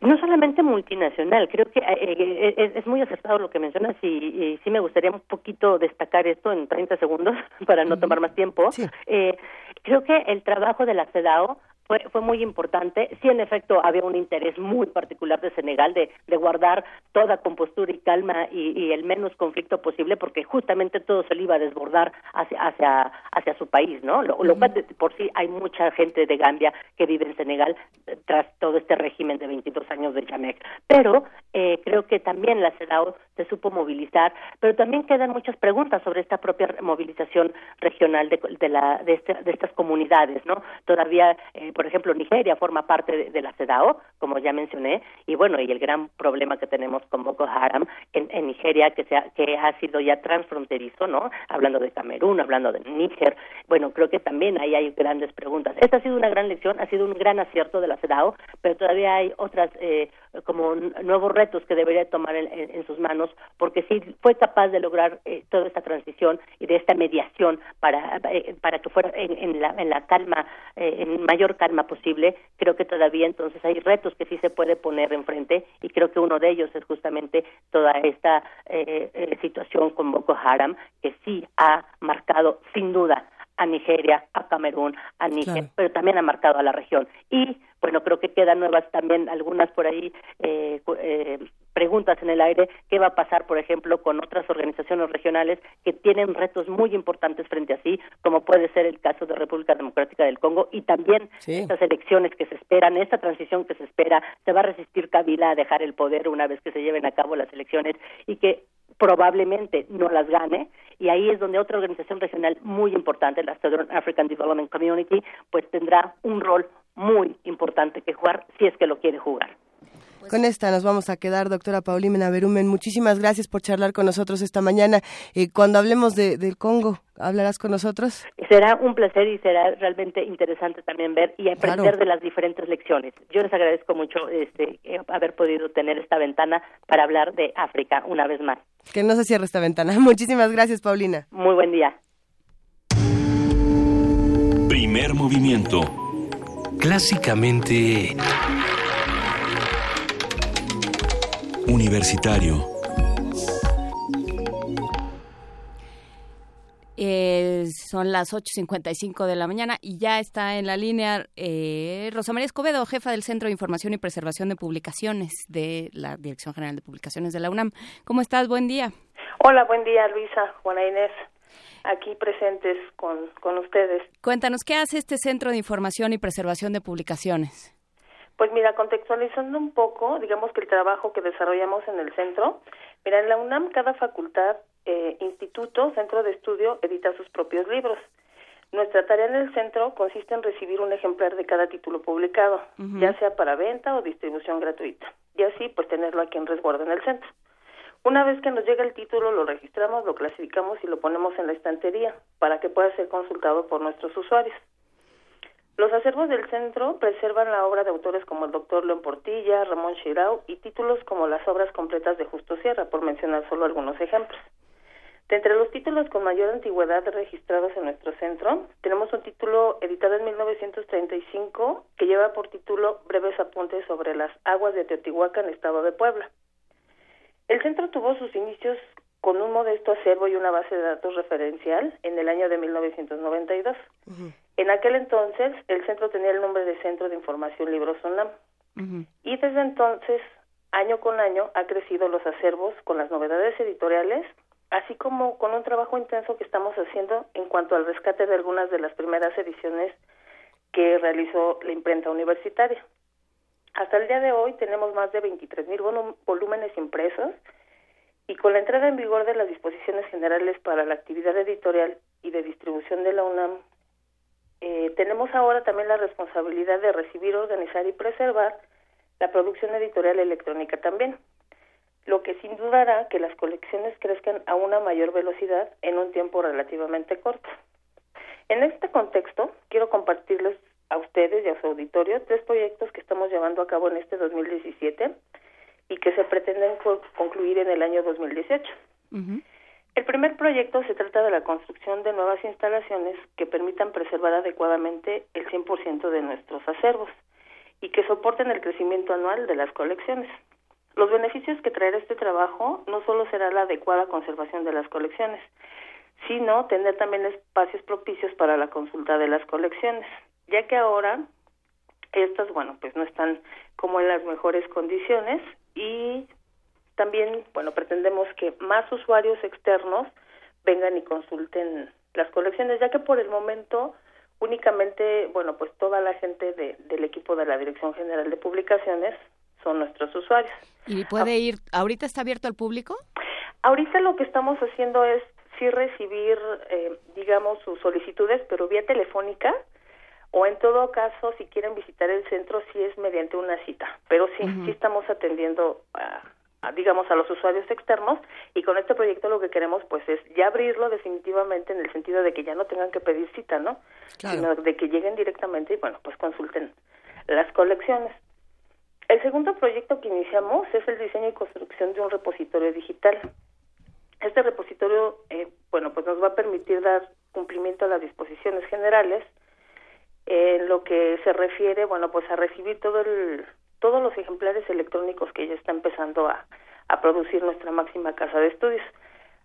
no solamente multinacional, creo que eh, eh, es, muy acertado lo que mencionas y, sí me gustaría un poquito destacar esto en 30 segundos para no tomar más tiempo. Eh, creo que el trabajo de la CEDAO fue, fue muy importante. Sí, en efecto, había un interés muy particular de Senegal de, de guardar toda compostura y calma y, el menos conflicto posible, porque justamente todo se le iba a desbordar hacia, hacia, hacia su país, ¿no? Lo, cual, por sí, hay mucha gente de Gambia que vive en Senegal eh, tras todo este régimen de 22 años de Jamek. Pero eh, creo que también la CEDAW se supo movilizar, pero también quedan muchas preguntas sobre esta propia movilización regional de, de, la, de, este, de estas comunidades, ¿no? Todavía eh, por ejemplo, Nigeria forma parte de, la CEDAO, como ya mencioné, y bueno, y el gran problema que tenemos con Boko Haram en, Nigeria, que, se ha, que ha sido ya transfronterizo, ¿no? Hablando de Camerún, hablando de Níger, bueno, creo que también ahí hay grandes preguntas. Esta ha sido una gran lección, ha sido un gran acierto de la CEDAO, pero todavía hay otras eh, como nuevos retos que debería tomar en, sus manos, porque sí fue capaz de lograr eh, toda esta transición y de esta mediación para, eh, para que fuera en, la, en la calma, eh, en mayor calma posible, creo que todavía entonces hay retos que sí se puede poner enfrente y creo que uno de ellos es justamente toda esta situación con Boko Haram, que sí ha marcado sin duda a Nigeria, a Camerún, a Níger, pero también ha marcado a la región. Y bueno, creo que quedan nuevas también algunas por ahí eh, eh, preguntas en el aire. ¿Qué va a pasar, por ejemplo, con otras organizaciones regionales que tienen retos muy importantes frente a sí, como puede ser el caso de República Democrática del Congo y también estas elecciones que se esperan, esta transición que se espera, se va a resistir Kabila a dejar el poder una vez que se lleven a cabo las elecciones y que probablemente no las gane y ahí es donde otra organización regional muy importante, la Southern African Development Community, pues tendrá un rol muy importante que jugar si es que lo quiere jugar. Con esta nos vamos a quedar, doctora Paulina Berumen. Muchísimas gracias por charlar con nosotros esta mañana. Eh, cuando hablemos de, del Congo, ¿hablarás con nosotros? Será un placer y será realmente interesante también ver y aprender de las diferentes lecciones. Yo les agradezco mucho este, eh, haber podido tener esta ventana para hablar de África una vez más. Que no se cierre esta ventana. Muchísimas gracias, Paulina. Muy buen día. Primer movimiento. Clásicamente... Universitario. Eh, son las 8.55 de la mañana y ya está en la línea eh, Rosa María Escobedo, jefa del Centro de Información y Preservación de Publicaciones de la Dirección General de Publicaciones de la UNAM. ¿Cómo estás? Buen día. Hola, buen día, Luisa, Juana Inés. Aquí presentes con, con ustedes. Cuéntanos, ¿qué hace este Centro de Información y Preservación de Publicaciones? Pues mira, contextualizando un poco, digamos que el trabajo que desarrollamos en el centro, mira, en la UNAM cada facultad, eh, instituto, centro de estudio edita sus propios libros. Nuestra tarea en el centro consiste en recibir un ejemplar de cada título publicado, ya sea para venta o distribución gratuita, y así pues tenerlo aquí en resguardo en el centro. Una vez que nos llega el título, lo registramos, lo clasificamos y lo ponemos en la estantería para que pueda ser consultado por nuestros usuarios. Los acervos del centro preservan la obra de autores como el doctor León Portilla, Ramón Chirau y títulos como las obras completas de Justo Sierra, por mencionar solo algunos ejemplos. De entre los títulos con mayor antigüedad registrados en nuestro centro, tenemos un título editado en 1935 que lleva por título Breves apuntes sobre las aguas de Teotihuacán, Estado de Puebla. El centro tuvo sus inicios con un modesto acervo y una base de datos referencial en el año de 1992. En aquel entonces, el centro tenía el nombre de Centro de Información Libros UNAM. Y desde entonces, año con año, ha crecido los acervos con las novedades editoriales así como con un trabajo intenso que estamos haciendo en cuanto al rescate de algunas de las primeras ediciones que realizó la imprenta universitaria. Hasta el día de hoy tenemos más de 23 mil volúmenes impresos y con la entrada en vigor de las disposiciones generales para la actividad editorial y de distribución de la UNAM, eh, tenemos ahora también la responsabilidad de recibir, organizar y preservar la producción editorial electrónica también lo que sin duda hará que las colecciones crezcan a una mayor velocidad en un tiempo relativamente corto. En este contexto, quiero compartirles a ustedes y a su auditorio tres proyectos que estamos llevando a cabo en este 2017 y que se pretenden concluir en el año 2018. El primer proyecto se trata de la construcción de nuevas instalaciones que permitan preservar adecuadamente el 100% de nuestros acervos y que soporten el crecimiento anual de las colecciones. Los beneficios que traerá este trabajo no solo será la adecuada conservación de las colecciones, sino tener también espacios propicios para la consulta de las colecciones, ya que ahora estas, bueno, pues no están como en las mejores condiciones y también, bueno, pretendemos que más usuarios externos vengan y consulten las colecciones, ya que por el momento únicamente, bueno, pues toda la gente de, del equipo de la Dirección General de Publicaciones son nuestros usuarios. ¿Y puede ir, ahorita está abierto al público? Ahorita lo que estamos haciendo es sí recibir, eh, digamos, sus solicitudes, pero vía telefónica, o en todo caso, si quieren visitar el centro, sí es mediante una cita, pero sí, sí estamos atendiendo a, digamos, a los usuarios externos, y con este proyecto lo que queremos, pues, es ya abrirlo definitivamente en el sentido de que ya no tengan que pedir cita, ¿no? Sino de que lleguen directamente y, bueno, pues consulten las colecciones. El segundo proyecto que iniciamos es el diseño y construcción de un repositorio digital. Este repositorio, eh, bueno, pues nos va a permitir dar cumplimiento a las disposiciones generales en lo que se refiere, bueno, pues a recibir todo el, todos los ejemplares electrónicos que ya está empezando a, a producir nuestra máxima casa de estudios.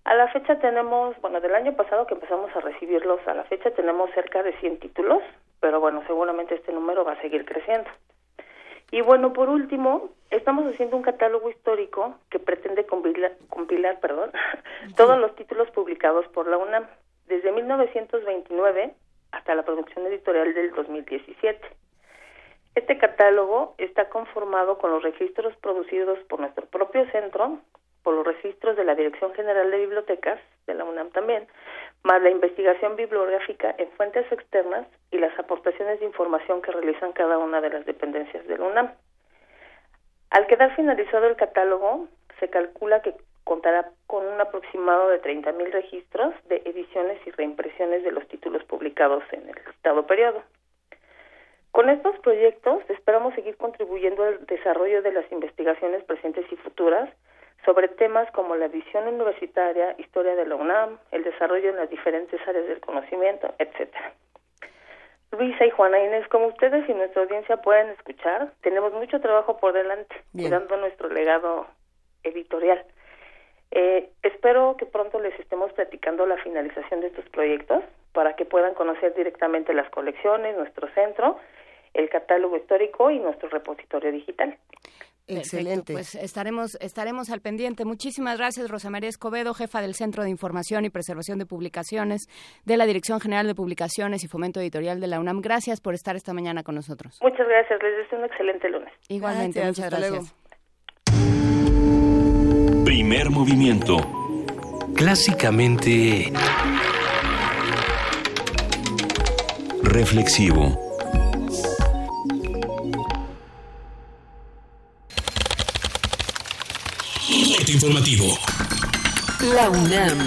A la fecha tenemos, bueno, del año pasado que empezamos a recibirlos, a la fecha tenemos cerca de 100 títulos, pero bueno, seguramente este número va a seguir creciendo. Y bueno, por último, estamos haciendo un catálogo histórico que pretende compilar, compilar perdón, todos los títulos publicados por la UNAM desde 1929 hasta la producción editorial del 2017. Este catálogo está conformado con los registros producidos por nuestro propio centro, por los registros de la Dirección General de Bibliotecas, de la UNAM también, más la investigación bibliográfica en fuentes externas y las aportaciones de información que realizan cada una de las dependencias de la UNAM. Al quedar finalizado el catálogo, se calcula que contará con un aproximado de 30.000 registros de ediciones y reimpresiones de los títulos publicados en el citado periodo. Con estos proyectos esperamos seguir contribuyendo al desarrollo de las investigaciones presentes y futuras sobre temas como la visión universitaria, historia de la UNAM, el desarrollo en las diferentes áreas del conocimiento, etcétera. Luisa y Juana Inés, como ustedes y nuestra audiencia pueden escuchar, tenemos mucho trabajo por delante, cuidando nuestro legado editorial. Eh, espero que pronto les estemos platicando la finalización de estos proyectos para que puedan conocer directamente las colecciones, nuestro centro, el catálogo histórico y nuestro repositorio digital. Excelente. Pues estaremos, estaremos al pendiente. Muchísimas gracias, Rosa María Escobedo, jefa del Centro de Información y Preservación de Publicaciones de la Dirección General de Publicaciones y Fomento Editorial de la UNAM. Gracias por estar esta mañana con nosotros. Muchas gracias. Les deseo un excelente lunes. Igualmente, muchas gracias. Primer movimiento. Clásicamente... Reflexivo. Informativo. La UNAM.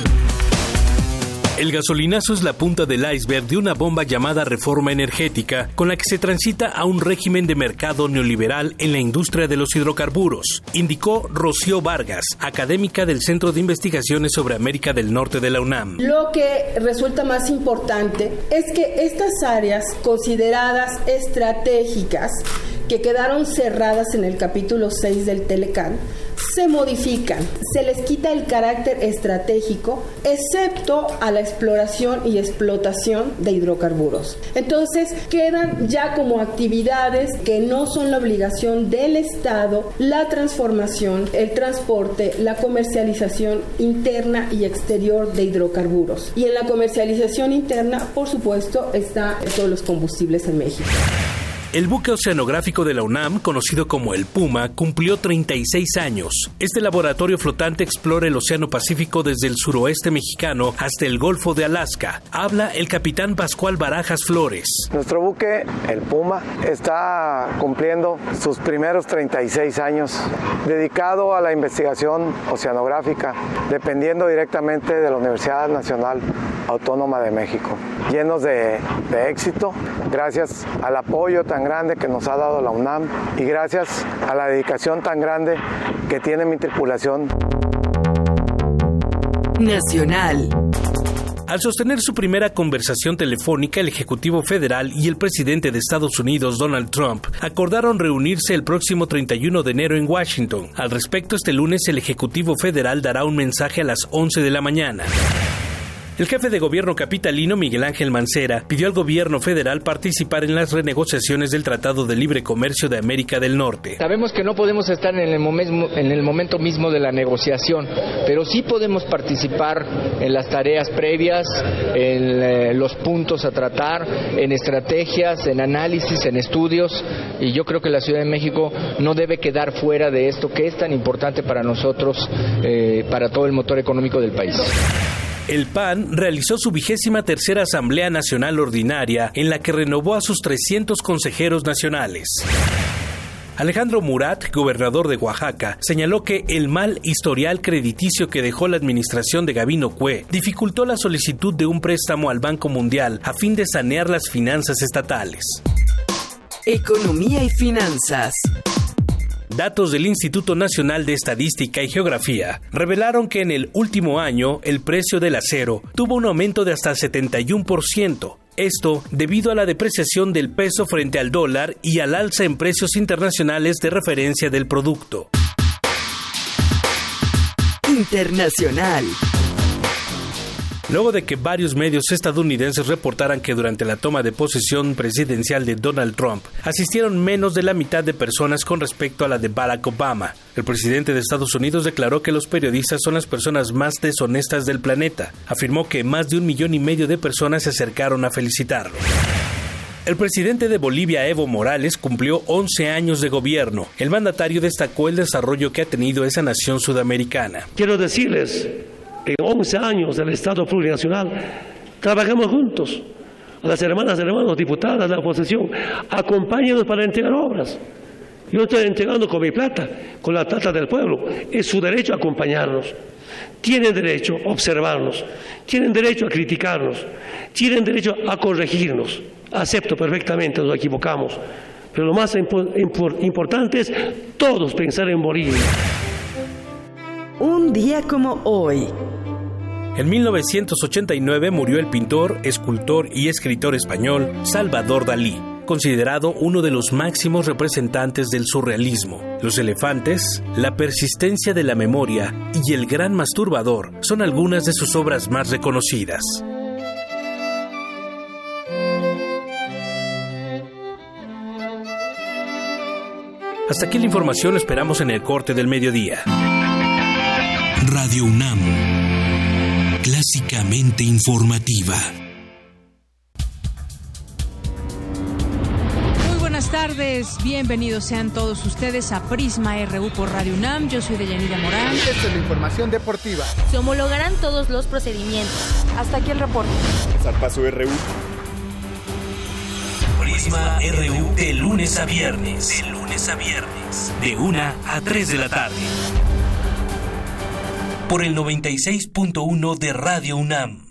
El gasolinazo es la punta del iceberg de una bomba llamada reforma energética, con la que se transita a un régimen de mercado neoliberal en la industria de los hidrocarburos, indicó Rocío Vargas, académica del Centro de Investigaciones sobre América del Norte de la UNAM. Lo que resulta más importante es que estas áreas consideradas estratégicas que quedaron cerradas en el capítulo 6 del Telecán, se modifican, se les quita el carácter estratégico, excepto a la exploración y explotación de hidrocarburos. Entonces quedan ya como actividades que no son la obligación del Estado, la transformación, el transporte, la comercialización interna y exterior de hidrocarburos. Y en la comercialización interna, por supuesto, está todos los combustibles en México. El buque oceanográfico de la UNAM, conocido como el Puma, cumplió 36 años. Este laboratorio flotante explora el Océano Pacífico desde el suroeste mexicano hasta el Golfo de Alaska. Habla el capitán Pascual Barajas Flores. Nuestro buque, el Puma, está cumpliendo sus primeros 36 años dedicado a la investigación oceanográfica, dependiendo directamente de la Universidad Nacional Autónoma de México. Llenos de, de éxito, gracias al apoyo tan grande que nos ha dado la UNAM y gracias a la dedicación tan grande que tiene mi tripulación. Nacional. Al sostener su primera conversación telefónica, el Ejecutivo Federal y el presidente de Estados Unidos, Donald Trump, acordaron reunirse el próximo 31 de enero en Washington. Al respecto, este lunes el Ejecutivo Federal dará un mensaje a las 11 de la mañana. El jefe de gobierno capitalino, Miguel Ángel Mancera, pidió al gobierno federal participar en las renegociaciones del Tratado de Libre Comercio de América del Norte. Sabemos que no podemos estar en el, momento, mismo de la negociación, pero sí podemos participar en las tareas previas, en eh, los puntos a tratar, en estrategias, en análisis, en estudios, y yo creo que la Ciudad de México no debe quedar fuera de esto que es tan importante para nosotros, eh, para todo el motor económico del país. El PAN realizó su vigésima tercera Asamblea Nacional Ordinaria en la que renovó a sus 300 consejeros nacionales. Alejandro Murat, gobernador de Oaxaca, señaló que el mal historial crediticio que dejó la administración de Gabino Cue dificultó la solicitud de un préstamo al Banco Mundial a fin de sanear las finanzas estatales. Economía y finanzas. Datos del Instituto Nacional de Estadística y Geografía revelaron que en el último año el precio del acero tuvo un aumento de hasta 71%. Esto debido a la depreciación del peso frente al dólar y al alza en precios internacionales de referencia del producto. Internacional. Luego de que varios medios estadounidenses reportaran que durante la toma de posesión presidencial de Donald Trump asistieron menos de la mitad de personas con respecto a la de Barack Obama, el presidente de Estados Unidos declaró que los periodistas son las personas más deshonestas del planeta. Afirmó que más de un millón y medio de personas se acercaron a felicitarlo. El presidente de Bolivia, Evo Morales, cumplió 11 años de gobierno. El mandatario destacó el desarrollo que ha tenido esa nación sudamericana. Quiero decirles en 11 años del Estado plurinacional, trabajamos juntos. Las hermanas hermanos diputadas de la oposición, acompáñenos para entregar obras. Yo estoy entregando con mi plata, con la plata del pueblo. Es su derecho a acompañarnos. Tienen derecho a observarnos, tienen derecho a criticarnos, tienen derecho a corregirnos. Acepto perfectamente, nos equivocamos. Pero lo más importante es todos pensar en Bolivia. Un día como hoy. En 1989 murió el pintor, escultor y escritor español Salvador Dalí, considerado uno de los máximos representantes del surrealismo. Los elefantes, la persistencia de la memoria y el gran masturbador son algunas de sus obras más reconocidas. Hasta aquí la información, esperamos en el corte del mediodía. Radio UNAM, clásicamente informativa. Muy buenas tardes, bienvenidos sean todos ustedes a Prisma RU por Radio UNAM. Yo soy Deyanira Morán. Esta es la información deportiva. Se homologarán todos los procedimientos. Hasta aquí el reporte. paso RU. Prisma RU de lunes a viernes. De lunes a viernes. De 1 a 3 de la tarde por el 96.1 de Radio UNAM.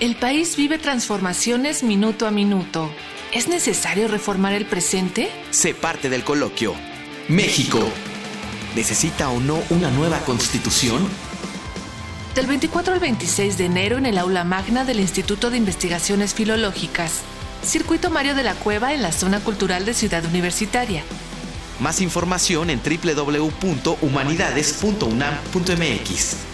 El país vive transformaciones minuto a minuto. ¿Es necesario reformar el presente? Sé parte del coloquio. México. ¿Necesita o no una nueva constitución? Del 24 al 26 de enero en el aula magna del Instituto de Investigaciones Filológicas. Circuito Mario de la Cueva en la zona cultural de Ciudad Universitaria. Más información en www.humanidades.unam.mx.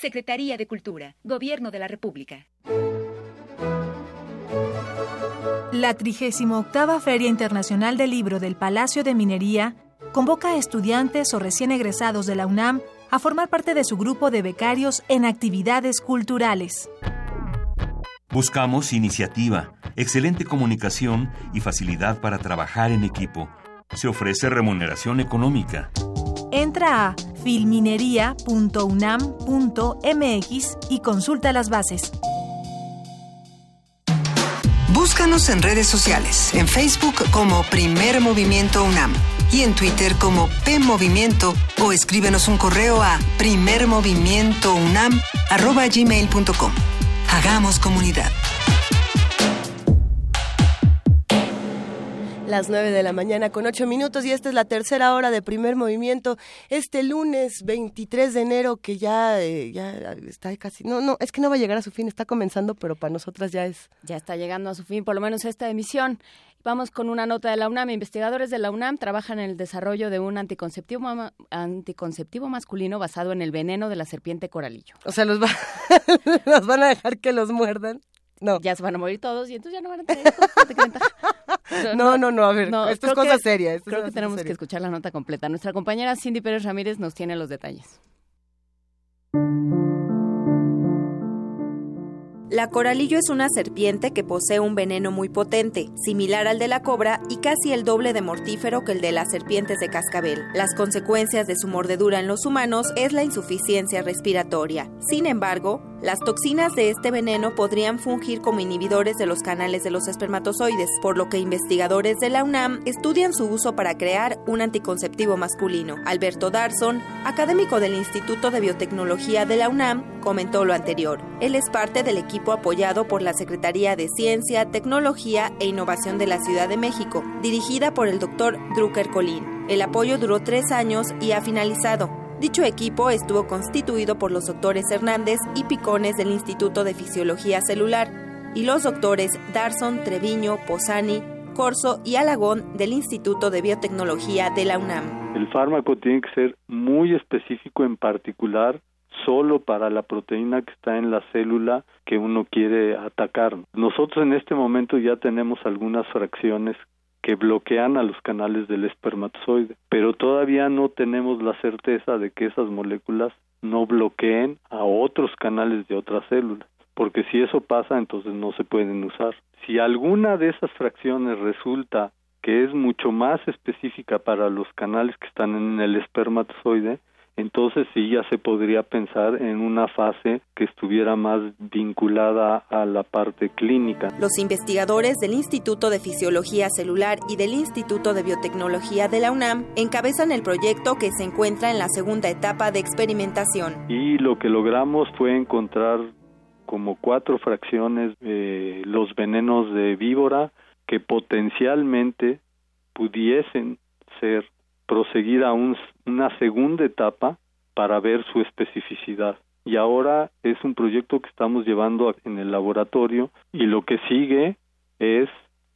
Secretaría de Cultura, Gobierno de la República. La 38 Feria Internacional del Libro del Palacio de Minería convoca a estudiantes o recién egresados de la UNAM a formar parte de su grupo de becarios en actividades culturales. Buscamos iniciativa, excelente comunicación y facilidad para trabajar en equipo. Se ofrece remuneración económica. Entra a filminería.unam.mx y consulta las bases. Búscanos en redes sociales, en Facebook como Primer Movimiento UNAM y en Twitter como P Movimiento o escríbenos un correo a primermovimientounam@gmail.com. Hagamos comunidad. Las 9 de la mañana con 8 minutos y esta es la tercera hora de primer movimiento. Este lunes 23 de enero que ya, eh, ya está casi... No, no, es que no va a llegar a su fin, está comenzando, pero para nosotras ya es... Ya está llegando a su fin, por lo menos esta emisión. Vamos con una nota de la UNAM. Investigadores de la UNAM trabajan en el desarrollo de un anticonceptivo, anticonceptivo masculino basado en el veneno de la serpiente coralillo. O sea, los, los van a dejar que los muerdan. No. Ya se van a morir todos y entonces ya no van a tener no, no, no, a ver, esto es cosa seria. creo que tenemos que escuchar la nota completa. Nuestra compañera Cindy Pérez Ramírez nos tiene los detalles. La coralillo es una serpiente que posee un veneno muy potente, similar al de la cobra y casi el doble de mortífero que el de las serpientes de cascabel. Las consecuencias de su mordedura en los humanos es la insuficiencia respiratoria. Sin embargo, las toxinas de este veneno podrían fungir como inhibidores de los canales de los espermatozoides, por lo que investigadores de la UNAM estudian su uso para crear un anticonceptivo masculino. Alberto Darson, académico del Instituto de Biotecnología de la UNAM, comentó lo anterior. Él es parte del equipo apoyado por la Secretaría de Ciencia, Tecnología e Innovación de la Ciudad de México, dirigida por el doctor Drucker Colín. El apoyo duró tres años y ha finalizado. Dicho equipo estuvo constituido por los doctores Hernández y Picones del Instituto de Fisiología Celular y los doctores Darson, Treviño, Posani, Corso y Alagón del Instituto de Biotecnología de la UNAM. El fármaco tiene que ser muy específico en particular solo para la proteína que está en la célula que uno quiere atacar. Nosotros en este momento ya tenemos algunas fracciones que bloquean a los canales del espermatozoide, pero todavía no tenemos la certeza de que esas moléculas no bloqueen a otros canales de otras células, porque si eso pasa, entonces no se pueden usar. Si alguna de esas fracciones resulta que es mucho más específica para los canales que están en el espermatozoide, entonces sí ya se podría pensar en una fase que estuviera más vinculada a la parte clínica. Los investigadores del Instituto de Fisiología Celular y del Instituto de Biotecnología de la UNAM encabezan el proyecto que se encuentra en la segunda etapa de experimentación. Y lo que logramos fue encontrar como cuatro fracciones de los venenos de víbora que potencialmente pudiesen ser proseguir a una segunda etapa para ver su especificidad. y ahora es un proyecto que estamos llevando en el laboratorio y lo que sigue es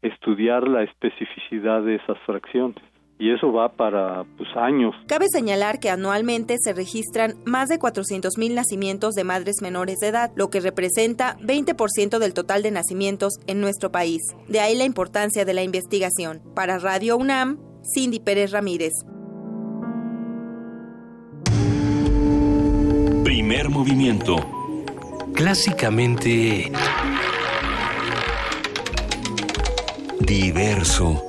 estudiar la especificidad de esas fracciones y eso va para pues, años. Cabe señalar que anualmente se registran más de 400.000 nacimientos de madres menores de edad, lo que representa 20% del total de nacimientos en nuestro país. De ahí la importancia de la investigación. Para Radio UNAM, Cindy Pérez Ramírez. Primer movimiento. Clásicamente... Diverso.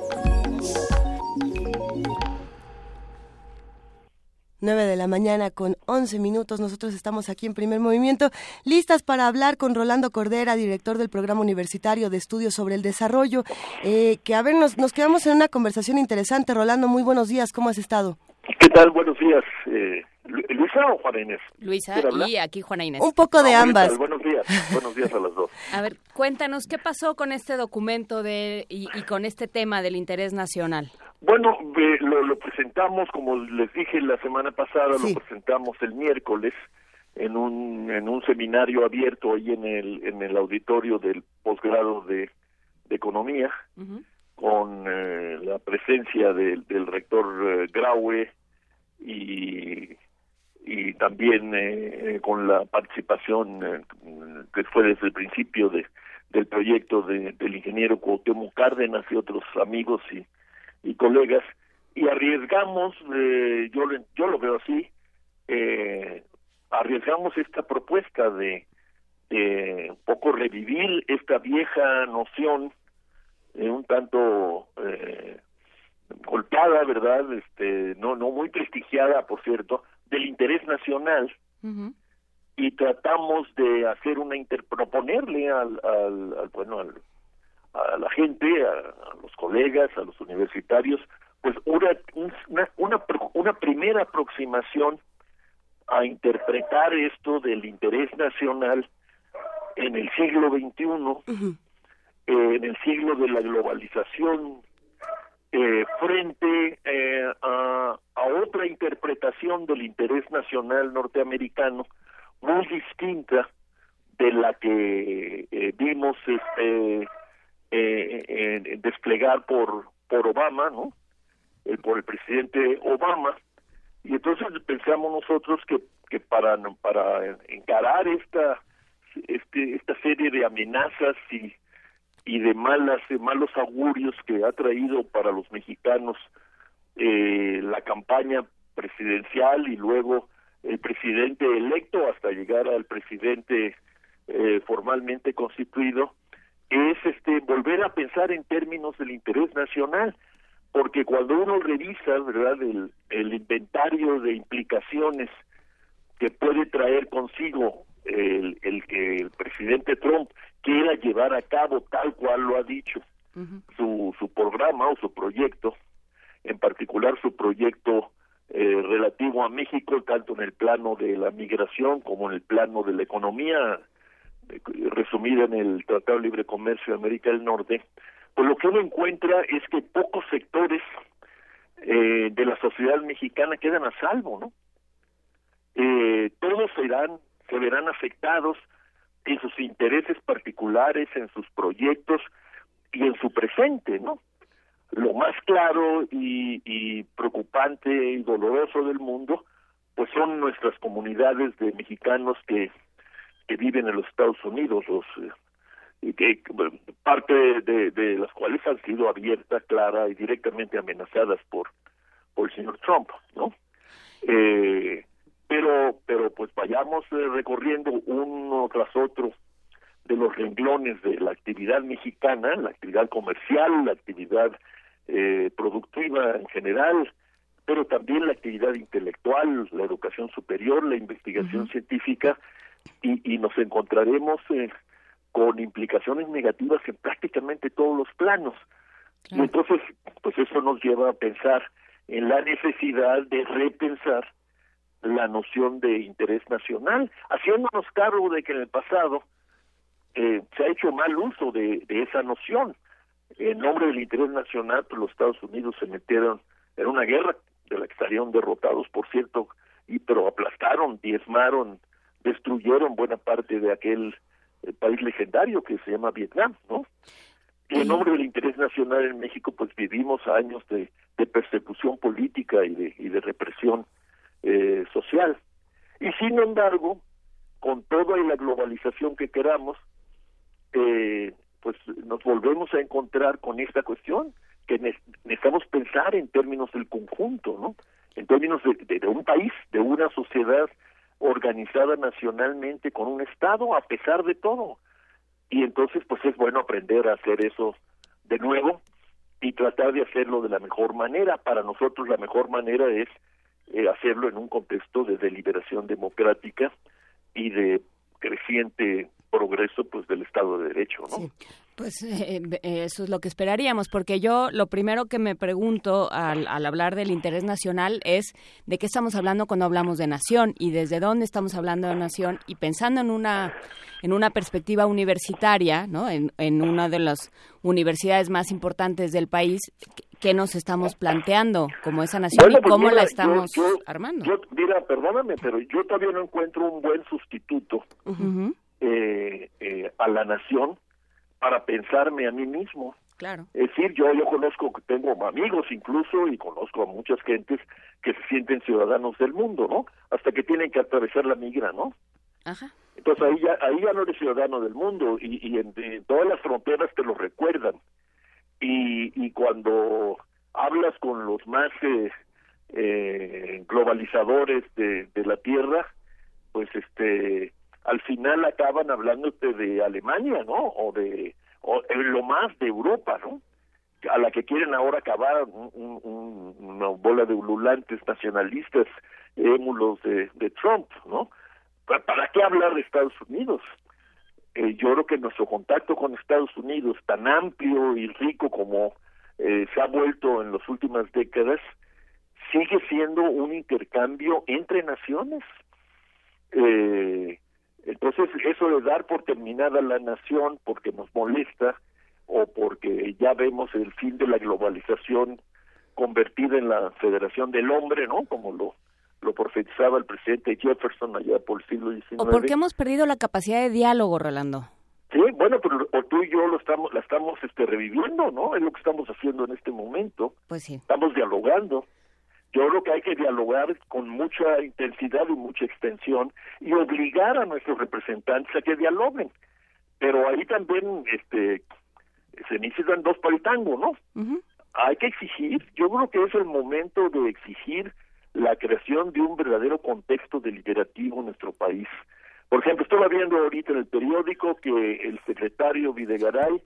9 de la mañana con 11 minutos. Nosotros estamos aquí en primer movimiento, listas para hablar con Rolando Cordera, director del Programa Universitario de Estudios sobre el Desarrollo. Eh, que a ver, nos, nos quedamos en una conversación interesante. Rolando, muy buenos días. ¿Cómo has estado? ¿Qué tal? Buenos días. Eh, ¿Luisa o Juana Inés? Luisa y aquí Juana Inés. Un poco de Ah, ambas. Buenos días. Buenos días a las dos. A ver, cuéntanos, ¿qué pasó con este documento de y, y con este tema del interés nacional? Bueno, eh, lo, lo presentamos, como les dije la semana pasada, lo presentamos el miércoles en un en un seminario abierto ahí en el en el auditorio del posgrado de, de economía con eh, la presencia del, del rector eh, Graue y y también eh, con la participación eh, que fue desde el principio de del proyecto de, del ingeniero Cuauhtémoc Cárdenas y otros amigos y, y colegas y arriesgamos eh, yo lo- yo lo veo así eh, arriesgamos esta propuesta de, de un poco revivir esta vieja noción eh, un tanto eh, golpeada verdad este no no muy prestigiada por cierto del interés nacional. Y tratamos de hacer una inter proponerle al, al, al- bueno al- a la gente a, a los colegas a los universitarios pues una una una, una primera aproximación a interpretar esto del interés nacional en el siglo XXI eh, en el siglo de la globalización eh, frente eh, a, a otra interpretación del interés nacional norteamericano muy distinta de la que eh, vimos este eh, en desplegar por por Obama, ¿no? Eh, por el presidente Obama y entonces pensamos nosotros que que para para encarar esta este esta serie de amenazas y y de malas de malos augurios que ha traído para los mexicanos eh, la campaña presidencial y luego el presidente electo hasta llegar al presidente eh, formalmente constituido es este volver a pensar en términos del interés nacional porque cuando uno revisa verdad el, el inventario de implicaciones que puede traer consigo el, el que el presidente Trump quiera llevar a cabo tal cual lo ha dicho su, su programa o su proyecto, en particular su proyecto eh, relativo a México, tanto en el plano de la migración como en el plano de la economía, resumida en el Tratado de Libre Comercio de América del Norte, pues lo que uno encuentra es que pocos sectores eh, de la sociedad mexicana quedan a salvo, ¿no? Eh, todos serán, se verán afectados en sus intereses particulares, en sus proyectos y en su presente, ¿no? Lo más claro y, y preocupante y doloroso del mundo, pues son nuestras comunidades de mexicanos que, que viven en los Estados Unidos, los eh, que parte de, de las cuales han sido abiertas, clara y directamente amenazadas por por el señor Trump, ¿no? Eh, pero pero pues vayamos eh, recorriendo uno tras otro de los renglones de la actividad mexicana, la actividad comercial, la actividad eh, productiva en general, pero también la actividad intelectual, la educación superior, la investigación científica, y, y nos encontraremos eh, con implicaciones negativas en prácticamente todos los planos. Y entonces, pues eso nos lleva a pensar en la necesidad de repensar la noción de interés nacional, haciéndonos cargo de que en el pasado eh, se ha hecho mal uso de, de esa noción. En nombre del interés nacional, pues los Estados Unidos se metieron en una guerra de la que salieron derrotados, por cierto, y pero aplastaron, diezmaron, destruyeron buena parte de aquel eh, país legendario que se llama Vietnam, ¿no? Y en nombre del interés nacional en México, pues vivimos años de, persecución política y de, y de represión eh, social. Y sin embargo, con toda la globalización que queramos, eh, pues nos volvemos a encontrar con esta cuestión, que necesitamos pensar en términos del conjunto, ¿no? En términos de, de un país, de una sociedad organizada nacionalmente con un Estado, a pesar de todo. Y entonces, pues es bueno aprender a hacer eso de nuevo y tratar de hacerlo de la mejor manera. Para nosotros la mejor manera es eh, hacerlo en un contexto de deliberación democrática y de creciente progreso pues del Estado de Derecho, ¿no? Pues eh, eh, eso es lo que esperaríamos, porque yo lo primero que me pregunto al, hablar del interés nacional es de qué estamos hablando cuando hablamos de nación y desde dónde estamos hablando de nación y pensando en una en una perspectiva universitaria, ¿no? En, en una de las universidades más importantes del país, ¿qué nos estamos planteando como esa nación y pues cómo la estamos armando? mira, perdóname, pero yo todavía no encuentro un buen sustituto eh, eh, a la nación para pensarme a mí mismo. Claro. Es decir, yo yo conozco, tengo amigos incluso y conozco a muchas gentes que se sienten ciudadanos del mundo, ¿no? Hasta que tienen que atravesar la migra, ¿no? Ajá. Entonces ahí ya, ahí ya no eres ciudadano del mundo y, y en, todas las fronteras te lo recuerdan. Y, y cuando hablas con los más eh, eh, globalizadores de, de la tierra, pues este al final acaban hablándote de Alemania, ¿no? O de o lo más de Europa, ¿no? A la que quieren ahora acabar una bola de ululantes nacionalistas, émulos de, de Trump, ¿no? ¿Para qué hablar de Estados Unidos? Eh, yo creo que nuestro contacto con Estados Unidos, tan amplio y rico como eh, se ha vuelto en las últimas décadas, sigue siendo un intercambio entre naciones. Eh, entonces, eso de dar por terminada la nación porque nos molesta o porque ya vemos el fin de la globalización convertida en la federación del hombre, ¿no? Como lo lo profetizaba el presidente Jefferson allá por el siglo XIX. ¿O porque hemos perdido la capacidad de diálogo, Rolando? Sí, bueno, pero tú y yo lo estamos, la estamos este, reviviendo, ¿no? Es lo que estamos haciendo en este momento. Pues sí. Estamos dialogando. Yo creo que hay que dialogar con mucha intensidad y mucha extensión y obligar a nuestros representantes a que dialoguen. Pero ahí también este, se necesitan dos para el tango, ¿no? Hay que exigir, yo creo que es el momento de exigir la creación de un verdadero contexto deliberativo en nuestro país. Por ejemplo, estoy viendo ahorita en el periódico que el secretario Videgaray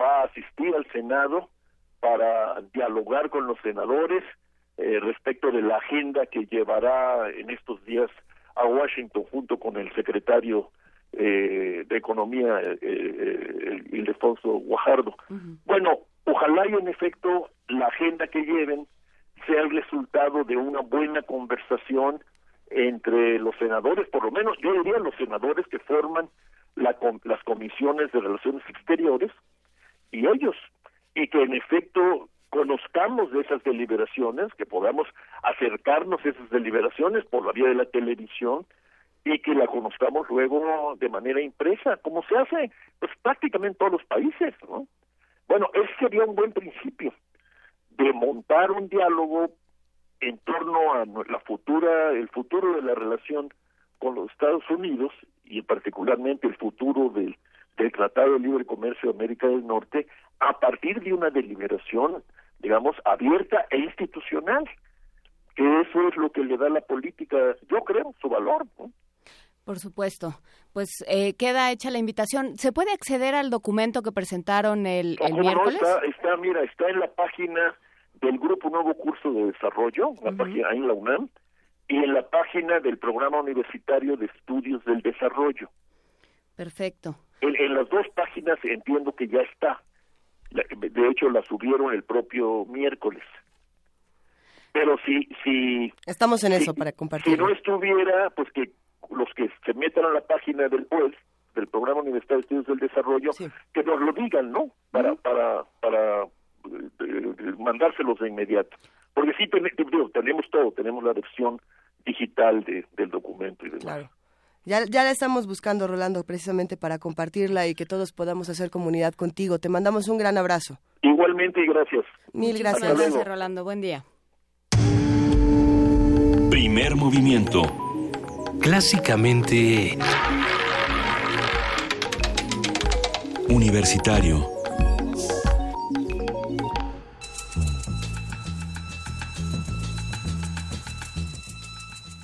va a asistir al Senado para dialogar con los senadores eh, respecto de la agenda que llevará en estos días a Washington junto con el secretario eh, de Economía, eh, eh Ildefonso Guajardo. Bueno, ojalá y en efecto la agenda que lleven sea el resultado de una buena conversación entre los senadores, por lo menos yo diría los senadores que forman la, las comisiones de relaciones exteriores y ellos, y que en efecto conozcamos de esas deliberaciones, que podamos acercarnos a esas deliberaciones por la vía de la televisión y que la conozcamos luego de manera impresa, como se hace pues prácticamente en todos los países, ¿no? Bueno, ese sería un buen principio de montar un diálogo en torno a la futura, el futuro de la relación con los Estados Unidos y particularmente el futuro del, del Tratado de Libre Comercio de América del Norte a partir de una deliberación digamos, abierta e institucional, que eso es lo que le da la política, yo creo, su valor. Por supuesto. Pues eh, queda hecha la invitación. ¿Se puede acceder al documento que presentaron el, el miércoles? está, mira, está en la página del Grupo Nuevo Curso de Desarrollo, la página en la UNAM, y en la página del Programa Universitario de Estudios del Desarrollo. Perfecto. en las dos páginas entiendo que ya está de hecho la subieron el propio miércoles. Pero si si estamos en eso para compartir. Si no estuviera, pues que los que se metan a la página del PUES, del Programa Universitario de Estudios del Desarrollo, que nos lo digan, ¿no? Para para para eh, mandárselos de inmediato. Porque sí tenemos todo, tenemos la versión digital de, del documento y demás. Claro. Ya, ya la estamos buscando, Rolando, precisamente para compartirla y que todos podamos hacer comunidad contigo. Te mandamos un gran abrazo. Igualmente y gracias. Mil gracias. Gracias, Rolando. Buen día. Primer movimiento. Clásicamente... Universitario.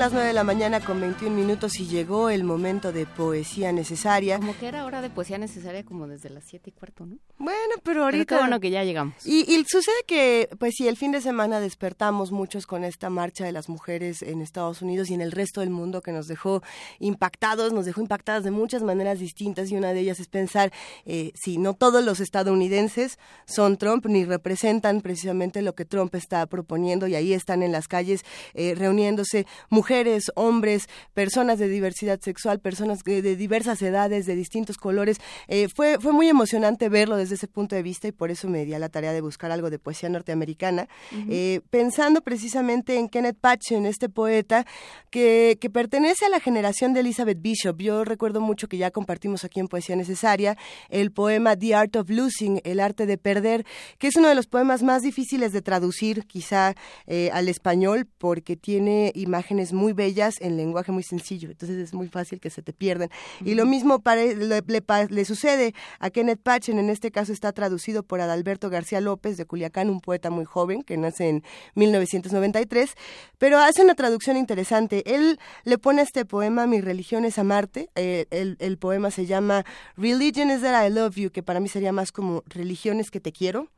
Las 9 de la mañana con 21 minutos y llegó el momento de poesía necesaria. Como que era hora de poesía necesaria como desde las 7 y cuarto, ¿no? Bueno, pero ahorita... Pero qué bueno que ya llegamos. Y, y, sucede que, pues sí, el fin de semana despertamos muchos con esta marcha de las mujeres en Estados Unidos y en el resto del mundo que nos dejó impactados, nos dejó impactadas de muchas maneras distintas y una de ellas es pensar eh, si no todos los estadounidenses son Trump ni representan precisamente lo que Trump está proponiendo y ahí están en las calles eh, reuniéndose mujeres, hombres, personas de diversidad sexual, personas de, de diversas edades, de distintos colores. Eh, fue, fue muy emocionante verlo desde ese punto de vista y por eso me di a la tarea de buscar algo de poesía norteamericana, uh -huh. eh, pensando precisamente en Kenneth Patchen, este poeta que, que pertenece a la generación de Elizabeth Bishop. Yo recuerdo mucho que ya compartimos aquí en Poesía Necesaria el poema The Art of Losing, El arte de perder, que es uno de los poemas más difíciles de traducir quizá eh, al español porque tiene imágenes muy bellas en lenguaje muy sencillo, entonces es muy fácil que se te pierdan. Y lo mismo le, le, le, sucede a Kenneth Patchen, en este caso está traducido por Adalberto García López de Culiacán, un poeta muy joven que nace en 1993, pero hace una traducción interesante. Él le pone este poema Mi religión es amarte, eh, el, el poema se llama Religion is that I love you, que para mí sería más como religión es que te quiero.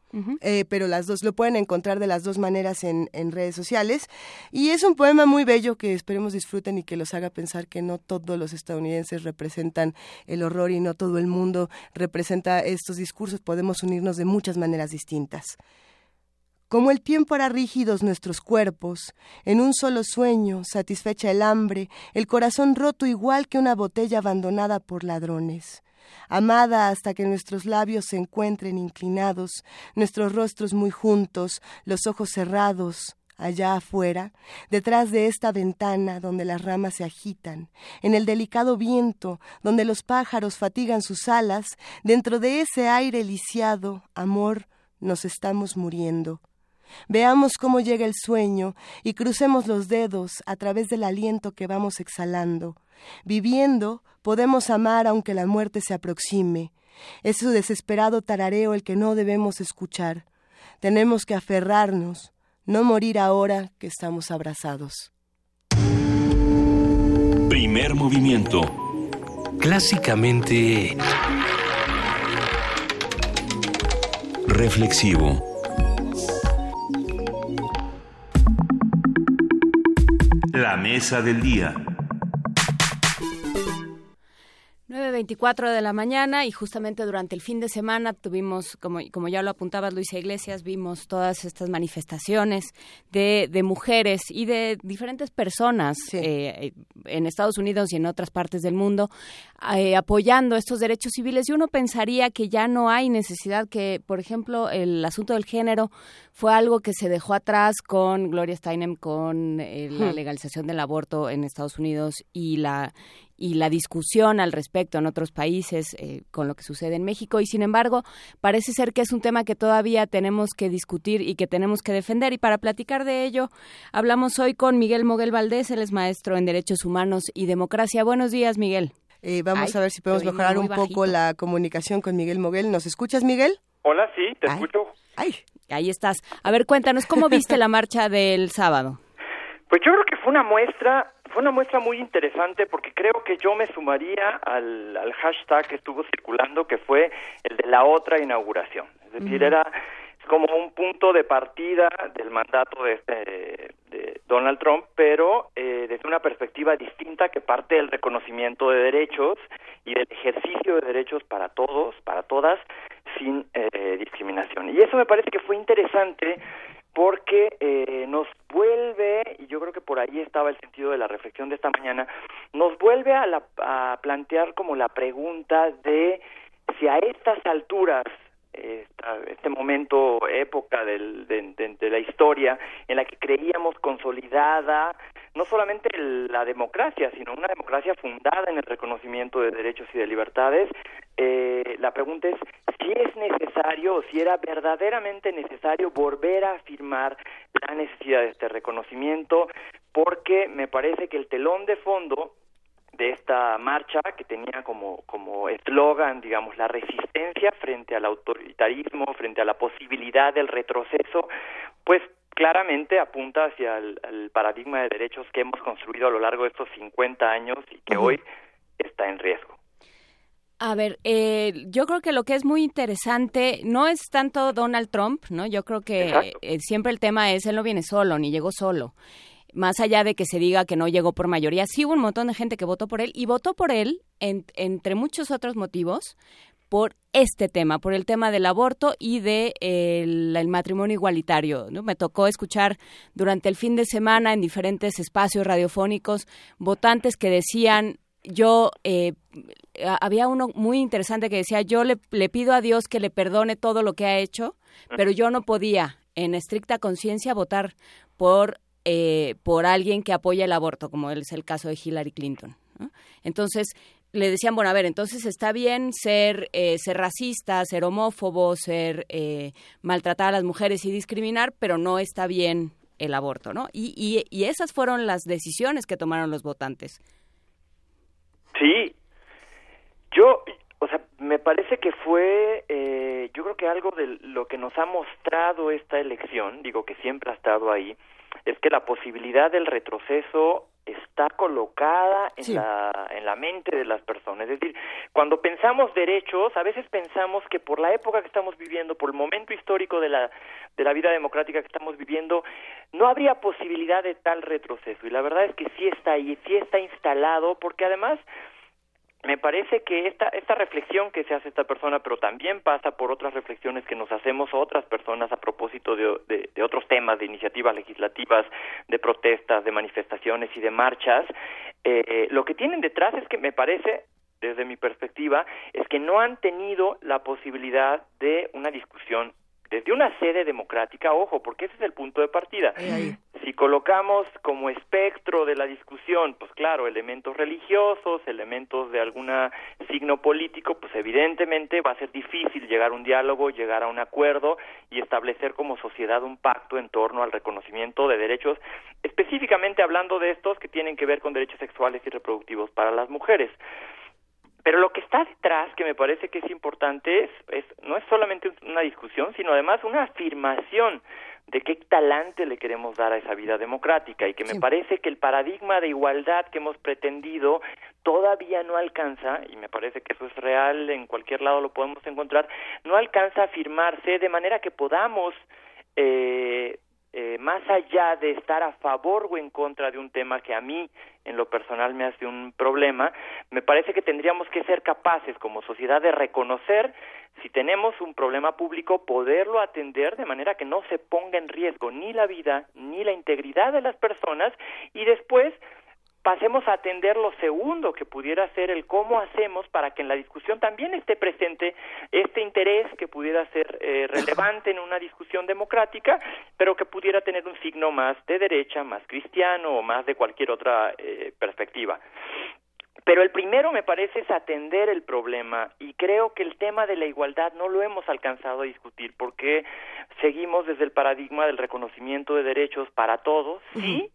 Eh, pero las dos lo pueden encontrar de las dos maneras en, en, redes sociales. Y es un poema muy bello que esperemos disfruten y que los haga pensar que no todos los estadounidenses representan el horror y no todo el mundo representa estos discursos. Podemos unirnos de muchas maneras distintas. Como el tiempo hará rígidos nuestros cuerpos, en un solo sueño, satisfecha el hambre, el corazón roto igual que una botella abandonada por ladrones amada hasta que nuestros labios se encuentren inclinados, nuestros rostros muy juntos, los ojos cerrados, allá afuera, detrás de esta ventana donde las ramas se agitan, en el delicado viento donde los pájaros fatigan sus alas, dentro de ese aire lisiado, amor, nos estamos muriendo. Veamos cómo llega el sueño y crucemos los dedos a través del aliento que vamos exhalando. Viviendo, podemos amar aunque la muerte se aproxime. Es su desesperado tarareo el que no debemos escuchar. Tenemos que aferrarnos, no morir ahora que estamos abrazados. Primer movimiento. Clásicamente... Reflexivo. La mesa del día. 9.24 de la mañana y justamente durante el fin de semana tuvimos, como, como ya lo apuntabas Luisa Iglesias, vimos todas estas manifestaciones de, de mujeres y de diferentes personas sí. eh, en Estados Unidos y en otras partes del mundo eh, apoyando estos derechos civiles y uno pensaría que ya no hay necesidad que, por ejemplo, el asunto del género fue algo que se dejó atrás con Gloria Steinem, con eh, la legalización del aborto en Estados Unidos y la y la discusión al respecto en otros países eh, con lo que sucede en México y sin embargo parece ser que es un tema que todavía tenemos que discutir y que tenemos que defender y para platicar de ello hablamos hoy con Miguel Moguel Valdés, él es maestro en Derechos Humanos y Democracia. Buenos días, Miguel. Eh, vamos Ay, a ver si podemos mejorar un bajito. poco la comunicación con Miguel Moguel. ¿Nos escuchas, Miguel? Hola, sí, te Ay. escucho. Ay, ahí estás. A ver, cuéntanos, ¿cómo viste la marcha del sábado? Pues yo creo que fue una muestra fue una muestra muy interesante porque creo que yo me sumaría al, al, hashtag que estuvo circulando que fue el de la otra inauguración. Es decir, uh -huh. era como un punto de partida del mandato de, este, de Donald Trump, pero eh, desde una perspectiva distinta que parte del reconocimiento de derechos y del ejercicio de derechos para todos, para todas, sin eh, discriminación. Y eso me parece que fue interesante porque eh, nos vuelve, y yo creo que por ahí estaba el sentido de la reflexión de esta mañana, nos vuelve a, la, a plantear como la pregunta de si a estas alturas este momento, época del, de, la historia en la que creíamos consolidada no solamente la democracia, sino una democracia fundada en el reconocimiento de derechos y de libertades, eh, la pregunta es si es necesario o si era verdaderamente necesario volver a afirmar la necesidad de este reconocimiento, porque me parece que el telón de fondo de esta marcha que tenía como como eslogan digamos la resistencia frente al autoritarismo frente a la posibilidad del retroceso pues claramente apunta hacia el, paradigma de derechos que hemos construido a lo largo de estos 50 años y que hoy está en riesgo. A ver, eh, yo creo que lo que es muy interesante no es tanto Donald Trump, ¿no? Yo creo que eh, siempre el tema es él no viene solo ni llegó solo más allá de que se diga que no llegó por mayoría, sí hubo un montón de gente que votó por él y votó por él, entre muchos otros motivos, por este tema, por el tema del aborto y de el, matrimonio igualitario. ¿no? Me tocó escuchar durante el fin de semana en diferentes espacios radiofónicos votantes que decían yo eh, había uno muy interesante que decía yo le, le, pido a Dios que le perdone todo lo que ha hecho, pero yo no podía en estricta conciencia votar por eh, por alguien que apoya el aborto, como es el caso de Hillary Clinton. Entonces, le decían, bueno, a ver, entonces está bien ser, eh, ser racista, ser homófobo, ser eh, maltratar a las mujeres y discriminar, pero no está bien el aborto, ¿no? Y, y, y esas fueron las decisiones que tomaron los votantes. Sí, yo, o sea, me parece que fue, eh, yo creo que algo de lo que nos ha mostrado esta elección, digo que siempre ha estado ahí, es que la posibilidad del retroceso está colocada en la en la mente de las personas, es decir, cuando pensamos derechos, a veces pensamos que por la época que estamos viviendo, por el momento histórico de la de la vida democrática que estamos viviendo, no habría posibilidad de tal retroceso. Y la verdad es que sí está ahí, sí está instalado porque además me parece que esta, esta reflexión que se hace esta persona, pero también pasa por otras reflexiones que nos hacemos otras personas a propósito de, de, otros temas, de iniciativas legislativas, de protestas, de manifestaciones y de marchas, eh, lo que tienen detrás es que me parece desde mi perspectiva, es que no han tenido la posibilidad de una discusión desde una sede democrática, ojo, porque ese es el punto de partida. Si colocamos como espectro de la discusión, pues claro, elementos religiosos, elementos de algún signo político, pues evidentemente va a ser difícil llegar a un diálogo, llegar a un acuerdo y establecer como sociedad un pacto en torno al reconocimiento de derechos, específicamente hablando de estos que tienen que ver con derechos sexuales y reproductivos para las mujeres. Pero lo que está detrás, que me parece que es importante, es, no es solamente una discusión, sino además una afirmación de qué talante le queremos dar a esa vida democrática. Y que me parece que el paradigma de igualdad que hemos pretendido todavía no alcanza, y me parece que eso es real, en cualquier lado lo podemos encontrar, no alcanza a afirmarse de manera que podamos eh, eh, más allá de estar a favor o en contra de un tema que a mí en lo personal me hace un problema, me parece que tendríamos que ser capaces como sociedad de reconocer si tenemos un problema público, poderlo atender de manera que no se ponga en riesgo ni la vida ni la integridad de las personas y después pasemos a atender lo segundo que pudiera ser el cómo hacemos para que en la discusión también esté presente este interés que pudiera ser eh, relevante en una discusión democrática, pero que pudiera tener un signo más de derecha, más cristiano o más de cualquier otra eh, perspectiva. Pero el primero me parece es atender el problema y creo que el tema de la igualdad no lo hemos alcanzado a discutir porque seguimos desde el paradigma del reconocimiento de derechos para todos, sí,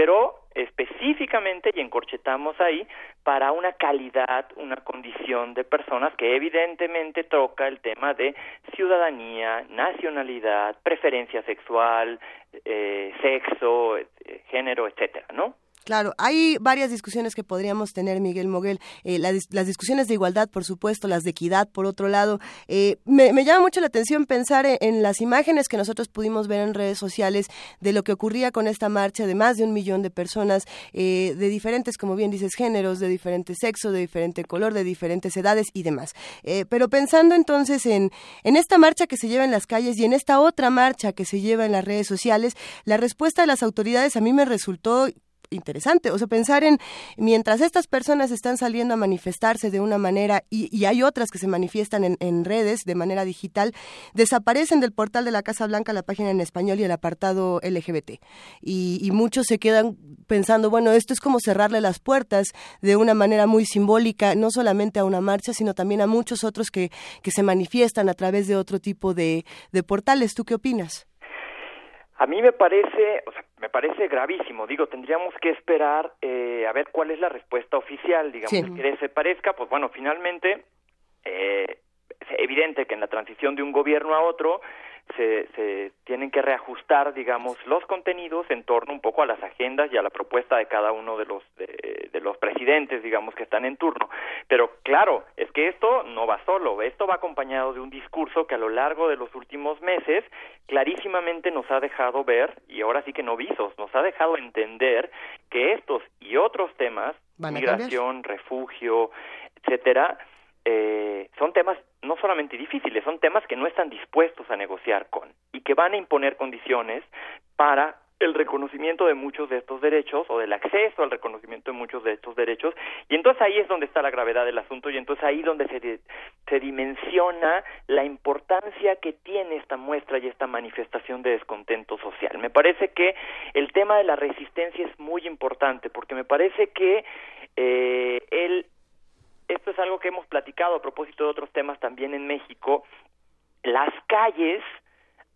pero específicamente y encorchetamos ahí para una calidad, una condición de personas que evidentemente toca el tema de ciudadanía, nacionalidad, preferencia sexual, eh, sexo, eh, género, etcétera, ¿no? Claro, hay varias discusiones que podríamos tener, Miguel Moguel. Eh, las discusiones de igualdad, por supuesto, las de equidad, por otro lado. Eh, me, llama mucho la atención pensar en, las imágenes que nosotros pudimos ver en redes sociales de lo que ocurría con esta marcha de más de un millón de personas eh, de diferentes, como bien dices, géneros, de diferente sexo, de diferente color, de diferentes edades y demás. pero pensando entonces en, en esta marcha que se lleva en las calles y en esta otra marcha que se lleva en las redes sociales, la respuesta de las autoridades a mí me resultó interesante. O sea, pensar en, mientras estas personas están saliendo a manifestarse de una manera y, hay otras que se manifiestan en, redes de manera digital, desaparecen del portal de la Casa Blanca la página en español y el apartado LGBT. Y, muchos se quedan pensando, bueno, esto es como cerrarle las puertas de una manera muy simbólica, no solamente a una marcha, sino también a muchos otros que, que se manifiestan a través de otro tipo de, de portales. ¿Tú qué opinas? A mí me parece, me parece gravísimo. Digo, tendríamos que esperar eh, a ver cuál es la respuesta oficial, digamos, que se parezca. Pues bueno, finalmente eh, es evidente que en la transición de un gobierno a otro se, se tienen que reajustar, digamos, los contenidos en torno un poco a las agendas y a la propuesta de cada uno de los de, los presidentes, digamos, que están en turno. Pero claro, es que esto no va solo, esto va acompañado de un discurso que a lo largo de los últimos meses clarísimamente nos ha dejado ver, y ahora sí que no visos, nos ha dejado entender que estos y otros temas, migración, refugio, etcétera, eh, son temas no solamente difíciles, son temas que no están dispuestos a negociar con y que van a imponer condiciones para el reconocimiento de muchos de estos derechos o del acceso al reconocimiento de muchos de estos derechos y entonces ahí es donde está la gravedad del asunto y entonces ahí donde se, se dimensiona la importancia que tiene esta muestra y esta manifestación de descontento social. Me parece que el tema de la resistencia es muy importante porque me parece que eh, el esto es algo que hemos platicado a propósito de otros temas también en México, las calles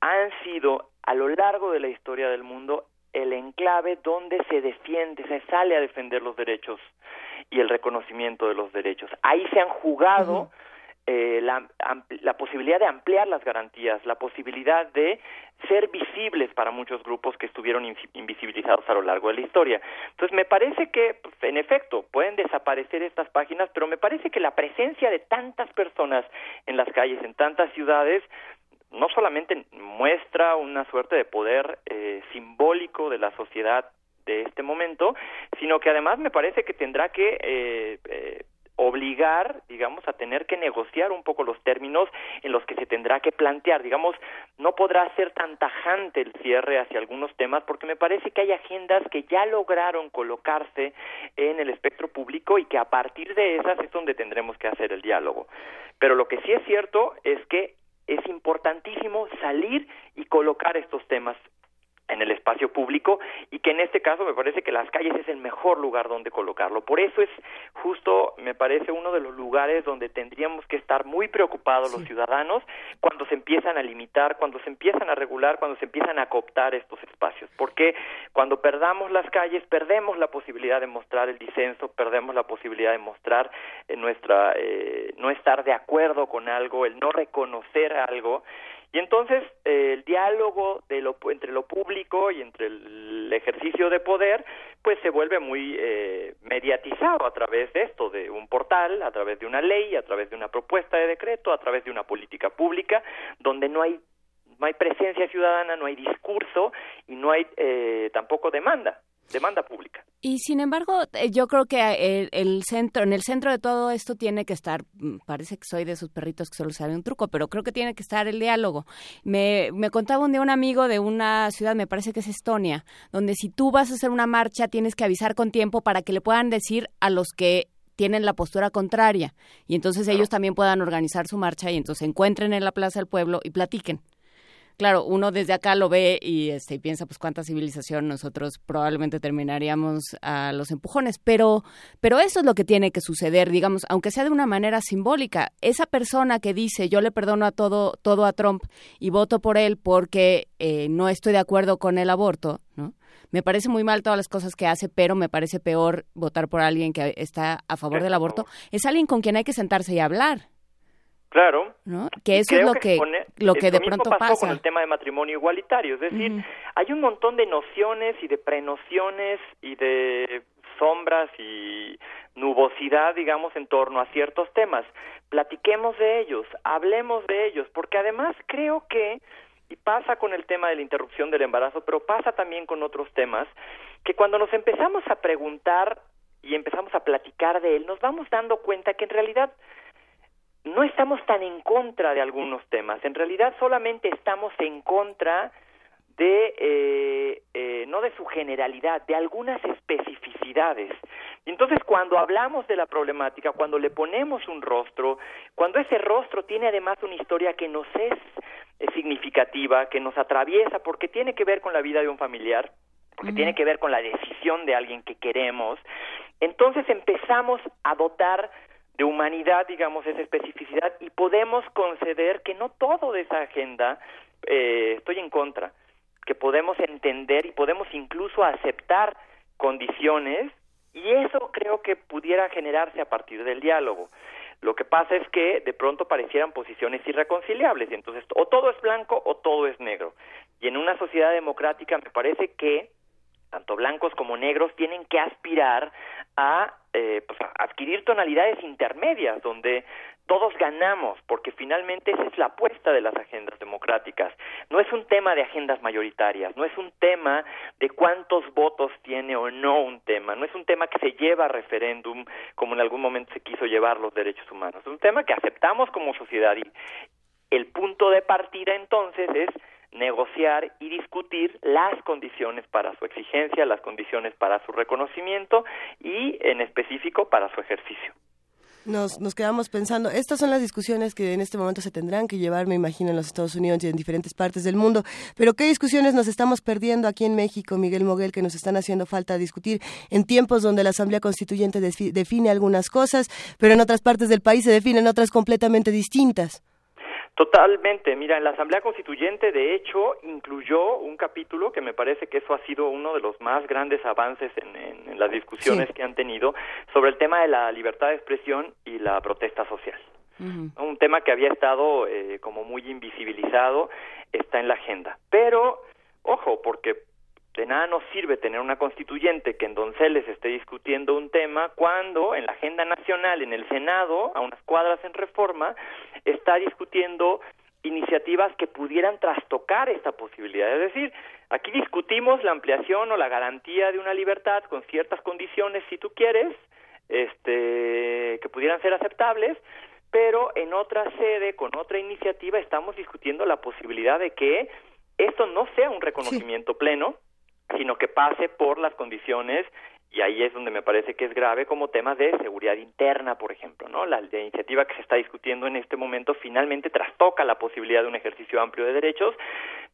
han sido a lo largo de la historia del mundo el enclave donde se defiende, se sale a defender los derechos y el reconocimiento de los derechos. Ahí se han jugado eh, la, la posibilidad de ampliar las garantías, la posibilidad de ser visibles para muchos grupos que estuvieron invisibilizados a lo largo de la historia. Entonces, me parece que, pues, en efecto, pueden desaparecer estas páginas, pero me parece que la presencia de tantas personas en las calles, en tantas ciudades, no solamente muestra una suerte de poder eh, simbólico de la sociedad de este momento, sino que además me parece que tendrá que eh, eh, obligar, digamos, a tener que negociar un poco los términos en los que se tendrá que plantear. Digamos, no podrá ser tan tajante el cierre hacia algunos temas porque me parece que hay agendas que ya lograron colocarse en el espectro público y que a partir de esas es donde tendremos que hacer el diálogo. Pero lo que sí es cierto es que es importantísimo salir y colocar estos temas en el espacio público y que en este caso me parece que las calles es el mejor lugar donde colocarlo. Por eso es justo, me parece, uno de los lugares donde tendríamos que estar muy preocupados los ciudadanos cuando se empiezan a limitar, cuando se empiezan a regular, cuando se empiezan a cooptar estos espacios. Porque cuando perdamos las calles, perdemos la posibilidad de mostrar el disenso, perdemos la posibilidad de mostrar eh, nuestra, eh, no estar de acuerdo con algo, el no reconocer algo y entonces eh, el diálogo de lo, entre lo público y entre el ejercicio de poder, pues se vuelve muy eh, mediatizado a través de esto, de un portal, a través de una ley, a través de una propuesta de decreto, a través de una política pública, donde no hay no hay presencia ciudadana, no hay discurso y no hay eh, tampoco demanda demanda pública. Y sin embargo, eh, yo creo que eh, el, centro, en el centro de todo esto tiene que estar, mm, parece que soy de esos perritos que solo saben un truco, pero creo que tiene que estar el diálogo. Me, me contaba un día un amigo de una ciudad, me parece que es Estonia, donde si tú vas a hacer una marcha tienes que avisar con tiempo para que le puedan decir a los que tienen la postura contraria y entonces ellos también puedan organizar su marcha y entonces se encuentren en la Plaza del Pueblo y platiquen claro, uno desde acá lo ve y este, piensa, pues cuánta civilización nosotros probablemente terminaríamos a los empujones, pero, pero eso es lo que tiene que suceder, digamos, aunque sea de una manera simbólica. Esa persona que dice, yo le perdono a todo, todo a Trump y voto por él porque eh, no estoy de acuerdo con el aborto, ¿no? Me parece muy mal todas las cosas que hace, pero me parece peor votar por alguien que está a favor del aborto. Es alguien con quien hay que sentarse y hablar. Claro. ¿no? Que eso es lo que, lo que de pronto pasó pasa. con el tema de matrimonio igualitario. Es decir, hay un montón de nociones y de prenociones y de sombras y nubosidad, digamos, en torno a ciertos temas. Platiquemos de ellos, hablemos de ellos, porque además creo que, y pasa con el tema de la interrupción del embarazo, pero pasa también con otros temas, que cuando nos empezamos a preguntar y empezamos a platicar de él, nos vamos dando cuenta que en realidad no estamos tan en contra de algunos temas, en realidad solamente estamos en contra de, eh, eh, no de su generalidad, de algunas especificidades. Y entonces cuando hablamos de la problemática, cuando le ponemos un rostro, cuando ese rostro tiene además una historia que nos es, significativa, que nos atraviesa, porque tiene que ver con la vida de un familiar, porque tiene que ver con la decisión de alguien que queremos, entonces empezamos a dotar de humanidad, digamos, esa especificidad y podemos conceder que no todo de esa agenda eh, estoy en contra, que podemos entender y podemos incluso aceptar condiciones y eso creo que pudiera generarse a partir del diálogo. Lo que pasa es que de pronto parecieran posiciones irreconciliables y entonces o todo es blanco o todo es negro. Y en una sociedad democrática me parece que tanto blancos como negros tienen que aspirar a, eh, pues, a adquirir tonalidades intermedias donde todos ganamos, porque finalmente esa es la apuesta de las agendas democráticas. No es un tema de agendas mayoritarias, no es un tema de cuántos votos tiene o no un tema, no es un tema que se lleva a referéndum como en algún momento se quiso llevar los derechos humanos, es un tema que aceptamos como sociedad y el punto de partida entonces es negociar y discutir las condiciones para su exigencia, las condiciones para su reconocimiento y en específico para su ejercicio nos, quedamos pensando, estas son las discusiones que en este momento se tendrán que llevar, me imagino, en los Estados Unidos y en diferentes partes del mundo, pero ¿qué discusiones nos estamos perdiendo aquí en México, Miguel Moguel, que nos están haciendo falta discutir en tiempos donde la Asamblea Constituyente define algunas cosas, pero en otras partes del país se definen otras completamente distintas? Totalmente. Mira, en la Asamblea Constituyente, de hecho, incluyó un capítulo que me parece que eso ha sido uno de los más grandes avances en, en, las discusiones que han tenido sobre el tema de la libertad de expresión y la protesta social. Un tema que había estado eh, como muy invisibilizado está en la agenda. Pero, ojo, porque de nada nos sirve tener una constituyente que en Donceles esté discutiendo un tema cuando en la agenda nacional, en el Senado, a unas cuadras en reforma, está discutiendo iniciativas que pudieran trastocar esta posibilidad. Es decir, aquí discutimos la ampliación o la garantía de una libertad con ciertas condiciones, si tú quieres, este, que pudieran ser aceptables, pero en otra sede, con otra iniciativa, estamos discutiendo la posibilidad de que esto no sea un reconocimiento pleno, sino que pase por las condiciones y ahí es donde me parece que es grave como temas de seguridad interna, por ejemplo, ¿no? La, iniciativa que se está discutiendo en este momento finalmente trastoca la posibilidad de un ejercicio amplio de derechos,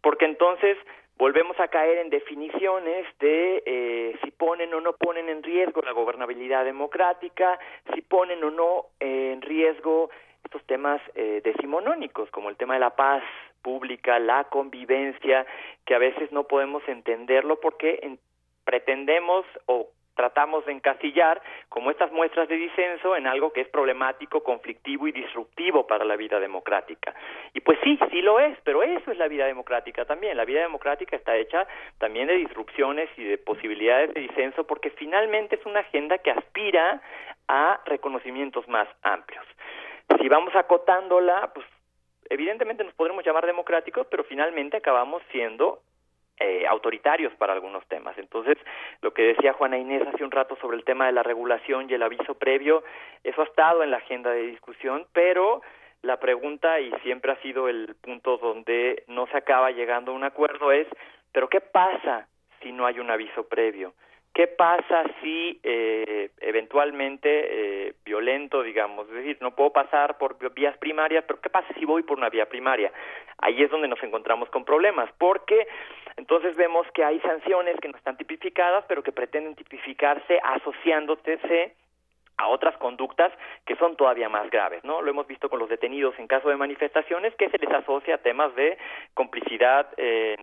porque entonces volvemos a caer en definiciones de eh, si ponen o no ponen en riesgo la gobernabilidad democrática, si ponen o no en riesgo estos temas eh, decimonónicos, como el tema de la paz pública, la convivencia, que a veces no podemos entenderlo porque pretendemos o tratamos de encasillar como estas muestras de disenso en algo que es problemático, conflictivo y disruptivo para la vida democrática. Y pues sí, sí lo es, pero eso es la vida democrática también. La vida democrática está hecha también de disrupciones y de posibilidades de disenso porque finalmente es una agenda que aspira a reconocimientos más amplios. Si vamos acotándola, pues evidentemente nos podremos llamar democráticos, pero finalmente acabamos siendo eh, autoritarios para algunos temas. Entonces, lo que decía Juana Inés hace un rato sobre el tema de la regulación y el aviso previo, eso ha estado en la agenda de discusión, pero la pregunta, y siempre ha sido el punto donde no se acaba llegando a un acuerdo, es, ¿pero qué pasa si no hay un aviso previo? ¿Qué pasa si eh, eventualmente eh, violento, digamos? Es decir, no puedo pasar por vías primarias, pero ¿qué pasa si voy por una vía primaria? Ahí es donde nos encontramos con problemas, porque entonces vemos que hay sanciones que no están tipificadas, pero que pretenden tipificarse asociándose a otras conductas que son todavía más graves, ¿no? Lo hemos visto con los detenidos en caso de manifestaciones que se les asocia a temas de complicidad, eh,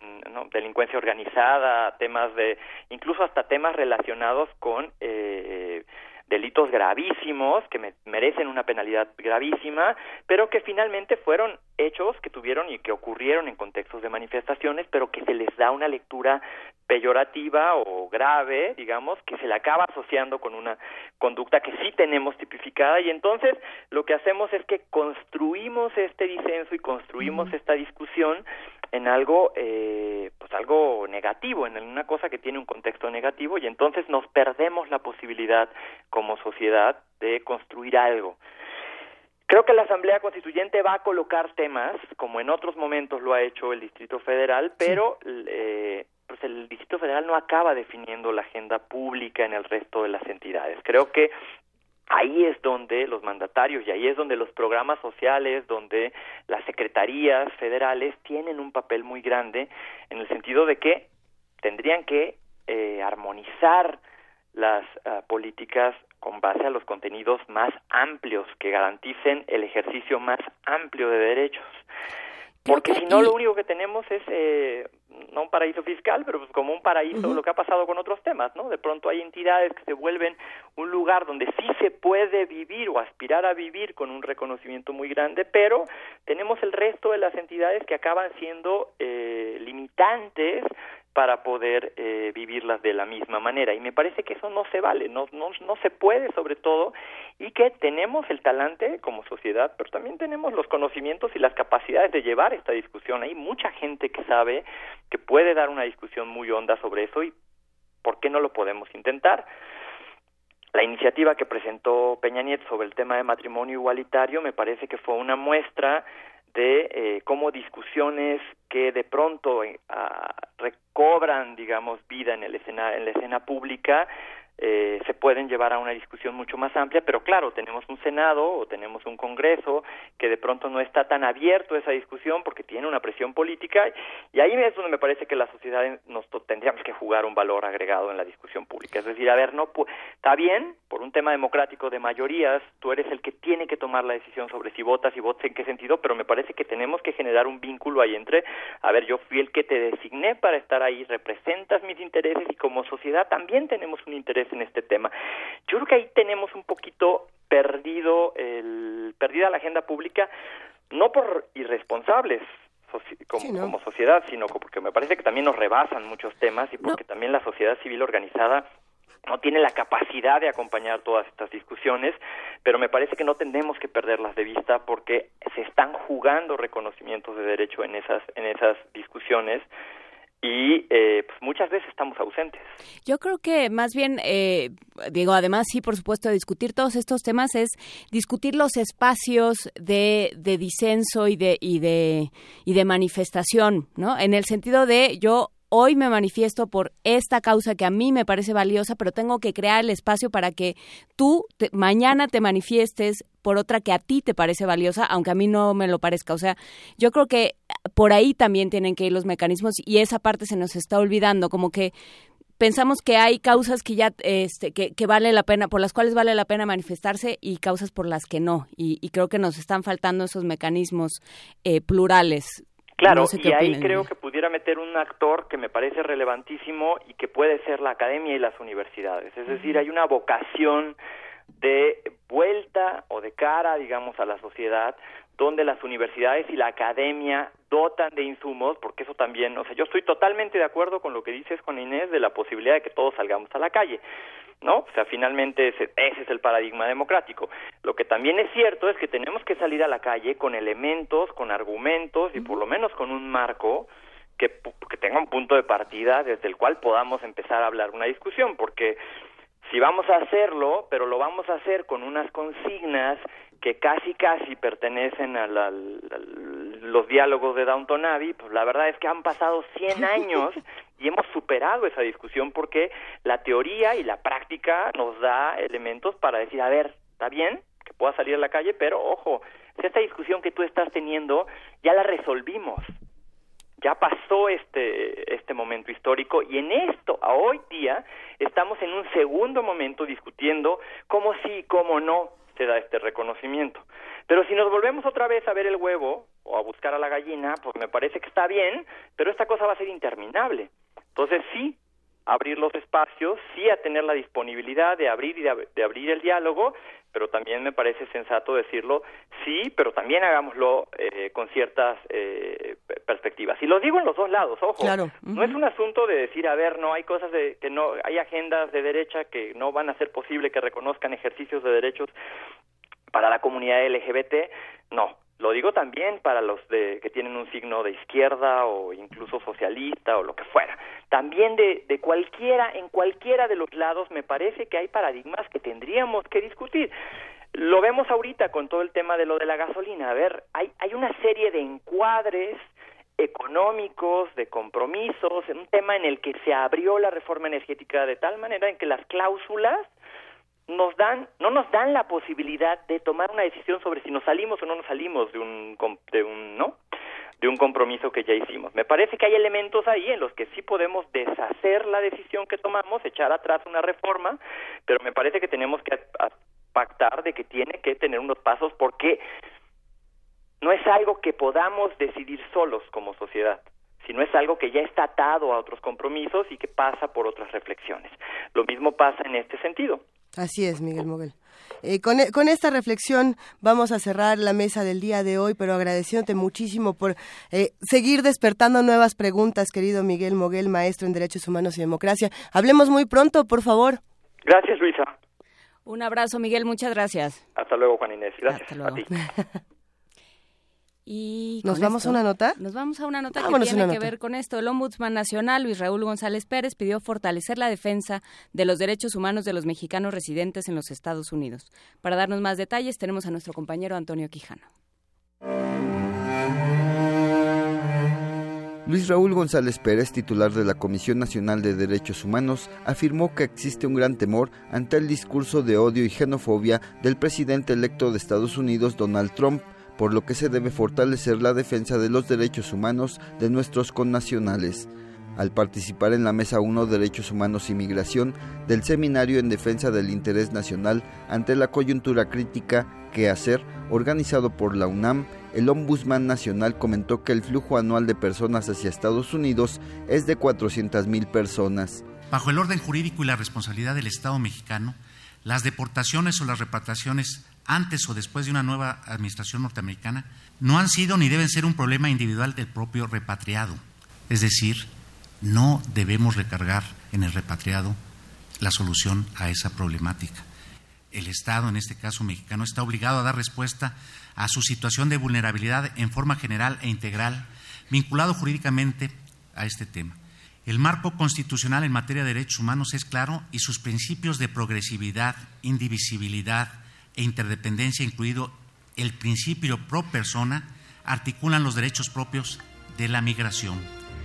delincuencia organizada, temas de, incluso hasta temas relacionados con eh, delitos gravísimos que merecen una penalidad gravísima, pero que finalmente fueron hechos que tuvieron y que ocurrieron en contextos de manifestaciones, pero que se les da una lectura peyorativa o grave, digamos, que se le acaba asociando con una conducta que sí tenemos tipificada. Y entonces lo que hacemos es que construimos este disenso y construimos esta discusión en algo eh, pues algo negativo en una cosa que tiene un contexto negativo y entonces nos perdemos la posibilidad como sociedad de construir algo Creo que la Asamblea Constituyente va a colocar temas, como en otros momentos lo ha hecho el Distrito Federal, pero eh, pues el Distrito Federal no acaba definiendo la agenda pública en el resto de las entidades. Creo que ahí es donde los mandatarios y ahí es donde los programas sociales, donde las secretarías federales tienen un papel muy grande en el sentido de que tendrían que eh, armonizar las ah, políticas con base a los contenidos más amplios que garanticen el ejercicio más amplio de derechos. Porque si no, lo único que tenemos es eh, no un paraíso fiscal, pero pues como un paraíso, lo que ha pasado con otros temas, ¿no? De pronto hay entidades que se vuelven un lugar donde sí se puede vivir o aspirar a vivir con un reconocimiento muy grande, pero tenemos el resto de las entidades que acaban siendo eh, limitantes para poder eh, vivirlas de la misma manera. Y me parece que eso no se vale, no, no, no se puede sobre todo, y que tenemos el talante como sociedad, pero también tenemos los conocimientos y las capacidades de llevar esta discusión. Hay mucha gente que sabe que puede dar una discusión muy honda sobre eso y ¿por qué no lo podemos intentar? La iniciativa que presentó Peña Nieto sobre el tema de matrimonio igualitario me parece que fue una muestra de eh, cómo discusiones que de pronto eh, recobran, digamos, vida en, el escena, en la escena pública eh, se pueden llevar a una discusión mucho más amplia, pero claro, tenemos un Senado o tenemos un Congreso que de pronto no está tan abierto a esa discusión porque tiene una presión política y ahí es donde me parece que la sociedad nos tendríamos que jugar un valor agregado en la discusión pública. Es decir, a ver, no está bien, por un tema democrático de mayorías, tú eres el que tiene que tomar la decisión sobre si votas y votas en qué sentido, pero me parece que tenemos que generar un vínculo ahí entre, a ver, yo fui el que te designé para estar ahí, representas mis intereses y como sociedad también tenemos un interés en este tema. Yo creo que ahí tenemos un poquito perdido el, perdida la agenda pública, no por irresponsables, como, sociedad, sino porque me parece que también nos rebasan muchos temas y porque también la sociedad civil organizada no tiene la capacidad de acompañar todas estas discusiones, pero me parece que no tenemos que perderlas de vista porque se están jugando reconocimientos de derecho en esas en esas discusiones y eh, pues muchas veces estamos ausentes. Yo creo que más bien, eh, digo, además sí, por supuesto, discutir todos estos temas es discutir los espacios de, de disenso y de, y, de, y de manifestación, ¿no? En el sentido de yo hoy me manifiesto por esta causa que a mí me parece valiosa, pero tengo que crear el espacio para que tú mañana te manifiestes por otra que a ti te parece valiosa, aunque a mí no me lo parezca. O sea, yo creo que por ahí también tienen que ir los mecanismos y esa parte se nos está olvidando, como que pensamos que hay causas que ya este que, que, vale la pena por las cuales vale la pena manifestarse y causas por las que no y, y creo que nos están faltando esos mecanismos eh, plurales Claro, y ahí creo que pudiera meter un actor que me parece relevantísimo y que puede ser la academia y las universidades. Es decir, hay una vocación de vuelta o de cara, digamos, a la sociedad, donde las universidades y la academia dotan de insumos, porque eso también, o sea, yo estoy totalmente de acuerdo con lo que dices con Inés de la posibilidad de que todos salgamos a la calle. ¿No? O sea, finalmente ese, ese, es el paradigma democrático. Lo que también es cierto es que tenemos que salir a la calle con elementos, con argumentos y por lo menos con un marco que, que tenga un punto de partida desde el cual podamos empezar a hablar una discusión, porque si vamos a hacerlo, pero lo vamos a hacer con unas consignas que casi casi pertenecen a, los diálogos de Downton Abbey, pues la verdad es que han pasado 100 años y hemos superado esa discusión porque la teoría y la práctica nos da elementos para decir, a ver, está bien que pueda salir a la calle, pero ojo, esta discusión que tú estás teniendo ya la resolvimos. Ya pasó este este momento histórico y en esto a hoy día estamos en un segundo momento discutiendo cómo sí, cómo no se da este reconocimiento. Pero si nos volvemos otra vez a ver el huevo o a buscar a la gallina, pues me parece que está bien, pero esta cosa va a ser interminable. Entonces sí, abrir los espacios, sí a tener la disponibilidad de abrir y de, abrir el diálogo, pero también me parece sensato decirlo, sí, pero también hagámoslo eh, con ciertas eh, perspectivas. Y lo digo en los dos lados, ojo, no es un asunto de decir, a ver, no hay cosas de que no, hay agendas de derecha que no van a ser posible que reconozcan ejercicios de derechos para la comunidad LGBT, no, lo digo también para los de, que tienen un signo de izquierda o incluso socialista o lo que fuera. También de, de cualquiera, en cualquiera de los lados me parece que hay paradigmas que tendríamos que discutir. Lo vemos ahorita con todo el tema de lo de la gasolina. A ver, hay, hay una serie de encuadres económicos, de compromisos, un tema en el que se abrió la reforma energética de tal manera en que las cláusulas nos dan, no nos dan la posibilidad de tomar una decisión sobre si nos salimos o no nos salimos de un, de un, ¿no? de un compromiso que ya hicimos. Me parece que hay elementos ahí en los que sí podemos deshacer la decisión que tomamos, echar atrás una reforma, pero me parece que tenemos que pactar de que tiene que tener unos pasos porque no es algo que podamos decidir solos como sociedad sino es algo que ya está atado a otros compromisos y que pasa por otras reflexiones. Lo mismo pasa en este sentido. Así es, Miguel Moguel. Eh, con, e, con, esta reflexión vamos a cerrar la mesa del día de hoy, pero agradeciéndote muchísimo por eh, seguir despertando nuevas preguntas, querido Miguel Moguel, maestro en Derechos Humanos y Democracia. Hablemos muy pronto, por favor. Gracias, Luisa. Un abrazo, Miguel, muchas gracias. Hasta luego, Juan Inés. Gracias a ti. Y ¿Nos vamos a una nota? Nos vamos a una nota que tiene que ver con esto. El Ombudsman Nacional, Luis Raúl González Pérez, pidió fortalecer la defensa de los derechos humanos de los mexicanos residentes en los Estados Unidos. Para darnos más detalles, tenemos a nuestro compañero Antonio Quijano. Luis Raúl González Pérez, titular de la Comisión Nacional de Derechos Humanos, afirmó que existe un gran temor ante el discurso de odio y xenofobia del presidente electo de Estados Unidos, Donald Trump, por lo que se debe fortalecer la defensa de los derechos humanos de nuestros connacionales. Al participar en la Mesa 1 Derechos Humanos y Migración del Seminario en Defensa del Interés Nacional ante la coyuntura crítica que hacer, organizado por la UNAM, el Ombudsman Nacional comentó que el flujo anual de personas hacia Estados Unidos es de 400.000 personas. Bajo el orden jurídico y la responsabilidad del Estado mexicano, las deportaciones o las repatriaciones antes o después de una nueva administración norteamericana, no han sido ni deben ser un problema individual del propio repatriado. Es decir, no debemos recargar en el repatriado la solución a esa problemática. El Estado, en este caso mexicano, está obligado a dar respuesta a su situación de vulnerabilidad en forma general e integral, vinculado jurídicamente a este tema. El marco constitucional en materia de derechos humanos es claro y sus principios de progresividad, indivisibilidad, e interdependencia, incluido el principio pro persona, articulan los derechos propios de la migración.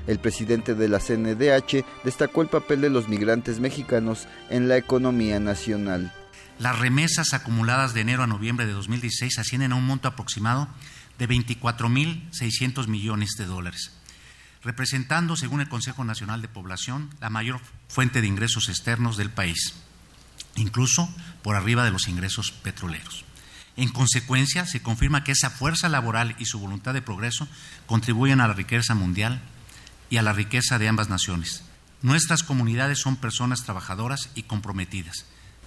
El presidente de la CNDH destacó el papel de los migrantes mexicanos en la economía nacional. Las remesas acumuladas de enero a noviembre de 2016 ascienden a un monto aproximado de 24.600 millones de dólares, representando, según el Consejo Nacional de Población, la mayor fuente de ingresos externos del país incluso por arriba de los ingresos petroleros. En consecuencia, se confirma que esa fuerza laboral y su voluntad de progreso contribuyen a la riqueza mundial y a la riqueza de ambas naciones. Nuestras comunidades son personas trabajadoras y comprometidas,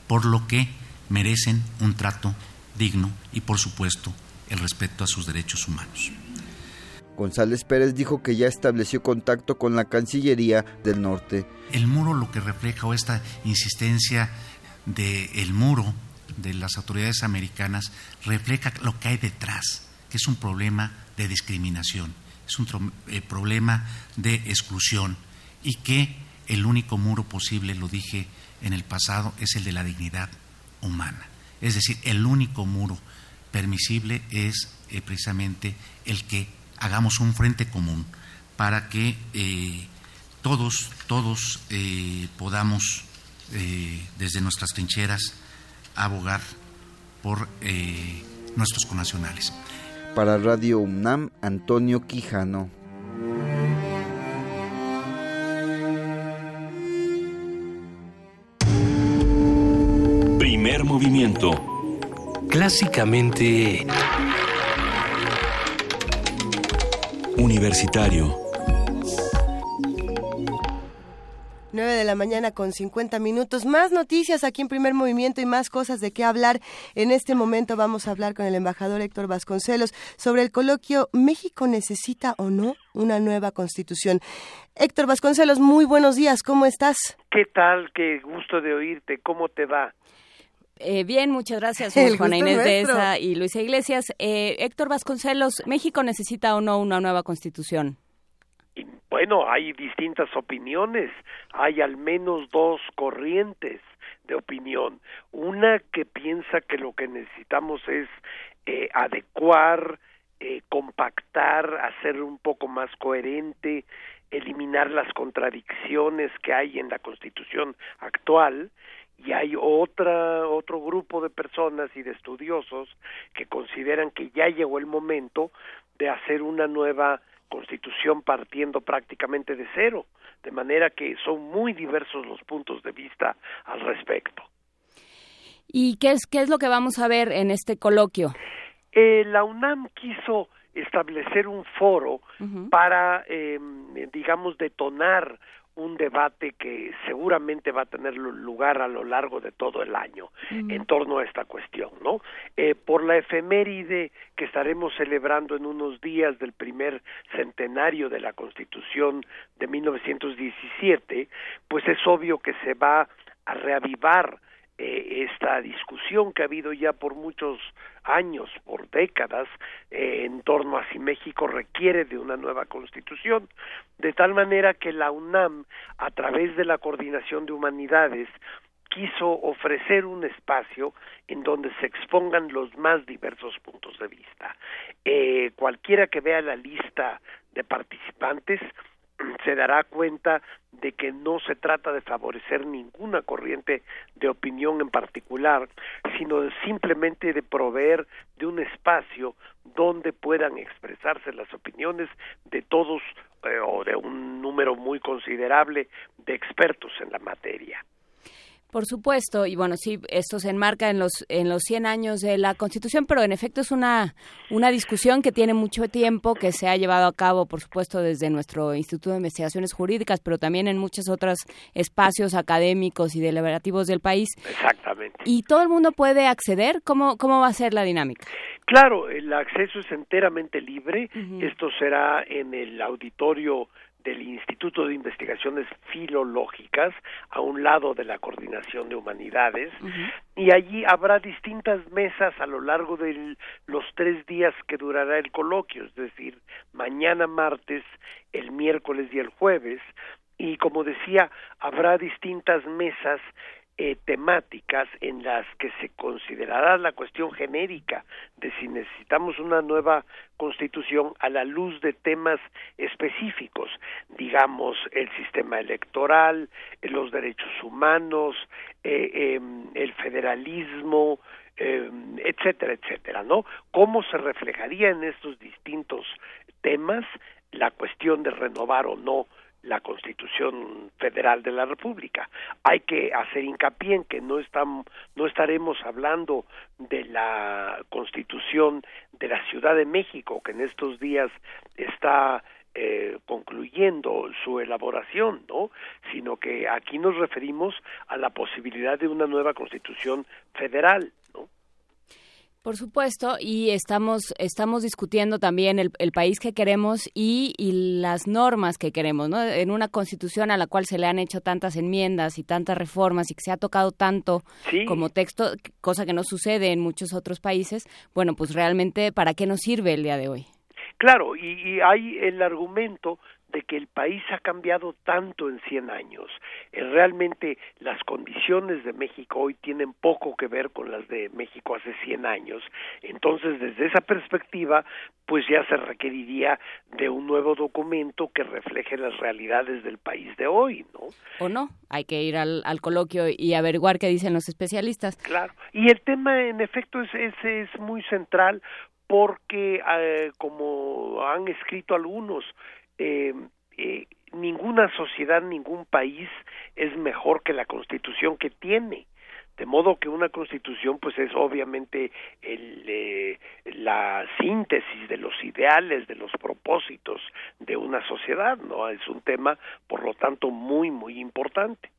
por lo que merecen un trato digno y, por supuesto, el respeto a sus derechos humanos. González Pérez dijo que ya estableció contacto con la Cancillería del Norte. El muro lo que refleja o esta insistencia del muro de las autoridades americanas refleja lo que hay detrás, que es un problema de discriminación, es un eh, problema de exclusión y que el único muro posible, lo dije en el pasado, es el de la dignidad humana. Es decir, el único muro permisible es eh, precisamente el que hagamos un frente común para que eh, todos, todos podamos eh, desde nuestras trincheras abogar por eh, nuestros conacionales. Para Radio UNAM, Antonio Quijano. Primer movimiento. Clásicamente... Universitario 9 de la mañana con 50 minutos. Más noticias aquí en Primer Movimiento y más cosas de qué hablar. En este momento vamos a hablar con el embajador Héctor Vasconcelos sobre el coloquio ¿México necesita o no una nueva constitución? Héctor Vasconcelos, muy buenos días. ¿Cómo estás? ¿Qué tal? Qué gusto de oírte. ¿Cómo te va? Eh, bien, muchas gracias, Juana Inés de esa y Luisa Iglesias. Eh, Héctor Vasconcelos, ¿México necesita o no una nueva constitución? Bueno, hay distintas opiniones, hay al menos dos corrientes de opinión. Una que piensa que lo que necesitamos es eh, adecuar, eh, compactar, hacer un poco más coherente, eliminar las contradicciones que hay en la Constitución actual y hay otra otro grupo de personas y de estudiosos que consideran que ya llegó el momento de hacer una nueva constitución partiendo prácticamente de cero, de manera que son muy diversos los puntos de vista al respecto. ¿Y qué es, qué es lo que vamos a ver en este coloquio? Eh, la UNAM quiso establecer un foro para, eh, digamos, detonar un debate que seguramente va a tener lugar a lo largo de todo el año en torno a esta cuestión, ¿no? Eh, por la efeméride que estaremos celebrando en unos días del primer centenario de la Constitución de 1917, pues es obvio que se va a reavivar eh, esta discusión que ha habido ya por muchos años, por décadas, eh, en torno a si México requiere de una nueva constitución, de tal manera que la UNAM, a través de la Coordinación de Humanidades, quiso ofrecer un espacio en donde se expongan los más diversos puntos de vista. Eh, cualquiera que vea la lista de participantes se dará cuenta de que no se trata de favorecer ninguna corriente de opinión en particular, sino simplemente de proveer de un espacio donde puedan expresarse las opiniones de todos eh, o de un número muy considerable de expertos en la materia. Por supuesto, y bueno, sí, esto se enmarca en los en los 100 años de la Constitución, pero en efecto es una una discusión que tiene mucho tiempo, que se ha llevado a cabo, por supuesto, desde nuestro Instituto de Investigaciones Jurídicas, pero también en muchos otros espacios académicos y deliberativos del país. Exactamente. ¿Y todo el mundo puede acceder? ¿Cómo, cómo va a ser la dinámica? Claro, el acceso es enteramente libre. Esto será en el auditorio del Instituto de Investigaciones Filológicas a un lado de la Coordinación de Humanidades y allí habrá distintas mesas a lo largo de los tres días que durará el coloquio, es decir, mañana martes, el miércoles y el jueves y como decía, habrá distintas mesas eh, temáticas en las que se considerará la cuestión genérica de si necesitamos una nueva constitución a la luz de temas específicos, digamos el sistema electoral, eh, los derechos humanos, eh, em, el federalismo, em, etcétera, etcétera, ¿no? ¿Cómo se reflejaría en estos distintos temas la cuestión de renovar o no la Constitución Federal de la República. Hay que hacer hincapié en que no estamos no estaremos hablando de la Constitución de la Ciudad de México que en estos días está eh, concluyendo su elaboración, ¿no? Sino que aquí nos referimos a la posibilidad de una nueva Constitución federal. Por supuesto, y estamos, estamos discutiendo también el, país que queremos y, las normas que queremos, ¿no? En una constitución a la cual se le han hecho tantas enmiendas y tantas reformas y que se ha tocado tanto como texto, cosa que no sucede en muchos otros países, bueno, pues realmente, ¿para qué nos sirve el día de hoy? Claro, y, y hay el argumento de que el país ha cambiado tanto en 100 años. Eh, realmente las condiciones de México hoy tienen poco que ver con las de México hace 100 años. Entonces, desde esa perspectiva, pues ya se requeriría de un nuevo documento que refleje las realidades del país de hoy, ¿no? O no, hay que ir al, coloquio y averiguar qué dicen los especialistas. Claro, y el tema en efecto es, es, es muy central porque, eh, como han escrito algunos, eh, eh, ninguna sociedad, ningún país es mejor que la constitución que tiene. De modo que una constitución pues es obviamente el, eh, la síntesis de los ideales, de los propósitos de una sociedad, ¿no? Es un tema, por lo tanto, muy, muy importante.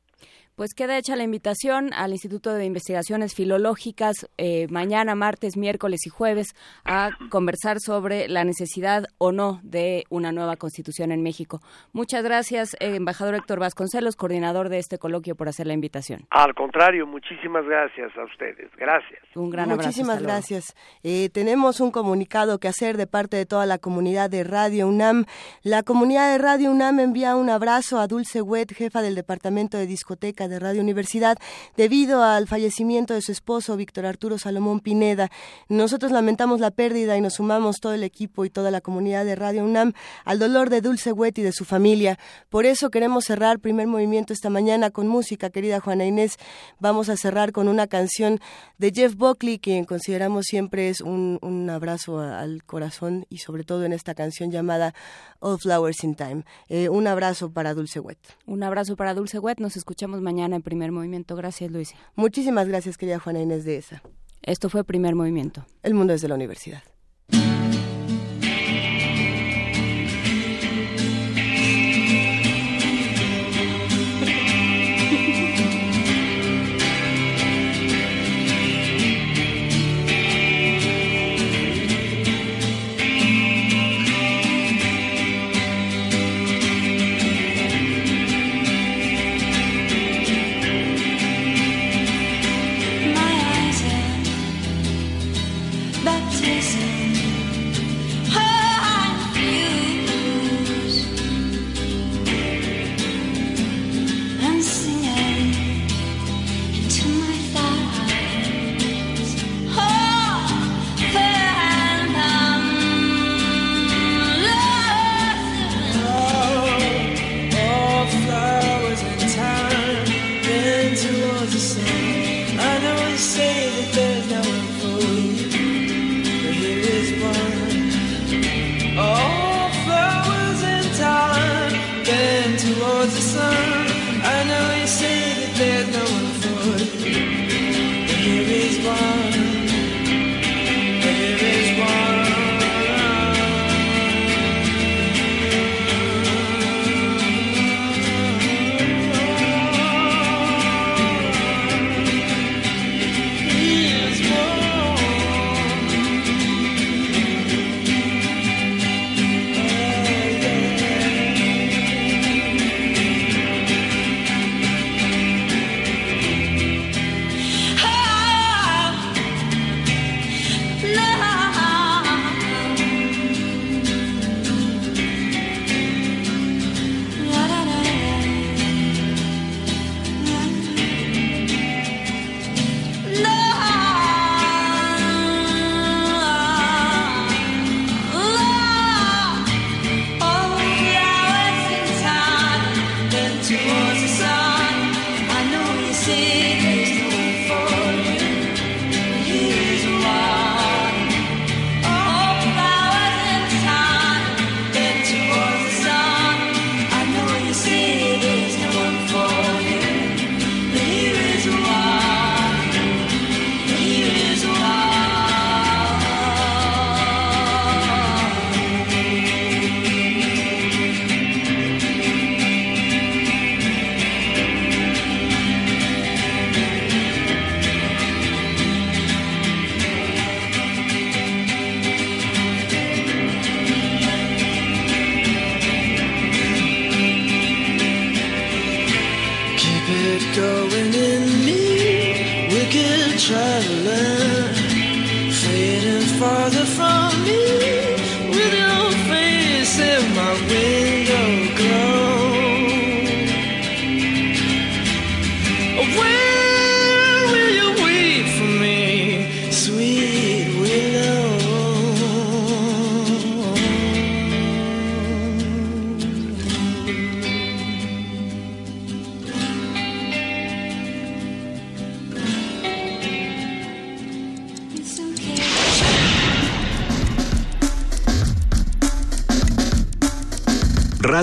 Pues queda hecha la invitación al Instituto de Investigaciones Filológicas eh, mañana, martes, miércoles y jueves a conversar sobre la necesidad o no de una nueva constitución en México. Muchas gracias, eh, embajador Héctor Vasconcelos, coordinador de este coloquio, por hacer la invitación. Al contrario, muchísimas gracias a ustedes. Gracias. Un gran abrazo. Muchísimas gracias. Eh, tenemos un comunicado que hacer de parte de toda la comunidad de Radio UNAM. La comunidad de Radio UNAM envía un abrazo a Dulce Wet, jefa del Departamento de Discotecas de Radio Universidad debido al fallecimiento de su esposo, Víctor Arturo Salomón Pineda. Nosotros lamentamos la pérdida y nos sumamos todo el equipo y toda la comunidad de Radio UNAM al dolor de Dulce Wet y de su familia. Por eso queremos cerrar primer movimiento esta mañana con música, querida Juana Inés. Vamos a cerrar con una canción de Jeff Buckley, quien consideramos siempre es un, un abrazo al corazón y sobre todo en esta canción llamada All Flowers in Time. Eh, un abrazo para Dulce Wet. Un abrazo para Dulce Wet. Nos escuchamos mañana en primer movimiento. Gracias, Luis. Muchísimas gracias, querida Juana Inés de esa. Esto fue primer movimiento. El mundo desde la universidad.